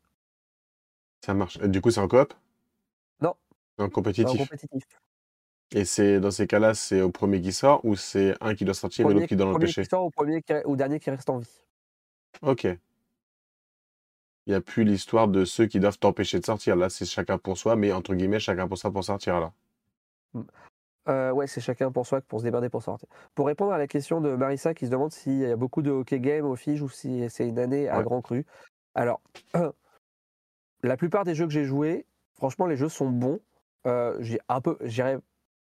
Ça marche. Du coup, c'est en coop? Non. En En compétitif? compétitif. Et c'est dans ces cas-là, c'est au premier qui sort ou c'est un qui doit sortir et l'autre qui doit l'empêcher? qui sort au premier qui- au dernier qui reste en vie. Ok. Il n'y a plus l'histoire de ceux qui doivent t'empêcher de sortir. Là, c'est chacun pour soi, mais entre guillemets, chacun pour soi pour sortir là. Euh, ouais, c'est chacun pour soi pour se démerder pour sortir. Pour répondre à la question de Marissa qui se demande s'il y a beaucoup de hockey game au Fige ou si c'est une année à Ouais. grand cru. Alors, la plupart des jeux que j'ai joués, franchement, les jeux sont bons. Euh, j'ai un peu, j'irais,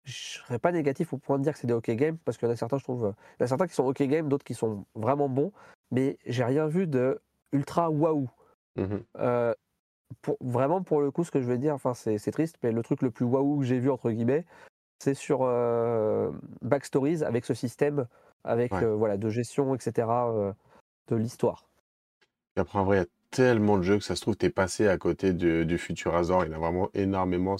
je serais pas négatif au point de dire que c'est des hockey game parce qu'il y en a certains, je trouve, euh, il y en a certains qui sont hockey game, d'autres qui sont vraiment bons, mais j'ai rien vu de ultra waouh. Mhm. Euh, pour, vraiment, pour le coup, ce que je vais dire, enfin, c'est triste, mais le truc le plus waouh que j'ai vu, entre guillemets, c'est sur euh, Backstories avec ce système avec Ouais. euh, voilà, de gestion, etc., euh, de l'histoire. Après, en vrai, il y a tellement de jeux que ça se trouve, t'es passé à côté du, du futur Azor. Il y en a vraiment énormément.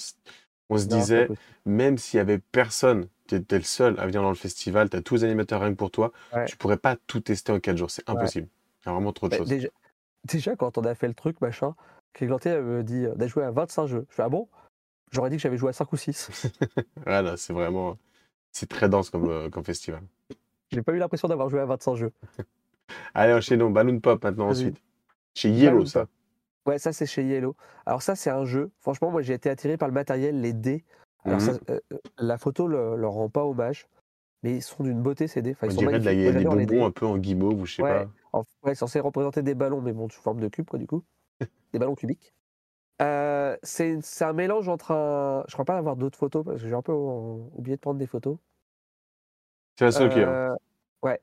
On se Non, disait, même s'il y avait personne, t'étais le seul à venir dans le festival, t'as tous les animateurs rien que pour toi, Ouais. tu pourrais pas tout tester en 4 jours. C'est impossible. Il y a vraiment trop de Bah, choses. déjà, déjà, quand on a fait le truc, machin, Cléganté me dit on a joué à 25 jeux. Je fais ah bon? J'aurais dit que j'avais joué à 5 ou 6. Voilà, c'est vraiment. C'est très dense comme, euh, comme festival. J'ai pas eu l'impression d'avoir joué à 25 jeux. Allez, enchaînons. Balloon Pop maintenant ensuite. Chez Yellow, Balloon ça. Pop. Ouais, ça c'est chez Yellow. Alors ça c'est un jeu. Franchement, moi j'ai été attiré par le matériel, les dés. Alors Mhm. ça, euh, euh, la photo le- leur rend pas hommage, mais ils sont d'une beauté ces dés. Enfin, On ils sont dirait de la- des bonbons un peu en guimauve ou je sais Ouais. pas. En- ouais, censé représenter des ballons, mais bon, sous forme de cube, quoi, du coup. des ballons cubiques. Euh, c'est un mélange entre un. Je crois pas avoir d'autres photos parce que j'ai un peu oublié de prendre des photos. C'est la seule qui hein. Euh, ouais.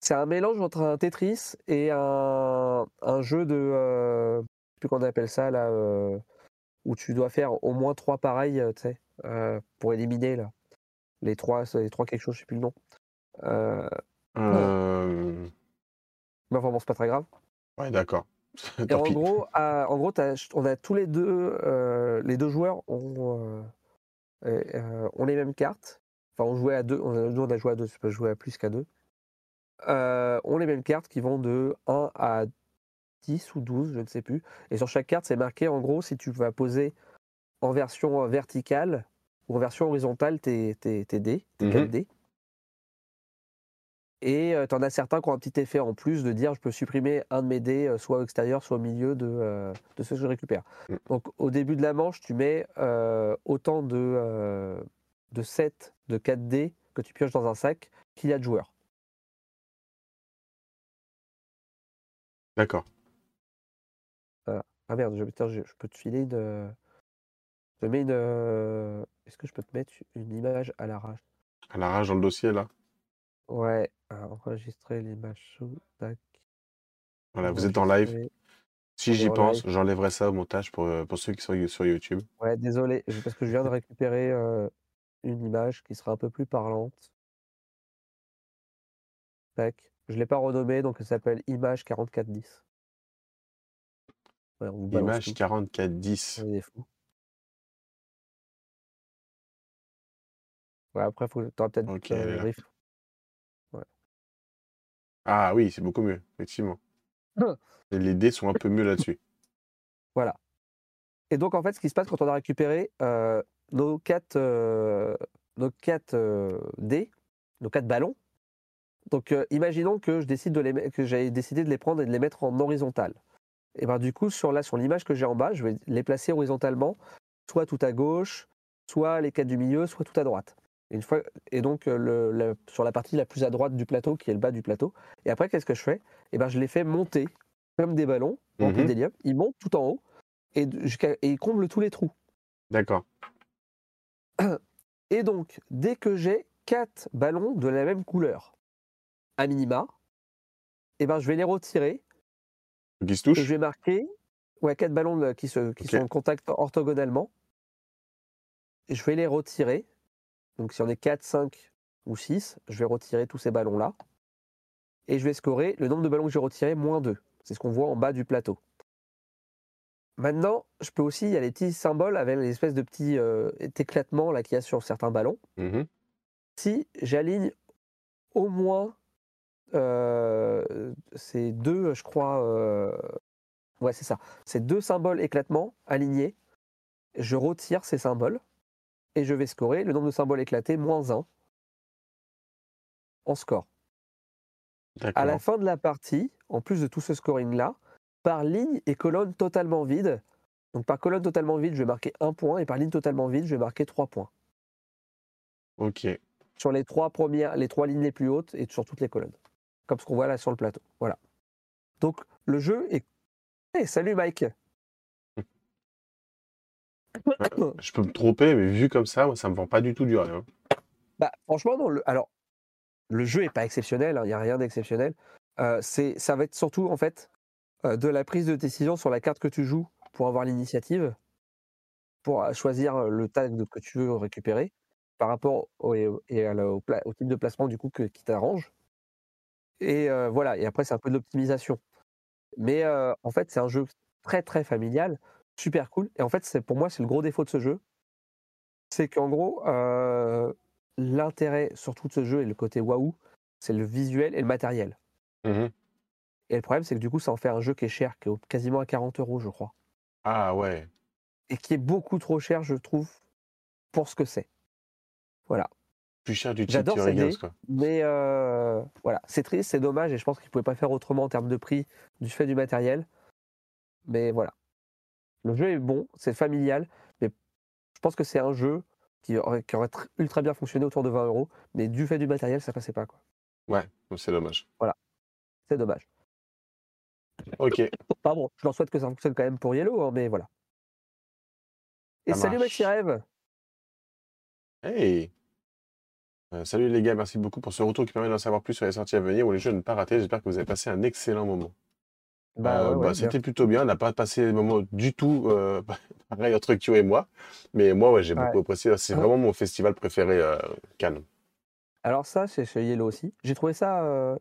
C'est un mélange entre un Tetris et un, un jeu de. euh, je sais plus comment on appelle ça, là. euh, où tu dois faire au moins trois pareils, tu sais, pour éliminer, là. Les trois, les trois quelque chose, je sais plus le nom. Mais enfin bon, c'est pas très grave. Ouais, d'accord. Et en gros, à- en gros, on a tous les deux, euh, les deux joueurs ont, euh, euh, ont les mêmes cartes. Enfin, on jouait à deux. On a, nous, on a joué à deux. Tu peux jouer à plus qu'à deux. Euh, ont les mêmes cartes qui vont de 1 à 10 ou 12, je ne sais plus. Et sur chaque carte, c'est marqué en gros si tu vas poser en version verticale ou en version horizontale tes, tes, tes dés, tes Mhm. 4 dés. Et tu en as certains qui ont un petit effet en plus de dire je peux supprimer un de mes dés, soit au extérieur, soit au milieu de, euh, de ceux que je récupère. Mm. Donc au début de la manche, tu mets euh, autant de, euh, de sets de 4 dés que tu pioches dans un sac qu'il y a de joueurs. D'accord. Ah merde, je, putain, je, je peux te filer une. Je mets une. Est-ce que je peux te mettre une image à l'arrache À la rage dans le dossier, là? Ouais, enregistrer l'image sous. Tac. Voilà, vous êtes en live. Si j'y en pense, j'enlèverai ça au montage pour, euh, pour ceux qui sont sur YouTube. Ouais, désolé, parce que je viens de récupérer euh, une image qui sera un peu plus parlante. Tac. Je ne l'ai pas renommée, donc elle s'appelle Image 4410. Ouais, on vous balance Image tout, 4410. on est des fous. Ouais, après, faut, t'auras peut-être Ok, euh, Ah oui, c'est beaucoup mieux, effectivement. Et les dés sont un peu mieux là-dessus. Voilà. Et donc, en fait, ce qui se passe quand on a récupéré euh, nos quatre, euh, nos quatre euh, dés, nos quatre ballons. Donc, euh, imaginons que je décide de les, met- que j'ai décidé de les prendre et de les mettre en horizontal. Et ben du coup, sur là, sur l'image que j'ai en bas, je vais les placer horizontalement, soit tout à gauche, soit les quatre du milieu, soit tout à droite. Et, une fois, et donc, euh, le- le- sur la partie la plus à droite du plateau, qui est le bas du plateau. Et après, qu'est-ce que je fais? Et ben, je les fais monter comme des ballons Mhm. d'hélium. Ils montent tout en haut et, ils comblent tous les trous. D'accord. Et donc, dès que j'ai quatre ballons de la même couleur, à minima, et ben, je vais les retirer ils se et touchent je vais marquer ouais, quatre ballons de- qui, se, qui sont en contact orthogonalement. Et je vais les retirer. Donc, si on est 4, 5 ou 6, je vais retirer tous ces ballons-là. Et je vais scorer le nombre de ballons que j'ai retirés, moins 2. C'est ce qu'on voit en bas du plateau. Maintenant, je peux aussi, il y a les petits symboles avec les espèces de petits euh, éclatements là qu'il y a sur certains ballons. Mhm. Si j'aligne au moins euh, ces deux, je crois, euh, ouais, c'est ça, ces deux symboles éclatements alignés, je retire ces symboles et je vais scorer le nombre de symboles éclatés moins 1 en score. À la fin de la partie, en plus de tout ce scoring-là, par ligne et colonne totalement vide, donc par colonne totalement vide, je vais marquer un point, et par ligne totalement vide, je vais marquer trois points. Ok. Sur les trois premières, les trois lignes les plus hautes et sur toutes les colonnes. Comme ce qu'on voit là sur le plateau. Voilà. Donc le jeu est. Eh, salut Mike Je peux me tromper, mais vu comme ça, moi, ça me vend pas du tout du rêve. hein. Bah, franchement, non. Le, alors, le jeu est pas exceptionnel, hein, il n'y a rien d'exceptionnel. Euh, c'est, ça va être surtout, en fait, euh, de la prise de décision sur la carte que tu joues pour avoir l'initiative, pour euh, choisir euh, le tag que tu veux récupérer par rapport au, et, à la- au, type de placement du coup que- qui t'arrange. Et euh, voilà, et après, c'est un peu de l'optimisation. Mais euh, en fait, c'est un jeu très, très familial, super cool. Et en fait, c'est, pour moi, c'est le gros défaut de ce jeu. C'est qu'en gros, euh, l'intérêt surtout de ce jeu et le côté waouh, c'est le visuel et le matériel. Mhm. Et le problème, c'est que du coup, ça en fait un jeu qui est cher, qui est quasiment à 40 euros, je crois. Ah ouais. Et qui est beaucoup trop cher, je trouve, pour ce que c'est. Voilà. Plus cher du J'adore Games, dés. quoi. Mais euh, voilà, c'est triste, c'est dommage, et je pense qu'ils ne pouvaient pas faire autrement en termes de prix du fait du matériel. Mais voilà. Le jeu est bon, c'est familial, mais je pense que c'est un jeu qui aurait, qui aurait tr- ultra bien fonctionné autour de 20 euros, mais du fait du matériel, ça passait pas. quoi. Ouais, c'est dommage. C'est dommage. Ok. Pardon, je leur souhaite que ça fonctionne quand même pour Yellow, hein, mais voilà. Et Ça salut. Maxi Rêve Hey Euh, Salut les gars, merci beaucoup pour ce retour qui permet d'en savoir plus sur les sorties à venir ou les jeux à ne pas rater. J'espère que vous avez passé un excellent moment. Bah, Euh, ouais, bah, ouais. C'était plutôt bien. On n'a pas passé des moments du tout euh, pareil entre Kyo et moi. Mais moi, ouais, j'ai beaucoup apprécié. C'est Ouais. vraiment mon festival préféré, euh, Cannes. Alors ça, c'est chez Yellow aussi. J'ai trouvé ça... euh,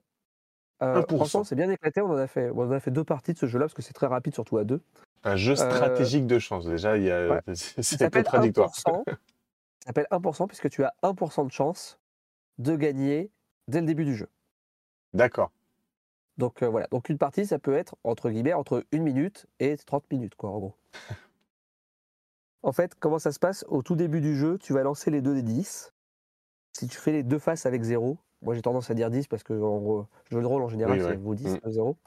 1%. franchement, c'est bien éclaté. On en, a fait, on en a fait deux parties de ce jeu-là, parce que c'est très rapide, surtout à deux. Un jeu stratégique de chance. Déjà, il y a... C'est contradictoire. 1%. Il s'appelle 1% puisque tu as 1% de chance de gagner dès le début du jeu. D'accord. Donc euh, voilà, donc une partie, ça peut être entre guillemets entre 1 minute et 30 minutes, quoi, en gros. en fait, comment ça se passe? Au tout début du jeu, tu vas lancer les deux des 10. Si tu fais les deux faces avec 0, moi j'ai tendance à dire 10 parce que en gros, jeu de rôle en général, Oui, c'est ouais. vaut 10, Mm. 0.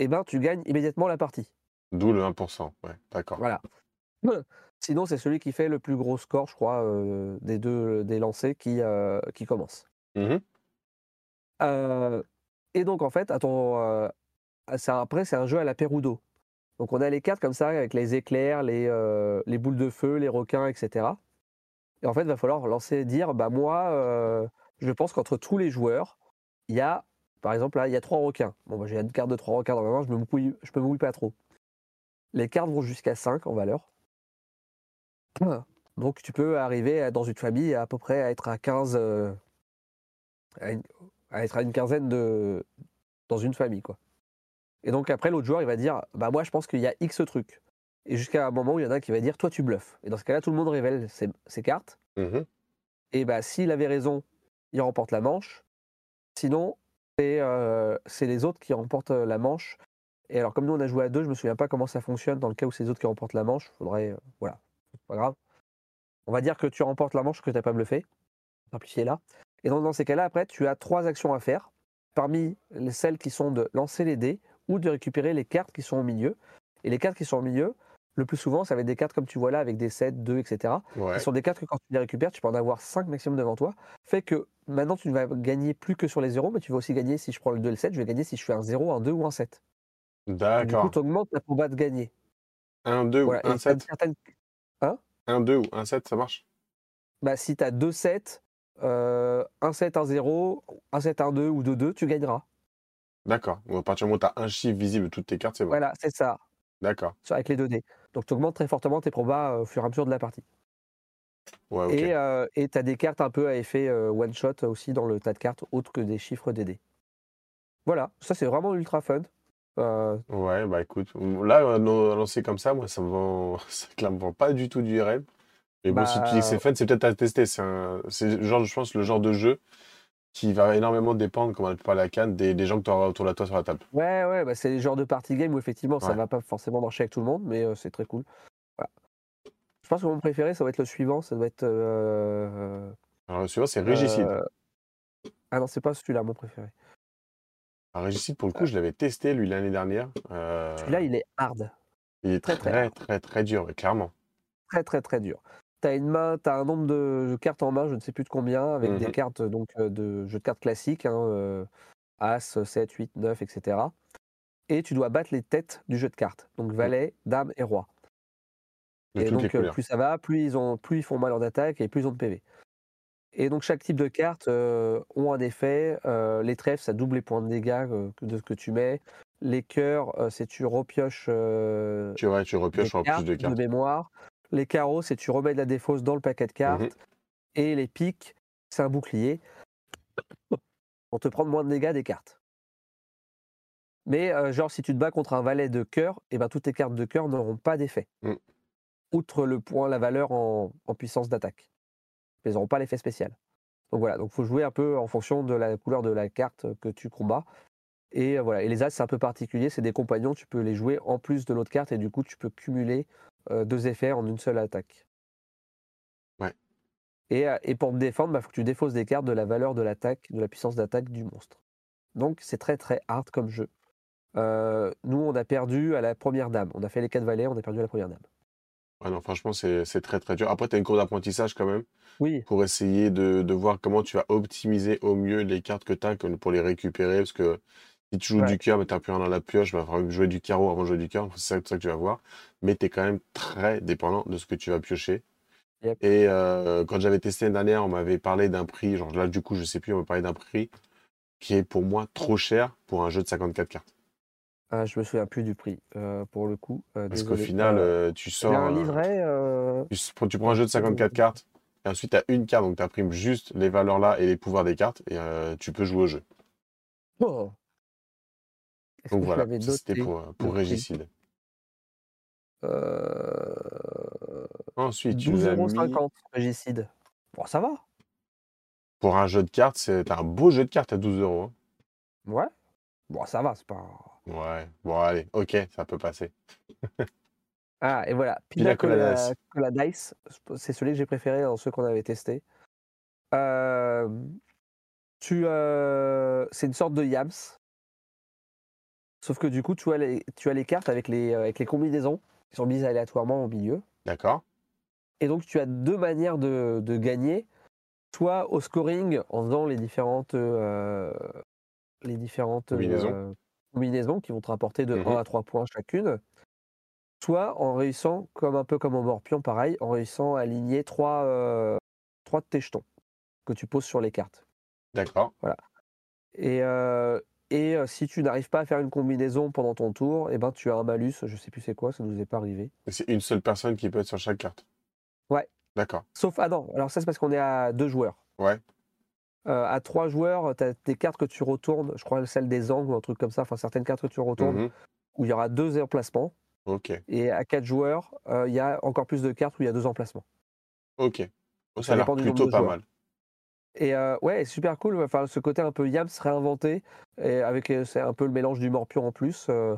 et ben tu gagnes immédiatement la partie. D'où le 1%. Ouais, d'accord. Voilà. Sinon, c'est celui qui fait le plus gros score, je crois, euh, des deux des lancers qui, euh, qui commence. Mhm. Et donc, en fait, euh, après, c'est un jeu à la Perudo. Donc, on a les cartes comme ça, avec les éclairs, les, euh, les boules de feu, les requins, etc. Et en fait, il va falloir lancer, dire, bah moi, euh, je pense qu'entre tous les joueurs, il y a, par exemple, là, il y a trois requins. Bon, bah, j'ai une carte de trois requins dans ma main, je me mouille, je pas trop. Les cartes vont jusqu'à 5 en valeur. Donc, tu peux arriver dans une famille à, peu près à être à 15, euh, à, une, à être à une quinzaine de dans une famille, quoi. Et donc après, l'autre joueur, il va dire, bah moi, je pense qu'il y a X trucs. Et jusqu'à un moment où il y en a un qui va dire, toi, tu bluffes. Et dans ce cas-là, tout le monde révèle ses, ses cartes. Mhm. Et bah, s'il avait raison, il remporte la manche. Sinon, c'est euh, les autres qui remportent euh, la manche. Et alors, comme nous, on a joué à deux, je me souviens pas comment ça fonctionne dans le cas où c'est les autres qui remportent la manche. Faudrait. euh, voilà, pas grave. On va dire que tu remportes la manche que tu n'as pas bluffé. Simplifié là. Et donc, dans ces cas-là, après, tu as trois actions à faire. Parmi les- celles qui sont de lancer les dés ou de récupérer les cartes qui sont au milieu. Et les cartes qui sont au milieu, le plus souvent, ça va être des cartes comme tu vois là, avec des 7, 2, etc. Ouais. Ce sont des cartes que quand tu les récupères, tu peux en avoir 5 maximum devant toi. Fait que maintenant, tu ne vas gagner plus que sur les 0, mais tu vas aussi gagner si je prends le 2 et le 7, je vais gagner si je fais un 0, un 2 ou un 7. Du coup, D'accord. tu augmentes ta combat de gagner. Un 2 Voilà. ou un Et t'as 7 certaines- Un 2 ou un 7, ça marche? Bah, si tu as 2 7, euh, un 7, un 0, un 7, un 2 ou 2 2, tu gagneras. D'accord. Ou à partir du moment où tu as un chiffre visible de toutes tes cartes, c'est bon. Voilà, c'est ça, D'accord. avec les 2 dés. Donc tu augmentes très fortement tes probas euh, au fur et à mesure de la partie. Ouais, ok. Et tu as des cartes un peu à effet euh, one-shot aussi dans le tas de cartes, autres que des chiffres des dés. Voilà, ça c'est vraiment ultra fun. Euh, Ouais, bah écoute, là, euh, lancer comme ça, moi, ça me vend, ça clairement vend pas du tout du IRL. Mais bon, si tu dis que c'est Bah, fun, c'est peut-être à tester. C'est un, c'est le genre, je pense, le genre de jeu qui va énormément dépendre, comme on a pu parler à Cannes, des, des gens que tu auras autour de toi sur la table. Ouais, ouais, bah c'est les genres de party game où effectivement ça Ouais. va pas forcément marcher avec tout le monde, mais euh, c'est très cool. Voilà. Je pense que mon préféré, ça va être le suivant, ça doit être. euh, Alors, le suivant, c'est Régicide. euh, Ah non, c'est pas celui-là mon préféré. Alors, Régicide, pour le coup, je l'avais testé, lui, l'année dernière. Celui-là, il est hard, il est très, très, très très, dur, ouais, clairement. très très très dur. T'as une main, t'as un nombre de cartes en main, je ne sais plus de combien, avec des Mhm. cartes donc de jeux de cartes classiques, hein, As, 7, 8, 9, etc. Et tu dois battre les têtes du jeu de cartes, donc valet, dame et roi. De Et donc, plus ça va, plus ils, ont, plus ils font mal en attaque et plus ils ont de PV. Et donc, chaque type de carte euh, ont un effet. Euh, les trèfles, ça double les points de dégâts euh, de ce que tu mets. Les cœurs, c'est tu repioches Tu, ouais, tu repioches en plus cartes de de cartes. mémoire. Les carreaux, c'est tu remets de la défausse dans le paquet de cartes. Mhm. Et les piques, c'est un bouclier pour te prendre moins de dégâts des cartes. Mais euh, genre, si tu te bats contre un valet de cœur, et ben, toutes tes cartes de cœur n'auront pas d'effet. Mm. Outre le point, la valeur en, en puissance d'attaque. Elles n'auront pas l'effet spécial. Donc voilà, donc faut jouer un peu en fonction de la couleur de la carte que tu combats. Et euh, voilà, et les as, c'est un peu particulier, c'est des compagnons, tu peux les jouer en plus de l'autre carte, et du coup, tu peux cumuler euh, deux effets en une seule attaque. Ouais. Et, euh, et pour te défendre, il faut que tu défausses des cartes de la valeur de l'attaque, de la puissance d'attaque du monstre. Donc c'est très très hard comme jeu. Euh, nous, on a perdu à la première dame. On a fait les quatre valets, on a perdu à la première dame. Ouais, non, franchement, c'est c'est très, très dur. Après, tu as une cour d'apprentissage quand même Oui, pour essayer de, de voir comment tu vas optimiser au mieux les cartes que tu as pour les récupérer. Parce que si tu joues Ouais. du cœur, mais tu n'as plus rien dans la pioche, il va falloir jouer du carreau avant de jouer du cœur. C'est ça, ça que tu vas voir. Mais tu es quand même très dépendant de ce que tu vas piocher. Yep. Et euh, quand j'avais testé l'année dernière, on m'avait parlé d'un prix. Genre là, du coup, je sais plus, on m'a parlé d'un prix qui est pour moi trop cher pour un jeu de 54 cartes. Ah, je me souviens plus du prix euh, pour le coup. euh, Parce qu'au final, tu sors. a un livret. Tu, tu prends un jeu de 54 cartes, et ensuite tu as une carte, donc tu imprimes juste les valeurs là et les pouvoirs des cartes, et tu peux jouer au jeu. oh. Donc voilà, c'était pour, euh, pour Régicide. Euh, Ensuite, tu nous as mis 12,50€ Régicide. Bon, ça va. pour un jeu de cartes, c'est un beau jeu de cartes à 12 euros. hein. Ouais. Bon, ça va, c'est pas. Ouais, bon, allez, ok, ça peut passer. Ah, et voilà. Pina Colada, Coladas. Colada Dice, c'est celui que j'ai préféré dans ceux qu'on avait testés. Euh, tu, euh, c'est une sorte de Yams. Sauf que du coup, tu as les, tu as les cartes avec les, euh, avec les combinaisons qui sont mises aléatoirement au milieu. D'accord Et donc, tu as deux manières de, de gagner. Soit au scoring, en faisant les différentes, euh, les différentes Combinaisons. euh, combinaisons qui vont te rapporter de Mhm. 1 à 3 points chacune. Soit en réussissant, comme un peu comme en morpion, pareil, en réussissant à aligner trois, euh, trois de tes jetons que tu poses sur les cartes. D'accord. Et, euh, et euh, si tu n'arrives pas à faire une combinaison pendant ton tour, eh ben, tu as un malus, je sais plus c'est quoi, ça nous est pas arrivé. C'est une seule personne qui peut être sur chaque carte. Ouais. D'accord. Sauf, ah non, alors ça c'est parce qu'on est à deux joueurs. Ouais. Euh, à trois joueurs, tu as des cartes que tu retournes, je crois celle des angles ou un truc comme ça, enfin certaines cartes que tu retournes, Mhm. où il y aura deux emplacements. Ok. Et à quatre joueurs, euh, il y a encore plus de cartes où il y a deux emplacements. Ok. Oh, Ça ça a l'air plutôt pas joueurs. mal. Et euh, ouais, super cool. Enfin, ce côté un peu Yams réinventé, et avec euh, c'est un peu le mélange du morpion en plus. euh,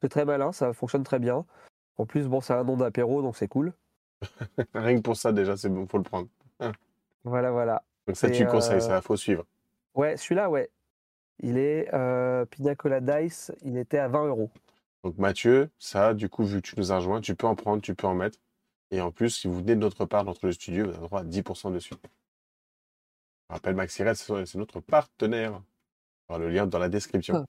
c'est très malin, ça fonctionne très bien. En plus, bon, c'est un nom d'apéro, donc c'est cool. Rien que pour ça, déjà, c'est bon, faut le prendre. Voilà, voilà. Donc ça, Et, tu conseilles, euh, ça, faut suivre. Ouais, celui-là, ouais. Il est Pina Colada Dice, il était à 20 euros. Donc Mathieu, ça, du coup, vu que tu nous as rejoint, tu peux en prendre, tu peux en mettre. Et en plus, si vous venez de notre part, d'entre le studio, vous avez droit à 10% dessus. Je rappelle, Maxirel, c'est notre partenaire. Le lien dans la description.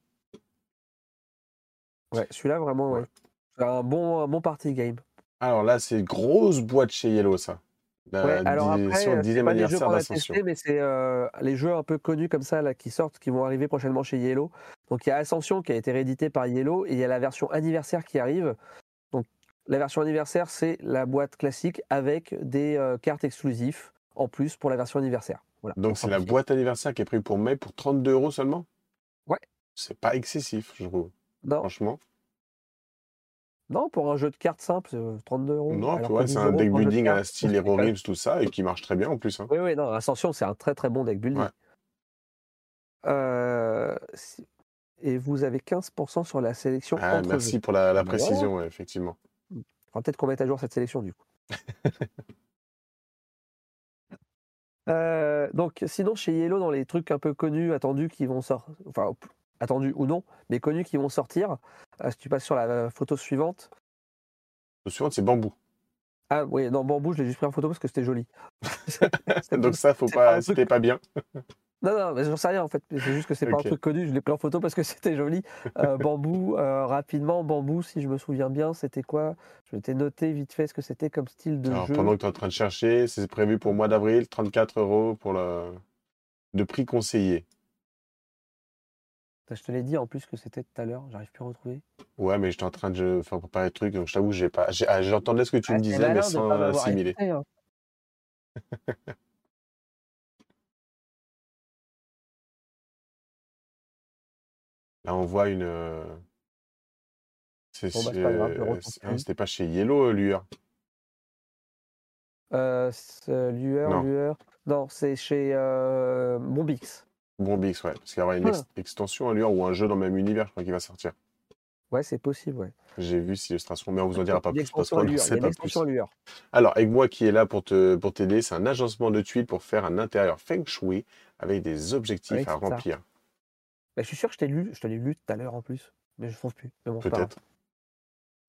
Ouais, celui-là, vraiment, ouais. Ouais. C'est un bon, un bon party game. Alors là, c'est grosse boîte chez Yellow, ça. La Ouais, alors après, c'est 10e pas des jeux qu'on a mais c'est euh, les jeux un peu connus comme ça là, qui sortent, qui vont arriver prochainement chez Yellow. Donc il y a Ascension qui a été réédité par Yellow et il y a la version anniversaire qui arrive. Donc la version anniversaire, c'est la boîte classique avec des euh, cartes exclusives en plus pour la version anniversaire. Voilà, Donc c'est la boîte anniversaire qui est prévue pour mai pour 32 euros seulement? Ouais. C'est pas excessif, je trouve. Non, Franchement. non, pour un jeu de cartes simple, c'est, euh, 32 euros. Non, alors puis que ouais, 10 c'est un deck building à la style Hero Realms, tout ça, et qui marche très bien en plus. hein. Oui, oui, non, Ascension, c'est un très très bon deck building. Ouais. Euh, Et vous avez 15% sur la sélection Ah, entre merci jeux. pour la, précision, ouais, effectivement. Peut-être qu'on mette à jour cette sélection du coup. Euh, donc, sinon, chez Yellow, dans les trucs un peu connus, attendus qui vont sortir, enfin, attendus ou non, mais connus qui vont sortir, euh, si tu passes sur la photo suivante. Le suivant, c'est bambou. Ah oui, non, bambou, je l'ai juste pris en photo parce que c'était joli. Donc ça, faut pas c'était pas bien. Non, non, mais j'en sais rien en fait. C'est juste que c'est pas un truc connu. Je l'ai pris en photo parce que c'était joli. Euh, bambou, euh, rapidement, bambou, si je me souviens bien, c'était quoi? Je m'étais noté vite fait ce que c'était comme style de Alors, jeu. pendant que tu es en train de chercher, c'est prévu pour mois d'avril, 34 euros pour le de prix conseillé. Je te l'ai dit en plus que c'était tout à l'heure. J'arrive plus à retrouver. Ouais, mais j'étais en train de faire préparer le truc, donc je t'avoue, j'ai pas, ah, j'entendais ce que tu Ah, me disais, mais sans pas Là, on voit une. Bon, bah, c'est pas. C'était pas chez Yellow, euh, Lueur. Euh, lueur, Non. lueur. Non, c'est chez euh, Bombix. Bombix, ouais. Parce qu'il y aura une ex- Ah. extension à Lueur ou un jeu dans le même univers, je crois, qui va sortir. Ouais, c'est possible, ouais. J'ai vu cette illustration, mais on vous en dira pas plus parce qu'on ne lueur. Sait pas plus. lueur. Alors, avec moi qui est là pour te pour t'aider, c'est un agencement de tuiles pour faire un intérieur feng shui avec des objectifs Oui, à ça. Bah, je suis sûr que je t'ai lu, je te l'ai lu tout à l'heure en plus, mais je trouve plus. Mais bon. Peut-être.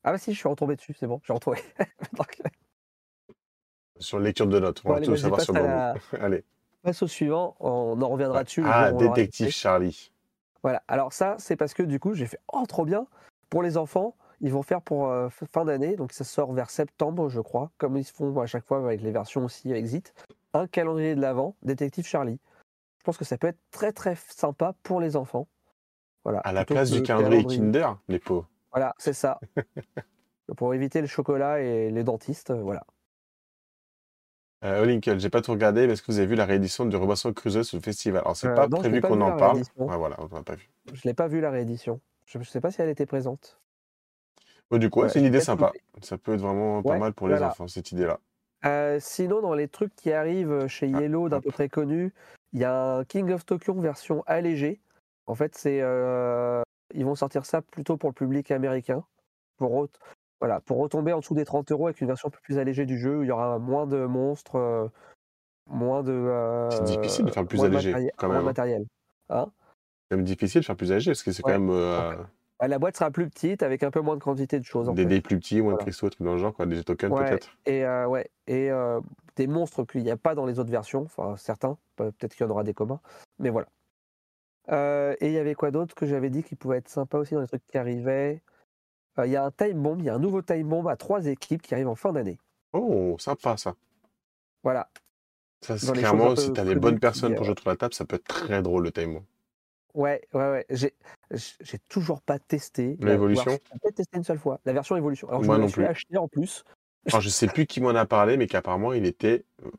Ah bah si, je suis retombé dessus, c'est bon, j'ai retrouvé. Donc, Sur lecture de notes. On Bon, va allez, tout savoir sur Bambou. la- Allez. passe au suivant, on en reviendra dessus. le Ah, on l'aura détective. Charlie. Voilà, alors ça, c'est parce que du coup, j'ai fait oh trop bien pour les enfants. Ils vont faire pour euh, fin d'année, donc ça sort vers septembre, je crois, comme ils font à chaque fois avec les versions aussi Exit. Un calendrier de l'avant, Détective Charlie. Je pense que ça peut être très très sympa pour les enfants. Voilà. À la place du le calendrier Kinder, les pauvres. Voilà, c'est ça. pour éviter le chocolat et les dentistes, euh, voilà. Euh, Olinkel, j'ai pas tout regardé, mais est-ce que vous avez vu la réédition de Robinson Crusoe sur le festival Alors, c'est Euh, pas non, prévu qu'on en parle. Ouais, voilà, on pas vu. Je l'ai pas vu la réédition. Je ne sais pas si elle était présente. Du coup, ouais, c'est une idée sympa. Ça peut être vraiment pas mal pour les enfants, cette idée-là. Euh, sinon, dans les trucs qui arrivent chez Ah, Yellow d'un peu près connu, il y a un King of Tokyo version allégée. En fait, c'est euh, ils vont sortir ça plutôt pour le public américain, pour re- voilà, pour retomber en dessous des 30 euros avec une version un peu plus allégée du jeu. où Il y aura moins de monstres, euh, moins de. C'est difficile de faire plus moins de allégé, quand même, hein. matériel. Hein? C'est même difficile de faire plus âgé parce que c'est Ouais. quand même euh, la boîte sera plus petite avec un peu moins de quantité de choses. des dés plus petits, moins de cristaux, trucs dans le genre, quoi, des tokens Ouais, peut-être. Et, euh, ouais, et euh, des monstres qu'il n'y a pas dans les autres versions, enfin certains, Pe- peut-être qu'il y en aura des communs, mais voilà. Euh, et il y avait quoi d'autre que j'avais dit qui pouvait être sympa aussi dans les trucs qui arrivaient? Il y a un time bomb, il y a un nouveau time bomb à trois équipes qui arrive en fin d'année. Oh, sympa ça. Voilà. Ça, c'est clairement, si peu t'as les bonnes personnes pour jouer autour la table, ça peut être très drôle le time. Ouais, ouais, ouais. J'ai, toujours pas testé. L'évolution J'ai peut-être testé une seule fois. La version évolution. Alors je Moi la non plus. acheté en plus. Alors, je sais plus qui m'en a parlé, mais qu'apparemment, il était euh,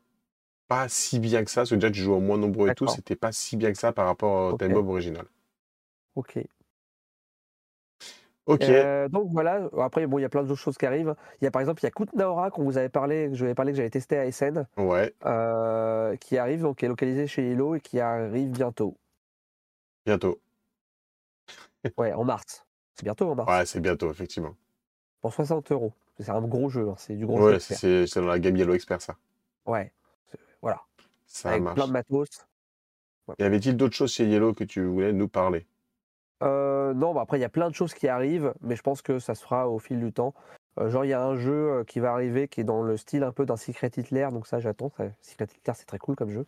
pas si bien que ça. Parce que déjà, tu joues au moins nombreux et tout, c'était pas si bien que ça par rapport au Ok. time bomb original. Ok. Ok. Euh, donc voilà, après bon, il y a plein d'autres choses qui arrivent. Il y a par exemple, il y a Kutnaora qu'on vous avait parlé, que je vous avais parlé que j'avais testé à SN, Ouais. euh, qui arrive, donc qui est localisé chez Hello et qui arrive bientôt. Bientôt. Ouais, en mars. C'est bientôt en mars. Ouais, c'est bientôt, effectivement. Pour 60 euros. C'est un gros jeu, hein, c'est du gros Ouais, jeu. faire. c'est- dans la gamme Yellow Expert, ça. Ouais, voilà. Ça Avec marche. plein de matos. Y avait-il d'autres choses chez Yellow que tu voulais nous parler? Euh, non, bah après, il y a plein de choses qui arrivent, mais je pense que ça se fera au fil du temps. Euh, genre, il y a un jeu euh, qui va arriver qui est dans le style un peu d'un Secret Hitler, donc ça, j'attends. Ça, Secret Hitler, c'est très cool comme jeu.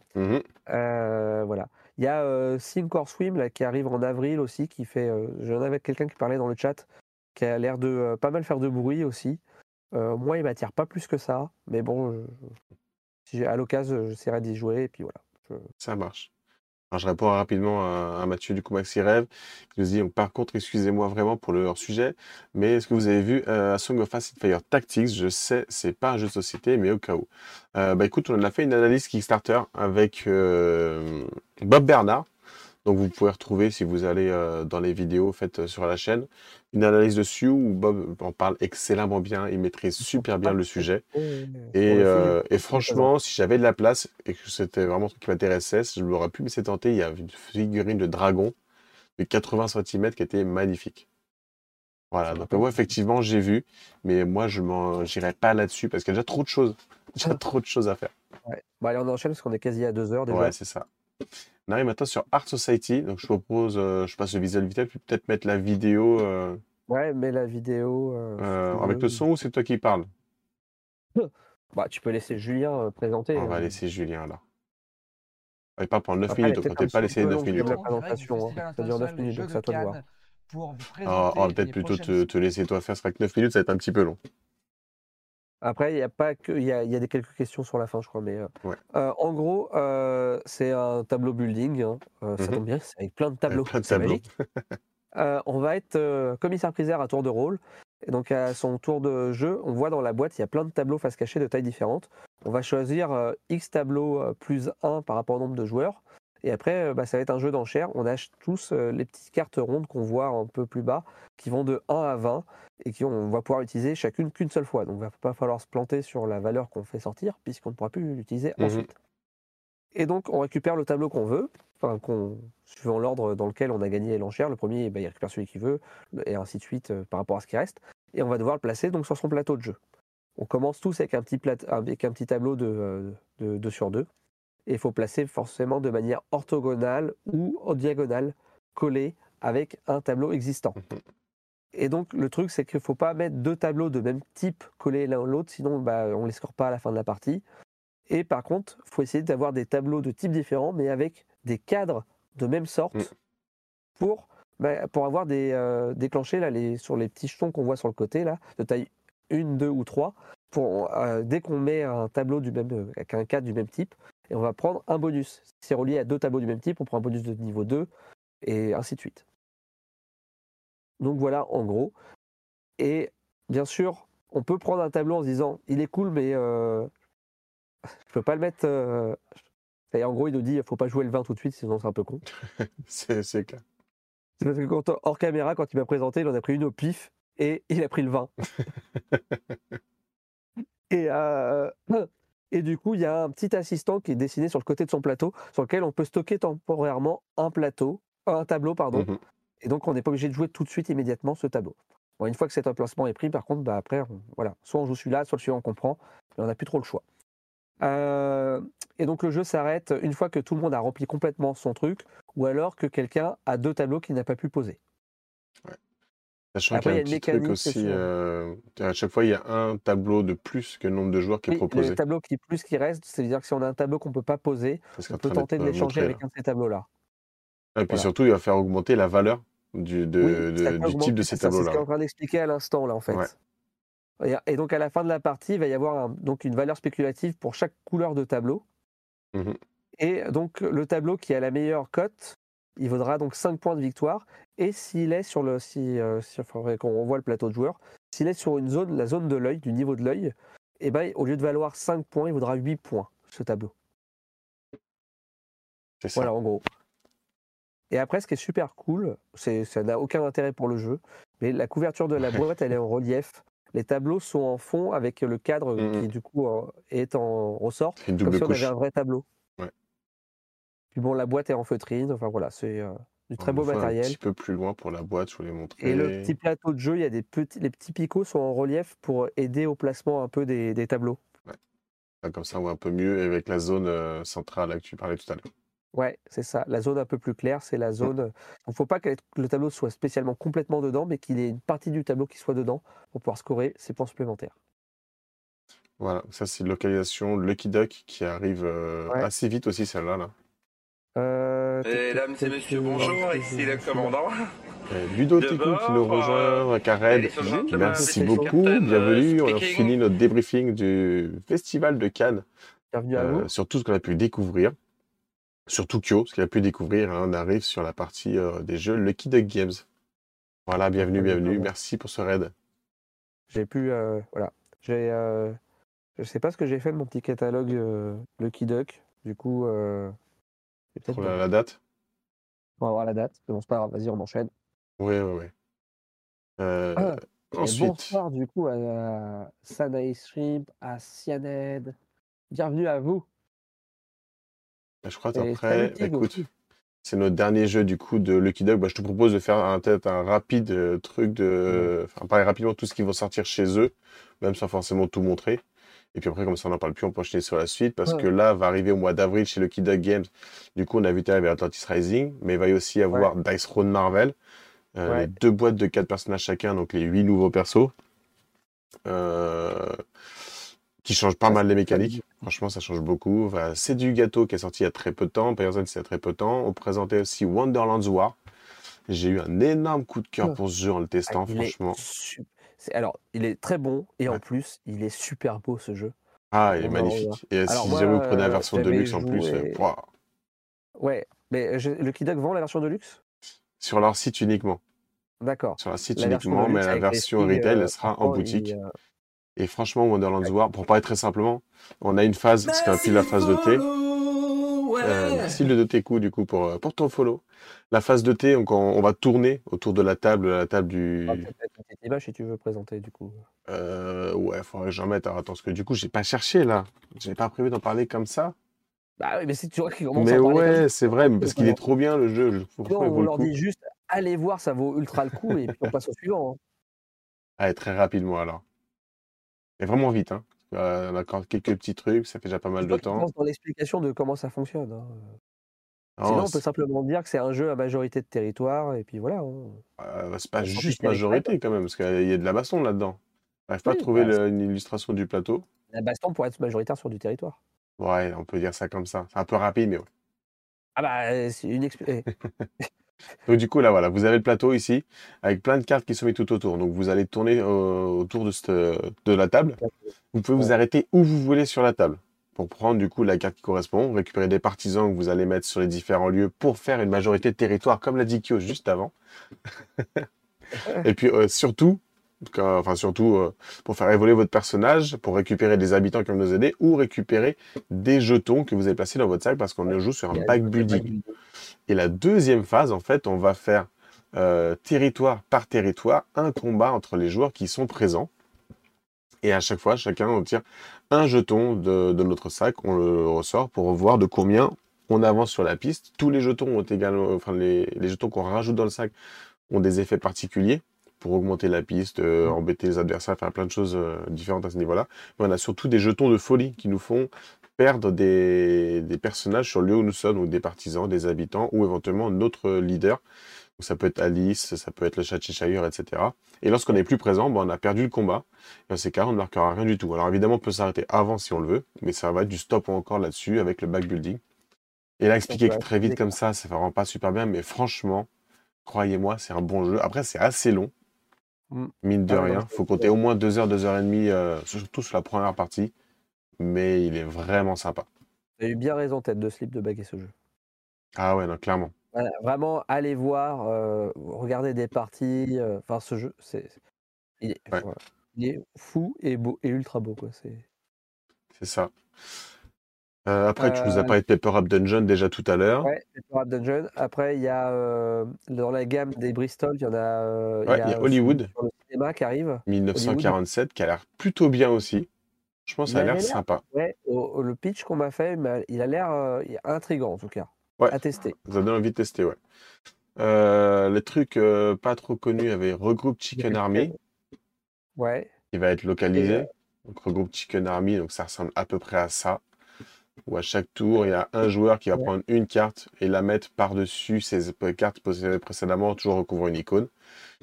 Euh, voilà. Il y a euh, Swim là, qui arrive en avril aussi, qui fait. euh, J'en avais quelqu'un qui parlait dans le chat, qui a l'air de euh, pas mal faire de bruit aussi. Euh, moi, il m'attire pas plus que ça, mais bon, si j'ai à l'occasion, j'essaierai d'y jouer, et puis voilà. Ça marche. Je réponds rapidement à, Mathieu du coup Maxi Rêve qui nous dit par contre, excusez-moi vraiment pour le hors-sujet, mais est-ce que vous avez vu euh, A Song of Fast and Fire Tactics? Je sais, c'est pas un jeu de société, mais au cas où. Euh, bah écoute, on a fait une analyse Kickstarter avec euh, Bob Bernard. Donc vous pouvez retrouver si vous allez euh, dans les vidéos faites euh, sur la chaîne une analyse dessus où Bob en parle excellemment bien, il maîtrise super bien le sujet. Et, euh, et franchement, si j'avais de la place et que c'était vraiment un truc qui m'intéressait, je l'aurais pu me tenter. Il y a une figurine de dragon de 80 cm qui était magnifique. Voilà, donc moi effectivement j'ai vu, mais moi je m'en j'irai pas là-dessus parce qu'il y a déjà trop de choses, déjà trop de choses à faire. Ouais. Bon, allez, on enchaîne parce qu'on est quasi à deux heures déjà. Ouais, c'est ça. On arrive maintenant sur Art Society, donc je propose, euh, je passe le visuel vite, puis peut-être mettre la vidéo euh, Ouais, mais la vidéo. euh, euh, avec le son ou c'est toi qui parles? Bah, tu peux laisser Julien euh, présenter. On va hein. laisser Julien là. Ah, Il parle pendant 9 Après, minutes, donc on va peut-être peut-être pas peu 9 longue, minutes. la présentation, hein. Ça dure neuf international des minutes, Jeux donc c'est à toi de voir. Cannes Pour vous Ah, on va présenter peut-être les plutôt prochaines te, te laisser toi faire, c'est vrai que 9 minutes ça va être un petit peu long. Après, il y a pas que, il y a, il y a des quelques questions sur la fin, je crois, mais euh, Ouais. euh, en gros, euh, c'est un tableau building. hein. Ça Mhm. tombe bien, c'est avec plein de tableaux. plein de c'est tableaux. magique. On va être commissaire priseur à tour de rôle. Et donc à son tour de jeu, on voit dans la boîte, il y a plein de tableaux face cachée de tailles différentes. On va choisir X tableaux plus 1 par rapport au nombre de joueurs. Et après, euh, bah, ça va être un jeu d'enchères. On achète tous euh, les petites cartes rondes qu'on voit un peu plus bas, qui vont de 1 à 20 et qui on va pouvoir utiliser chacune qu'une seule fois. Donc il va pas falloir se planter sur la valeur qu'on fait sortir, puisqu'on ne pourra plus l'utiliser Mhm. ensuite. Et donc on récupère le tableau qu'on veut, enfin qu'on suivant l'ordre dans lequel on a gagné l'enchère. Le premier, bah, il récupère celui qu'il veut, et ainsi de suite euh, par rapport à ce qui reste. Et on va devoir le placer donc sur son plateau de jeu. On commence tous avec un petit, plat- avec un petit tableau de, euh, de 2 sur 2. Et il faut placer forcément de manière orthogonale ou en diagonale, collé avec un tableau existant. Mhm. Et donc le truc, c'est qu'il ne faut pas mettre deux tableaux de même type collés l'un à l'autre, sinon bah, on ne les score pas à la fin de la partie. Et par contre, il faut essayer d'avoir des tableaux de types différents, mais avec des cadres de même sorte Mm. pour, bah, pour avoir des euh, déclenchés là, les, sur les petits jetons qu'on voit sur le côté, là, de taille 1, 2 ou 3. Pour, euh, dès qu'on met un tableau du même, euh, avec un cadre du même type, et on va prendre un bonus. Si c'est relié à deux tableaux du même type, on prend un bonus de niveau 2, et ainsi de suite. Donc voilà, en gros. Et bien sûr, on peut prendre un tableau en se disant, il est cool, mais euh, je peux pas le mettre. euh, c'est-à-dire, en gros, il nous dit, il faut pas jouer le 20 tout de suite, sinon c'est un peu con. C'est c'est clair. C'est parce que quand, hors caméra, quand il m'a présenté, il en a pris une au pif et il a pris le 20. et, euh, et du coup, il y a un petit assistant qui est dessiné sur le côté de son plateau, sur lequel on peut stocker temporairement un plateau, un tableau, pardon. Mhm. Et donc, on n'est pas obligé de jouer tout de suite immédiatement ce tableau. Bon, une fois que cet emplacement est pris, par contre, bah, après, on- voilà, soit on joue celui-là, soit le suivant qu'on prend, mais on n'a plus trop le choix. Euh, et donc le jeu s'arrête une fois que tout le monde a rempli complètement son truc, ou alors que quelqu'un a deux tableaux qu'il n'a pas pu poser. Sachant qu'il y a un petit truc aussi, euh, à chaque fois il y a un tableau de plus que le nombre de joueurs qui est Oui, proposé. le tableau qui plus qui reste, c'est-à-dire que si on a un tableau qu'on peut pas poser, est on peut tenter de euh, l'échanger avec là. un de ces tableaux-là. Et puis Voilà. surtout, il va faire augmenter la valeur du, de- Oui, de- ça peut du augmenter, type de ces ça, C'est ce tableaux-là. qu'il est en train d'expliquer à l'instant là en fait. Ouais. Et, et donc à la fin de la partie, il va y avoir un- donc une valeur spéculative pour chaque couleur de tableau. Mhm. Et donc le tableau qui a la meilleure cote, il vaudra donc 5 points de victoire. Et s'il est sur le, si, euh, si- qu'on revoie le plateau de joueurs, s'il est sur une zone, la zone de l'œil, du niveau de l'œil, et ben au lieu de valoir 5 points, il vaudra 8 points ce tableau. Ça. Voilà en gros. Et après, ce qui est super cool, c'est ça n'a aucun intérêt pour le jeu, mais la couverture de la boîte, elle est en relief. Les tableaux sont en fond avec le cadre Mhm. qui, du coup, est en ressort, comme si on avait un vrai tableau. Puis bon, la boîte est en feutrine. Enfin voilà, c'est euh, du très On beau voit Un matériel. petit peu plus loin pour la boîte, je voulais montrer. Et le petit plateau de jeu, il y a des petits, les petits picots sont en relief pour aider au placement un peu des, des tableaux. Comme ça, on voit un peu mieux avec la zone euh, centrale là, que tu parlais tout à l'heure. Ouais, c'est ça. La zone un peu plus claire, c'est la zone. Il ne faut pas que le tableau soit spécialement complètement dedans, mais qu'il y ait une partie du tableau qui soit dedans pour pouvoir scorer ses points supplémentaires. Voilà, ça c'est une localisation Lucky Duck qui arrive euh, Ouais. assez vite aussi, celle-là. Là. Euh, Mesdames et messieurs, bonjour, ici le commandant. Euh, Ludo De Teco qui nous euh, rejoint, Kared, merci beaucoup, bienvenue. euh, On a fini notre débriefing du Festival de Cannes Bienvenue à euh, vous. sur tout ce qu'on a pu découvrir. Sur Tokyo, ce qu'il a pu découvrir. hein. on arrive sur la partie euh, des jeux Lucky Duck Games. Voilà, bienvenue, bienvenue. Merci pour ce raid. J'ai pu. euh, voilà. J'ai. euh, je sais pas ce que j'ai fait de mon petit catalogue euh, Lucky Duck. Du coup, euh, peut-être. Pour la, la date? On va voir la date. Bon, c'est pas grave. Vas-y, on enchaîne. Oui, oui, oui. Euh, Ah, ensuite, bonsoir du coup à Sanae Shrimp, à Cyaned. Bienvenue à vous. je crois qu'après, Tig écoute, c'est notre dernier jeu du coup de Lucky Duck. Bah, je te propose de faire un, peut-être un rapide euh, truc de. Enfin, parler rapidement de tout ce qui va sortir chez eux, même sans forcément tout montrer. Et puis après, comme ça, on n'en parle plus, on peut enchaîner sur la suite. Parce Ouais. que là, va arriver au mois d'avril chez Lucky Duck Games. Du coup, on a vu arriver Atlantis Rising, mais il va y aussi avoir Dice Throne Marvel. euh, Ouais. Les deux boîtes de quatre personnages chacun, donc les huit nouveaux persos. Euh, qui changent pas mal les mécaniques. Franchement, ça change beaucoup. Enfin, c'est du gâteau qui est sorti il y a très peu de temps. Personne c'est il y a très peu de temps. On présentait aussi Wonderland's War. J'ai eu un énorme coup de cœur pour ce jeu en le testant, Ah, il franchement. su- c'est- Alors, il est très bon et en Ouais. plus, il est super beau ce jeu. Ah, il est magnifique. Et Alors si moi, jamais vous prenez la euh, version j'avais Deluxe en plus, euh, pouah, Ouais, mais je- le Kid Duck vend la version de luxe sur leur site uniquement. D'accord. Sur leur site La uniquement, de mais luxe la version retail, euh, elle sera en boutique. euh, Et franchement, Wonderland's War, pour parler très simplement, on a une phase, ce qu'on appelle la phase de thé. Euh, merci le de tes coups du coup pour, euh, pour ton follow. La phase de thé, donc on, on va tourner autour de la table, la table du. peut-être image si tu veux présenter du coup. Euh, ouais, faudrait que j'en mette. Alors, attends, parce que du coup, j'ai pas cherché là. J'avais pas prévu d'en parler comme ça. Bah oui, mais commence Mais comme ouais, c'est vrai, mais parce qu'il est trop bien le jeu. Je non, on le leur coup. dit juste allez voir, ça vaut ultra le coup et puis on passe au suivant. hein. Allez, très rapidement alors. Et vraiment vite, hein. Euh, on a quelques petits trucs, ça fait déjà pas mal de temps. dans l'explication de comment ça fonctionne. hein. Non, Sinon, on peut simplement dire que c'est un jeu à majorité de territoire et puis voilà. hein. euh, c'est pas on s'en juste majorité quand même, parce qu'il y a de la baston là-dedans. J'arrive pas à trouver bah, le- une illustration du plateau. La baston pour être majoritaire sur du territoire. Ouais, on peut dire ça comme ça. C'est un peu rapide, mais ouais. Ah bah, euh, c'est une eh, Donc du coup, là, voilà, vous avez le plateau ici, avec plein de cartes qui sont mises tout autour. Donc vous allez tourner euh, autour de, cette- de la table. Vous pouvez vous arrêter où vous voulez sur la table pour prendre du coup la carte qui correspond, récupérer des partisans que vous allez mettre sur les différents lieux pour faire une majorité de territoire, comme l'a dit Kyo juste avant. Et puis euh, surtout, quand- enfin surtout euh, pour faire évoluer votre personnage, pour récupérer des habitants qui vont nous aider, ou récupérer des jetons que vous avez placés dans votre sac parce qu'on joue sur un back building. Et la deuxième phase, en fait, on va faire euh, territoire par territoire un combat entre les joueurs qui sont présents. Et à chaque fois, chacun on tire un jeton de, notre sac, on le ressort pour voir de combien on avance sur la piste. Tous les jetons ont également, enfin les, les jetons qu'on rajoute dans le sac ont des effets particuliers pour augmenter la piste, euh, embêter les adversaires, faire plein de choses euh, différentes à ce niveau-là. Mais on a surtout des jetons de folie qui nous font perdre des, des personnages sur le lieu où nous sommes, donc des partisans, des habitants ou éventuellement notre leader. Donc ça peut être Alice, ça peut être le chat Cheshire, etc. Et lorsqu'on n'est plus présent, ben, on a perdu le combat. Et dans ces cas, on ne marquera rien du tout. Alors évidemment, on peut s'arrêter avant si on le veut, mais ça va être du stop ou encore là-dessus avec le backbuilding. Et là, expliquer très vite comme ça, ça ne rend pas super bien, mais franchement, croyez-moi, c'est un bon jeu. Après, c'est assez long, Mm. mine de Ah rien. non, faut c'est- compter au moins 2 heures, 2 heures et demie, euh, surtout sur la première partie. Mais il est vraiment sympa. Tu as eu bien raison, tête de slip, de baguer ce jeu. Ah ouais, non, clairement. Voilà, vraiment, allez voir, euh, regardez des parties. euh, Enfin, ce jeu, c'est, il est, Ouais. voilà. il est fou et beau et ultra beau, quoi. C'est. C'est ça. Euh, après, tu nous as Euh, parlé de Paper Up Dungeon déjà tout à l'heure. Ouais, Paper Up Dungeon. Après, il y a dans la gamme des Bristol, il y en a, Ouais, y a Hollywood. sur le cinéma qui arrive. 1947, qui a l'air plutôt bien aussi. Je pense que ça a l'air avait sympa. Ouais, au- au- le pitch qu'on m'a fait, il a l'air euh, intrigant en tout cas. Ouais. À tester. Ça donne envie de tester, ouais. Euh, les trucs euh, pas trop connus avaient Regroup Chicken Army, Ouais. qui va être localisé. Euh, Donc Regroup Chicken Army, donc ça ressemble à peu près à ça. Où à chaque tour, il y a un joueur qui va Ouais. prendre une carte et la mettre par-dessus ses cartes possédées précédemment, toujours recouvrant une icône.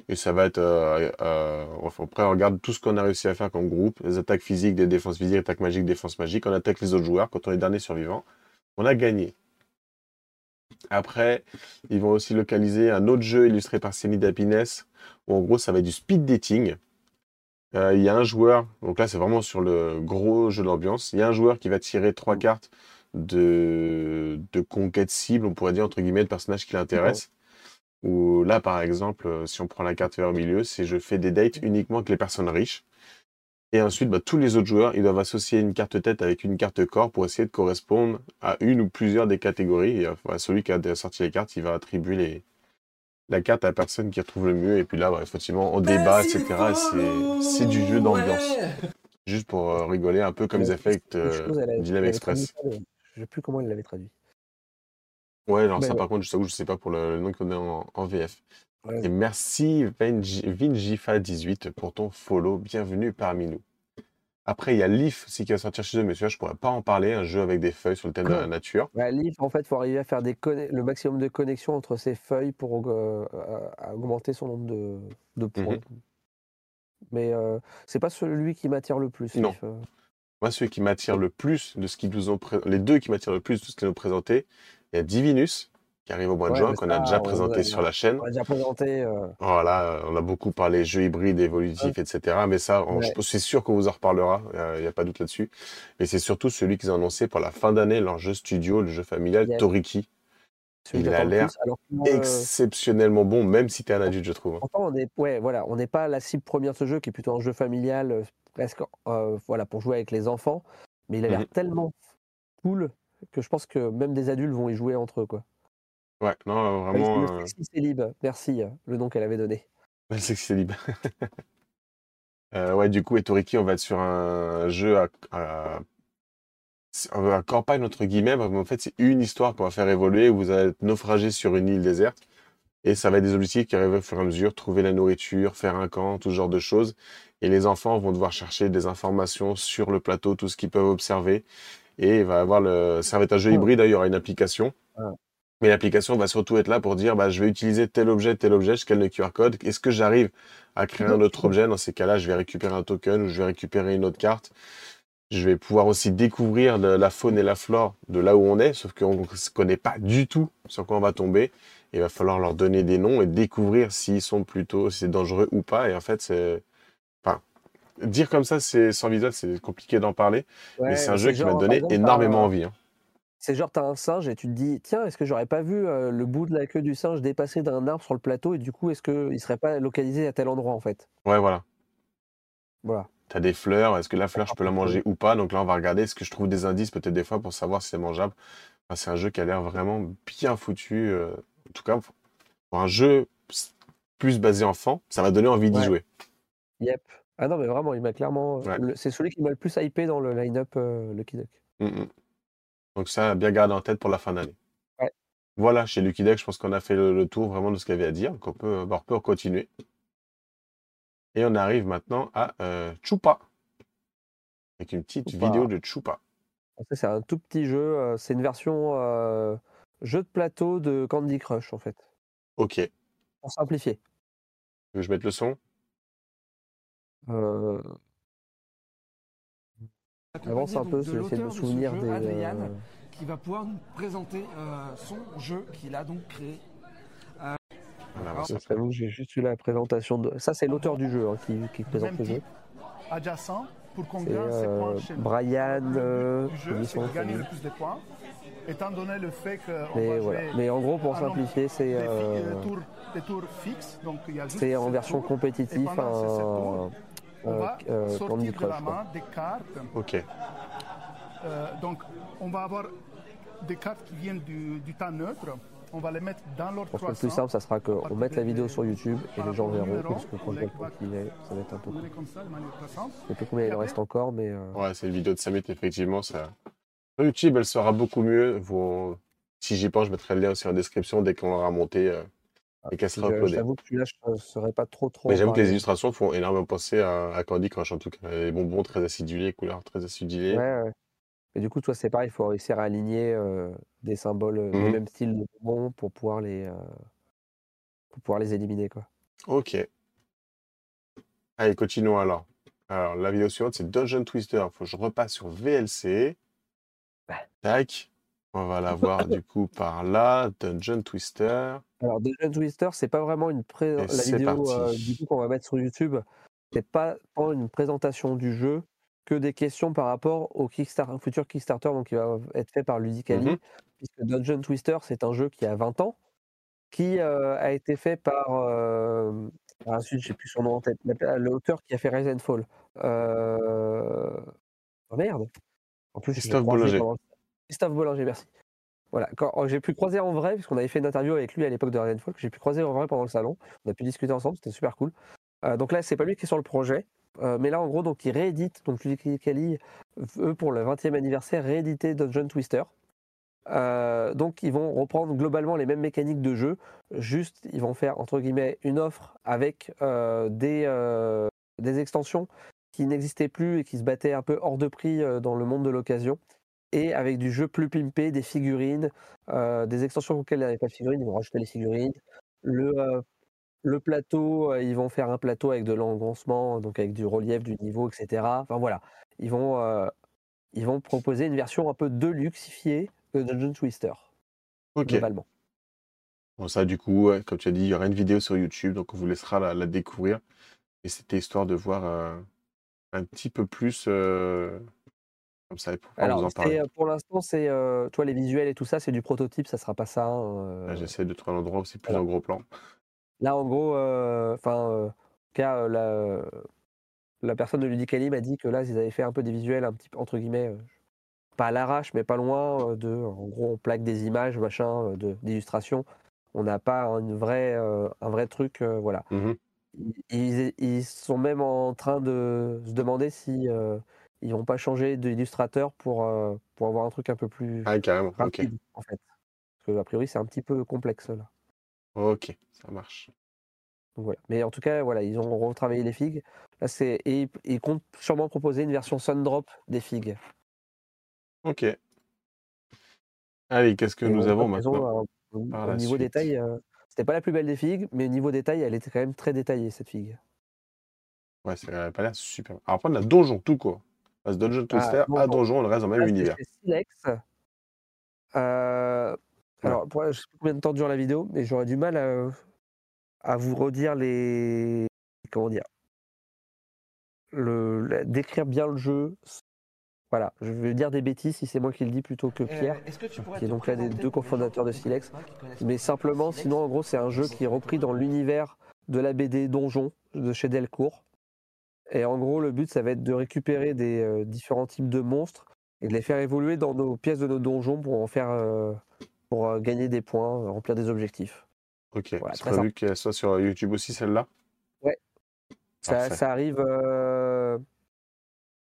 Et ça va être. euh, euh, après, on regarde tout ce qu'on a réussi à faire comme groupe les attaques physiques, des défenses physiques, attaques magiques, défenses magiques. On attaque les autres joueurs. Quand on est dernier survivant, on a gagné. Après, ils vont aussi localiser un autre jeu illustré par Semi Happiness, où en gros, ça va être du speed dating. Euh, Il y a un joueur, donc là, c'est vraiment sur le gros jeu d'ambiance. Il y a un joueur qui va tirer trois cartes de, conquête cible, on pourrait dire, entre guillemets, de personnages qui l'intéressent. Ou là, par exemple, euh, si on prend la carte vers au milieu, c'est je fais des dates uniquement avec les personnes riches. Et ensuite, bah, tous les autres joueurs, ils doivent associer une carte tête avec une carte corps pour essayer de correspondre à une ou plusieurs des catégories. Et euh, voilà, celui qui a sorti les cartes, il va attribuer les, la carte à la personne qui retrouve le mieux. Et puis là, bah, effectivement, on débat, etc. Et c'est- du jeu d'ambiance. Juste pour euh, rigoler, un peu comme ils Une euh, Dynam Express. traduit Je sais plus comment il l'avait traduit. Ouais, Mais ça ouais. par contre, je t'avoue, je sais pas pour le, le nom qu'on a en, en VF. Ouais. Et merci Vinji- Vinjifa18 pour ton follow. Bienvenue parmi nous. Après, il y a Leaf aussi qui va sortir chez eux, mais celui-là, je pourrais pas en parler. Un jeu avec des feuilles sur le thème de la nature. Bah, Leaf, en fait, il faut arriver à faire des conne- le maximum de connexions entre ses feuilles pour euh, augmenter son nombre de, de points. Mhm. Mais euh, c'est pas celui qui m'attire le plus. Non. Leaf, euh. Moi, ceux qui m'attirent le plus de ce qu'ils nous ont pré- les deux qui m'attirent le plus de ce qu'ils nous ont présenté, il y a Divinus qui arrive au mois de Ouais, juin, qu'on a déjà on présenté sur la chaîne. On l'a déjà présenté. euh, Voilà, euh, on a beaucoup parlé jeux hybrides, évolutifs, etc. Mais ça, on- Ouais. je suis sûr qu'on vous en reparlera, il n'y a pas de doute là-dessus. Mais c'est surtout celui qu'ils ont annoncé pour la fin d'année, leur jeu studio, le jeu familial. Toriki. celui Il a l'air euh, Exceptionnellement bon, même si t'es un adulte, je trouve. Pourtant, on est, ouais, voilà, on n'est pas la cible première de ce jeu, qui est plutôt un jeu familial, presque, euh, voilà, pour jouer avec les enfants. Mais il a l'air Mhm. tellement cool que je pense que même des adultes vont y jouer entre eux, quoi. Ouais, non, euh, Ah, vraiment. le euh, Sexy Célib, merci, euh, le nom qu'elle avait donné. Le Sexy Célib. Ouais, du coup, et Toriki, on va être sur un jeu à, à, à campagne, entre guillemets. parce qu'en fait, c'est une histoire qu'on va faire évoluer. où Vous allez être naufragé sur une île déserte. Et ça va être des objectifs qui arrivent au fur et à mesure. Trouver la nourriture, faire un camp, tout ce genre de choses. Et les enfants vont devoir chercher des informations sur le plateau, tout ce qu'ils peuvent observer. Et il va avoir le... ça va être un jeu Ah. hybride. Il y aura une application. Mais l'application va surtout être là pour dire bah, je vais utiliser tel objet, tel objet, je scanne le QR code. Est-ce que j'arrive à créer un autre objet? Dans ces cas-là, je vais récupérer un token ou je vais récupérer une autre carte. Je vais pouvoir aussi découvrir la faune et la flore de là où on est, sauf qu'on ne connaît pas du tout sur quoi on va tomber. Il va falloir leur donner des noms et découvrir s'ils sont plutôt, si c'est dangereux ou pas. Et en fait, c'est. Enfin, dire comme ça, c'est sans visuel, c'est compliqué d'en parler. mais c'est un jeu qui m'a donné exemple, énormément t'as- envie. hein. C'est genre, t'as un singe et tu te dis, tiens, est-ce que j'aurais pas vu euh, le bout de la queue du singe dépasser d'un arbre sur le plateau et du coup, est-ce qu'il serait pas localisé à tel endroit, en fait? Ouais, voilà. Voilà. T'as des fleurs, est-ce que la fleur, je peux la manger ou pas? Donc là, on va regarder, est-ce que je trouve des indices peut-être des fois pour savoir si c'est mangeable. Enfin, c'est un jeu qui a l'air vraiment bien foutu. euh, en tout cas, pour un jeu plus basé enfant, ça m'a donné envie d'y Ouais. jouer. Yep. Ah non, mais vraiment, il m'a clairement. Ouais. le- C'est celui qui m'a le plus hypé dans le line-up euh, Lucky Duck. Mm, mm. Donc ça, bien garder en tête pour la fin d'année. Ouais. Voilà, chez Lucky Duck, je pense qu'on a fait le, le tour vraiment de ce qu'il y avait à dire. Donc on peut, bah, on peut continuer. Et on arrive maintenant à euh, Chupa. Avec une petite Chupa. vidéo de Chupa. Fait, C'est un tout petit jeu. euh, C'est une version euh, jeu de plateau de Candy Crush, en fait. Ok. Pour simplifier. je mette le son Euh, avance un peu, donc de de souvenir jeu, des. Adrian, euh, qui va pouvoir nous présenter euh, son jeu qu'il a donc créé. Alors, c'est- que j'ai juste eu la présentation de. Ça, c'est l'auteur du jeu hein, qui, qui présente le jeu. adjacent, pour C'est euh, points chez Brian. Le euh, but du j'ai jeu, oublié c'est son nom de de gagner famille. le plus de points, étant donné le fait qu'on Mais voilà. en gros, pour simplifier, c'est des, euh, euh, tours, tours fixes, c'est en version compétitive un On euh, va euh, sortir de la main des cartes Ok. Euh, donc, on va avoir des cartes qui viennent du, du temps neutre. On va les mettre dans l'ordre Je pense que le plus simple, ça sera qu'on mette la vidéo sur YouTube et les gens verront, parce que quand je vois le temps qu'il est, ça va être un peu On court. met comme ça, de manière croissante. Je sais plus combien il en reste encore, mais euh, Ouais, c'est une vidéo de 5 minutes, effectivement. Ça... Sur YouTube, elle sera beaucoup mieux. Vous... Si j'y pense, je mettrai le lien aussi en description dès qu'on l'aura monté euh, et qu'elle sera uploadée. j'avoue que celui-là, je ne saurais pas trop trop. Mais j'avoue que les illustrations font énormément penser à, à Candy Crush, en tout cas. Les bonbons très acidulés, couleurs très acidulées. Ouais, ouais. Mais du coup, toi, c'est pareil, il faut réussir à aligner euh, des symboles euh, du Mhm. même style de bonbons pour pouvoir les, euh, pour pouvoir les éliminer, quoi. Ok. Allez, continuons alors. Alors, la vidéo suivante, c'est Dungeon Twister. Il faut que je repasse sur VLC. Tac. On va la voir du coup par là. Dungeon Twister. Alors, Dungeon Twister, c'est pas vraiment une pré... La vidéo euh, parti. du coup qu'on va mettre sur YouTube. C'est pas tant une présentation du jeu que des questions par rapport au Kickstarter, futur Kickstarter, donc qui va être fait par Ludicali, Mhm. puisque Dungeon Twister, c'est un jeu qui a 20 ans, qui euh, a été fait par euh, ah, zut, j'ai plus son nom en tête, la- l'auteur qui a fait Rise and Fall. Euh... Oh merde. En plus, je Christophe Bollinger. Christophe Bollinger, merci. Voilà, oh, j'ai pu croiser en vrai, puisqu'on avait fait une interview avec lui à l'époque de Fall, que j'ai pu croiser en vrai pendant le salon. On a pu discuter ensemble, c'était super cool. Euh, donc là, c'est pas lui qui est sur le projet, euh, mais là, en gros, donc il réédite. Donc Ludicali, eux, pour le 20e anniversaire, rééditer Dungeon Twister. Euh, donc ils vont reprendre globalement les mêmes mécaniques de jeu, juste ils vont faire entre guillemets une offre avec des, des extensions qui n'existaient plus et qui se battaient un peu hors de prix dans le monde de l'occasion, et avec du jeu plus pimpé, des figurines, euh, des extensions auxquelles il n'y avait pas de figurines, ils vont rajouter les figurines. Le, euh, le plateau, euh, ils vont faire un plateau avec de l'engoncement, donc avec du relief, du niveau, etc. Enfin voilà, ils vont, ils vont proposer une version un peu deluxifiée de Dungeon Twister, Ok. globalement. Bon, ça, du coup, comme tu as dit, il y aura une vidéo sur YouTube, donc on vous laissera la, la découvrir. Et c'était histoire de voir un petit peu plus comme ça, pour pouvoir vous Alors, en euh, pour l'instant, c'est euh, toi les visuels et tout ça, c'est du prototype, ça sera pas ça. hein, euh, J'essaie de trouver un endroit où c'est plus voilà. en gros plan. Là, en gros, enfin, en tout cas, la, la personne de Ludicali m'a dit que là, ils avaient fait un peu des visuels, un petit peu, entre guillemets, pas à l'arrache, mais pas loin de. En gros, on plaque des images, machin, de- d'illustrations. On n'a pas une vraie, un vrai truc, voilà. Mhm. Ils, ils sont même en train de se demander si ils vont pas changer d'illustrateur pour, euh, pour avoir un truc un peu plus Ah, carrément. Ok. rapide, en fait. Parce que, a priori, c'est un petit peu complexe, là. Ok, ça marche. Donc voilà. Mais en tout cas, voilà, ils ont retravaillé les figues. Là, c'est et ils- comptent sûrement proposer une version Sundrop des figues. Ok. Allez, qu'est-ce que Et nous avons maintenant au- au, la niveau détail, euh, c'était pas la plus belle des figues, mais au niveau détail, elle était quand même très détaillée cette figue. Ouais, ça n'a pas l'air super. Alors, après, on a Donjon, tout quoi. Passe Dungeon Twister à Donjon. On reste dans le même univers. Silex. Euh, Ouais. Alors, pour- je sais pas combien de temps dure la vidéo, mais j'aurais du mal à, à vous redire les. Comment dire le, Décrire bien le jeu. Voilà, je vais dire des bêtises si c'est moi qui le dis plutôt que Pierre. qui est donc l'un des deux cofondateurs de Silex. Mais simplement, sinon, en gros, c'est un jeu qui est repris dans l'univers de la BD Donjon de chez Delcourt. Et en gros, le but, ça va être de récupérer des euh, différents types de monstres et de les faire évoluer dans nos pièces de nos donjons pour en faire, euh, pour euh, gagner des points, remplir des objectifs. Ok, Voilà, c'est prévu qu'elle soit sur YouTube aussi, celle-là? Ça, Parfait. ça arrive,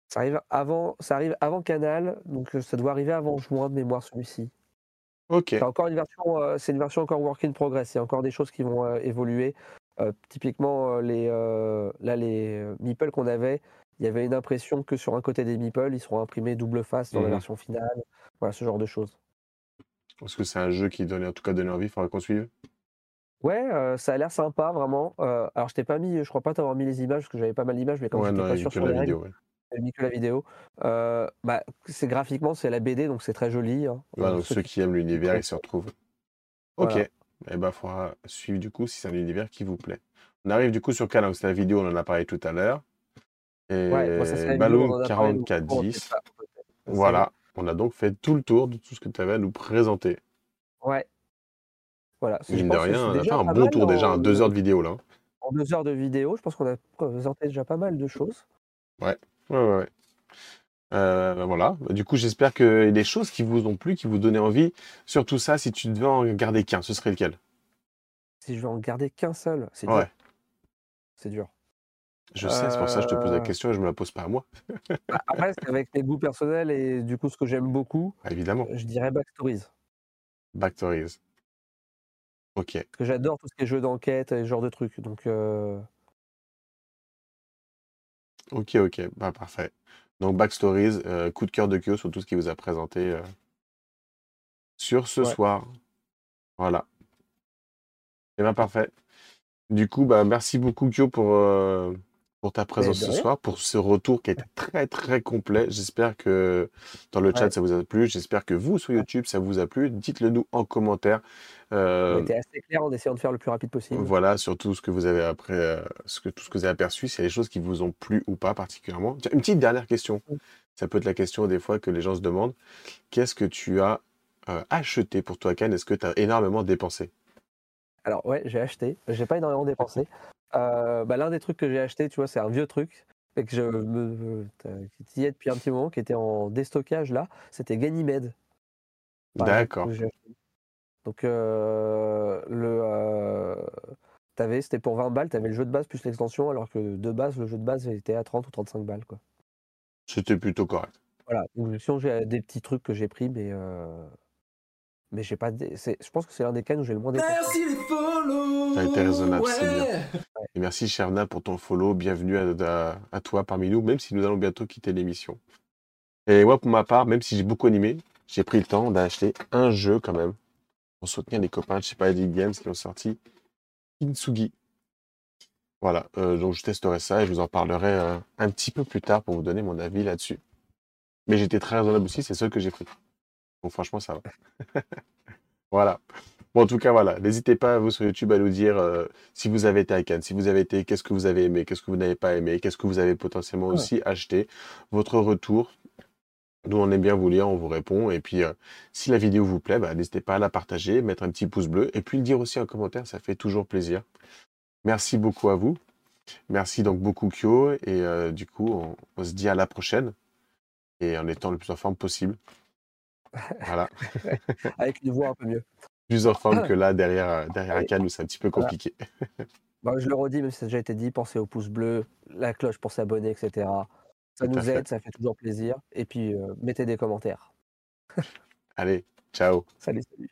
ça arrive avant, ça arrive avant Canal, donc ça doit arriver avant juin de mémoire celui-ci. Ok, C'est encore une version, c'est une version encore work in progress. Il y a encore des choses qui vont évoluer. Euh, typiquement, euh, les, euh, là, les meeples qu'on avait, il y avait une impression que sur un côté des meeples, ils seront imprimés double face dans la Mhm. version finale. Voilà, ce genre de choses. parce que c'est un jeu qui donne en tout cas donné envie, il faudra qu'on suive. Ouais, euh, ça a l'air sympa, vraiment. Euh, alors, je t'ai pas mis, je crois pas t'avoir mis les images, parce que j'avais pas mal d'images, mais comme Ouais, j'étais pas sûr sur la les règles, vidéo. ouais. mis que la vidéo. Euh, bah, c'est graphiquement, c'est la BD, donc c'est très joli. hein. Ouais, donc ceux qui aiment l'univers, ils se retrouvent. Ok, Voilà. Et ben, il faudra suivre du coup si c'est un univers qui vous plaît. On arrive du coup sur c'est la vidéo, on en a parlé tout à l'heure. Et Ouais, vidéo, Balloon on en a parlé, donc, 4410. c'est ça, peut-être. Voilà, on a donc fait tout le tour de tout ce que tu avais à nous présenter. Ouais. Voilà. Mine de rien, on a fait un bon tour déjà, en- deux heures de vidéo là. En deux heures de vidéo, je pense qu'on a présenté déjà pas mal de choses. Ouais, ouais, ouais. Euh, bah, voilà. Bah, Du coup, j'espère a des choses qui vous ont plu, qui vous donnaient envie. Surtout ça, si tu devais en garder qu'un, ce serait lequel? Si je vais en garder qu'un seul, c'est Ouais. dur. C'est dur. Je sais, c'est pour ça que je te pose la Euh, question et je me la pose pas à moi. bah, après, c'est avec mes goûts personnels et du coup, ce que j'aime beaucoup, Ah, évidemment. je dirais Backstories. Backstories. Ok. Parce que j'adore tout ce qui est jeu d'enquête et ce genre de trucs. Donc, euh, Ok, ok. Bah, parfait. Donc, Backstories, euh, coup de cœur de Kyo sur tout ce qu'il vous a présenté euh, sur ce Ouais. soir. Voilà. Et ben parfait. Du coup, bah, merci beaucoup Kyo pour, euh, pour ta présence ce soir, pour ce retour qui a été très très complet. J'espère que dans le chat Ouais. ça vous a plu. J'espère que vous sur YouTube ça vous a plu. Dites-le nous en commentaire. on Euh, était assez clair en essayant de faire le plus rapide possible. voilà, sur tout ce que vous avez après, euh, ce que, tout ce que vous avez aperçu, s'il y a des choses qui vous ont plu ou pas particulièrement. Tiens, une petite dernière question. Mm. Ça peut être la question des fois que les gens se demandent. Qu'est-ce que tu as euh, acheté pour toi, Ken Est-ce que tu as énormément dépensé? Alors, ouais, j'ai acheté. J'ai pas énormément dépensé. Euh, bah, L'un des trucs que j'ai acheté, tu vois, c'est un vieux truc. Et que je me, qui y est depuis un petit moment, qui était en déstockage là, c'était Ganymede. D'accord. Donc, euh, le, euh, t'avais, c'était pour 20 balles, tu avais le jeu de base plus l'extension, alors que de base, le jeu de base était à 30 ou 35 balles. Quoi. C'était plutôt correct. Voilà, donc sinon j'ai des petits trucs que j'ai pris, mais, euh, mais j'ai pas. dé- Je pense que c'est l'un des cannes où j'ai le moins dépensé. Merci les follow T'as été raisonnable, c'est bien. ouais. Et merci Cherna pour ton follow. Bienvenue à, à- à toi parmi nous, même si nous allons bientôt quitter l'émission. Et moi, pour ma part, même si j'ai beaucoup animé, j'ai pris le temps d'acheter un jeu quand même pour soutenir les copains de chez Paradigm Games qui ont sorti Kintsugi. Voilà, euh, donc je testerai ça et je vous en parlerai euh, un petit peu plus tard pour vous donner mon avis là-dessus. Mais j'étais très raisonnable aussi, c'est le seul que j'ai pris. Donc franchement, ça va. voilà. Bon, en tout cas, voilà. N'hésitez pas, vous, sur YouTube, à nous dire euh, si vous avez été à Cannes, si vous avez été, qu'est-ce que vous avez aimé, qu'est-ce que vous n'avez pas aimé, qu'est-ce que vous avez potentiellement Ouais. aussi acheté, votre retour. Nous, on aime bien vous lire, on vous répond. Et puis, euh, si la vidéo vous plaît, bah, n'hésitez pas à la partager, mettre un petit pouce bleu et puis le dire aussi en commentaire, ça fait toujours plaisir. Merci beaucoup à vous. Merci donc beaucoup, Kyo. Et euh, du coup, on, on se dit à la prochaine et en étant le plus en forme possible. Voilà. Avec une voix un peu mieux. Plus en forme que là, derrière, euh, derrière un canne où c'est un petit peu Voilà. compliqué. Bah, je le redis, même si ça a déjà été dit, pensez au pouce bleu, la cloche pour s'abonner, etc. Ça nous aide, ça fait toujours plaisir. Et puis, euh, mettez des commentaires. Allez, ciao. Salut, salut.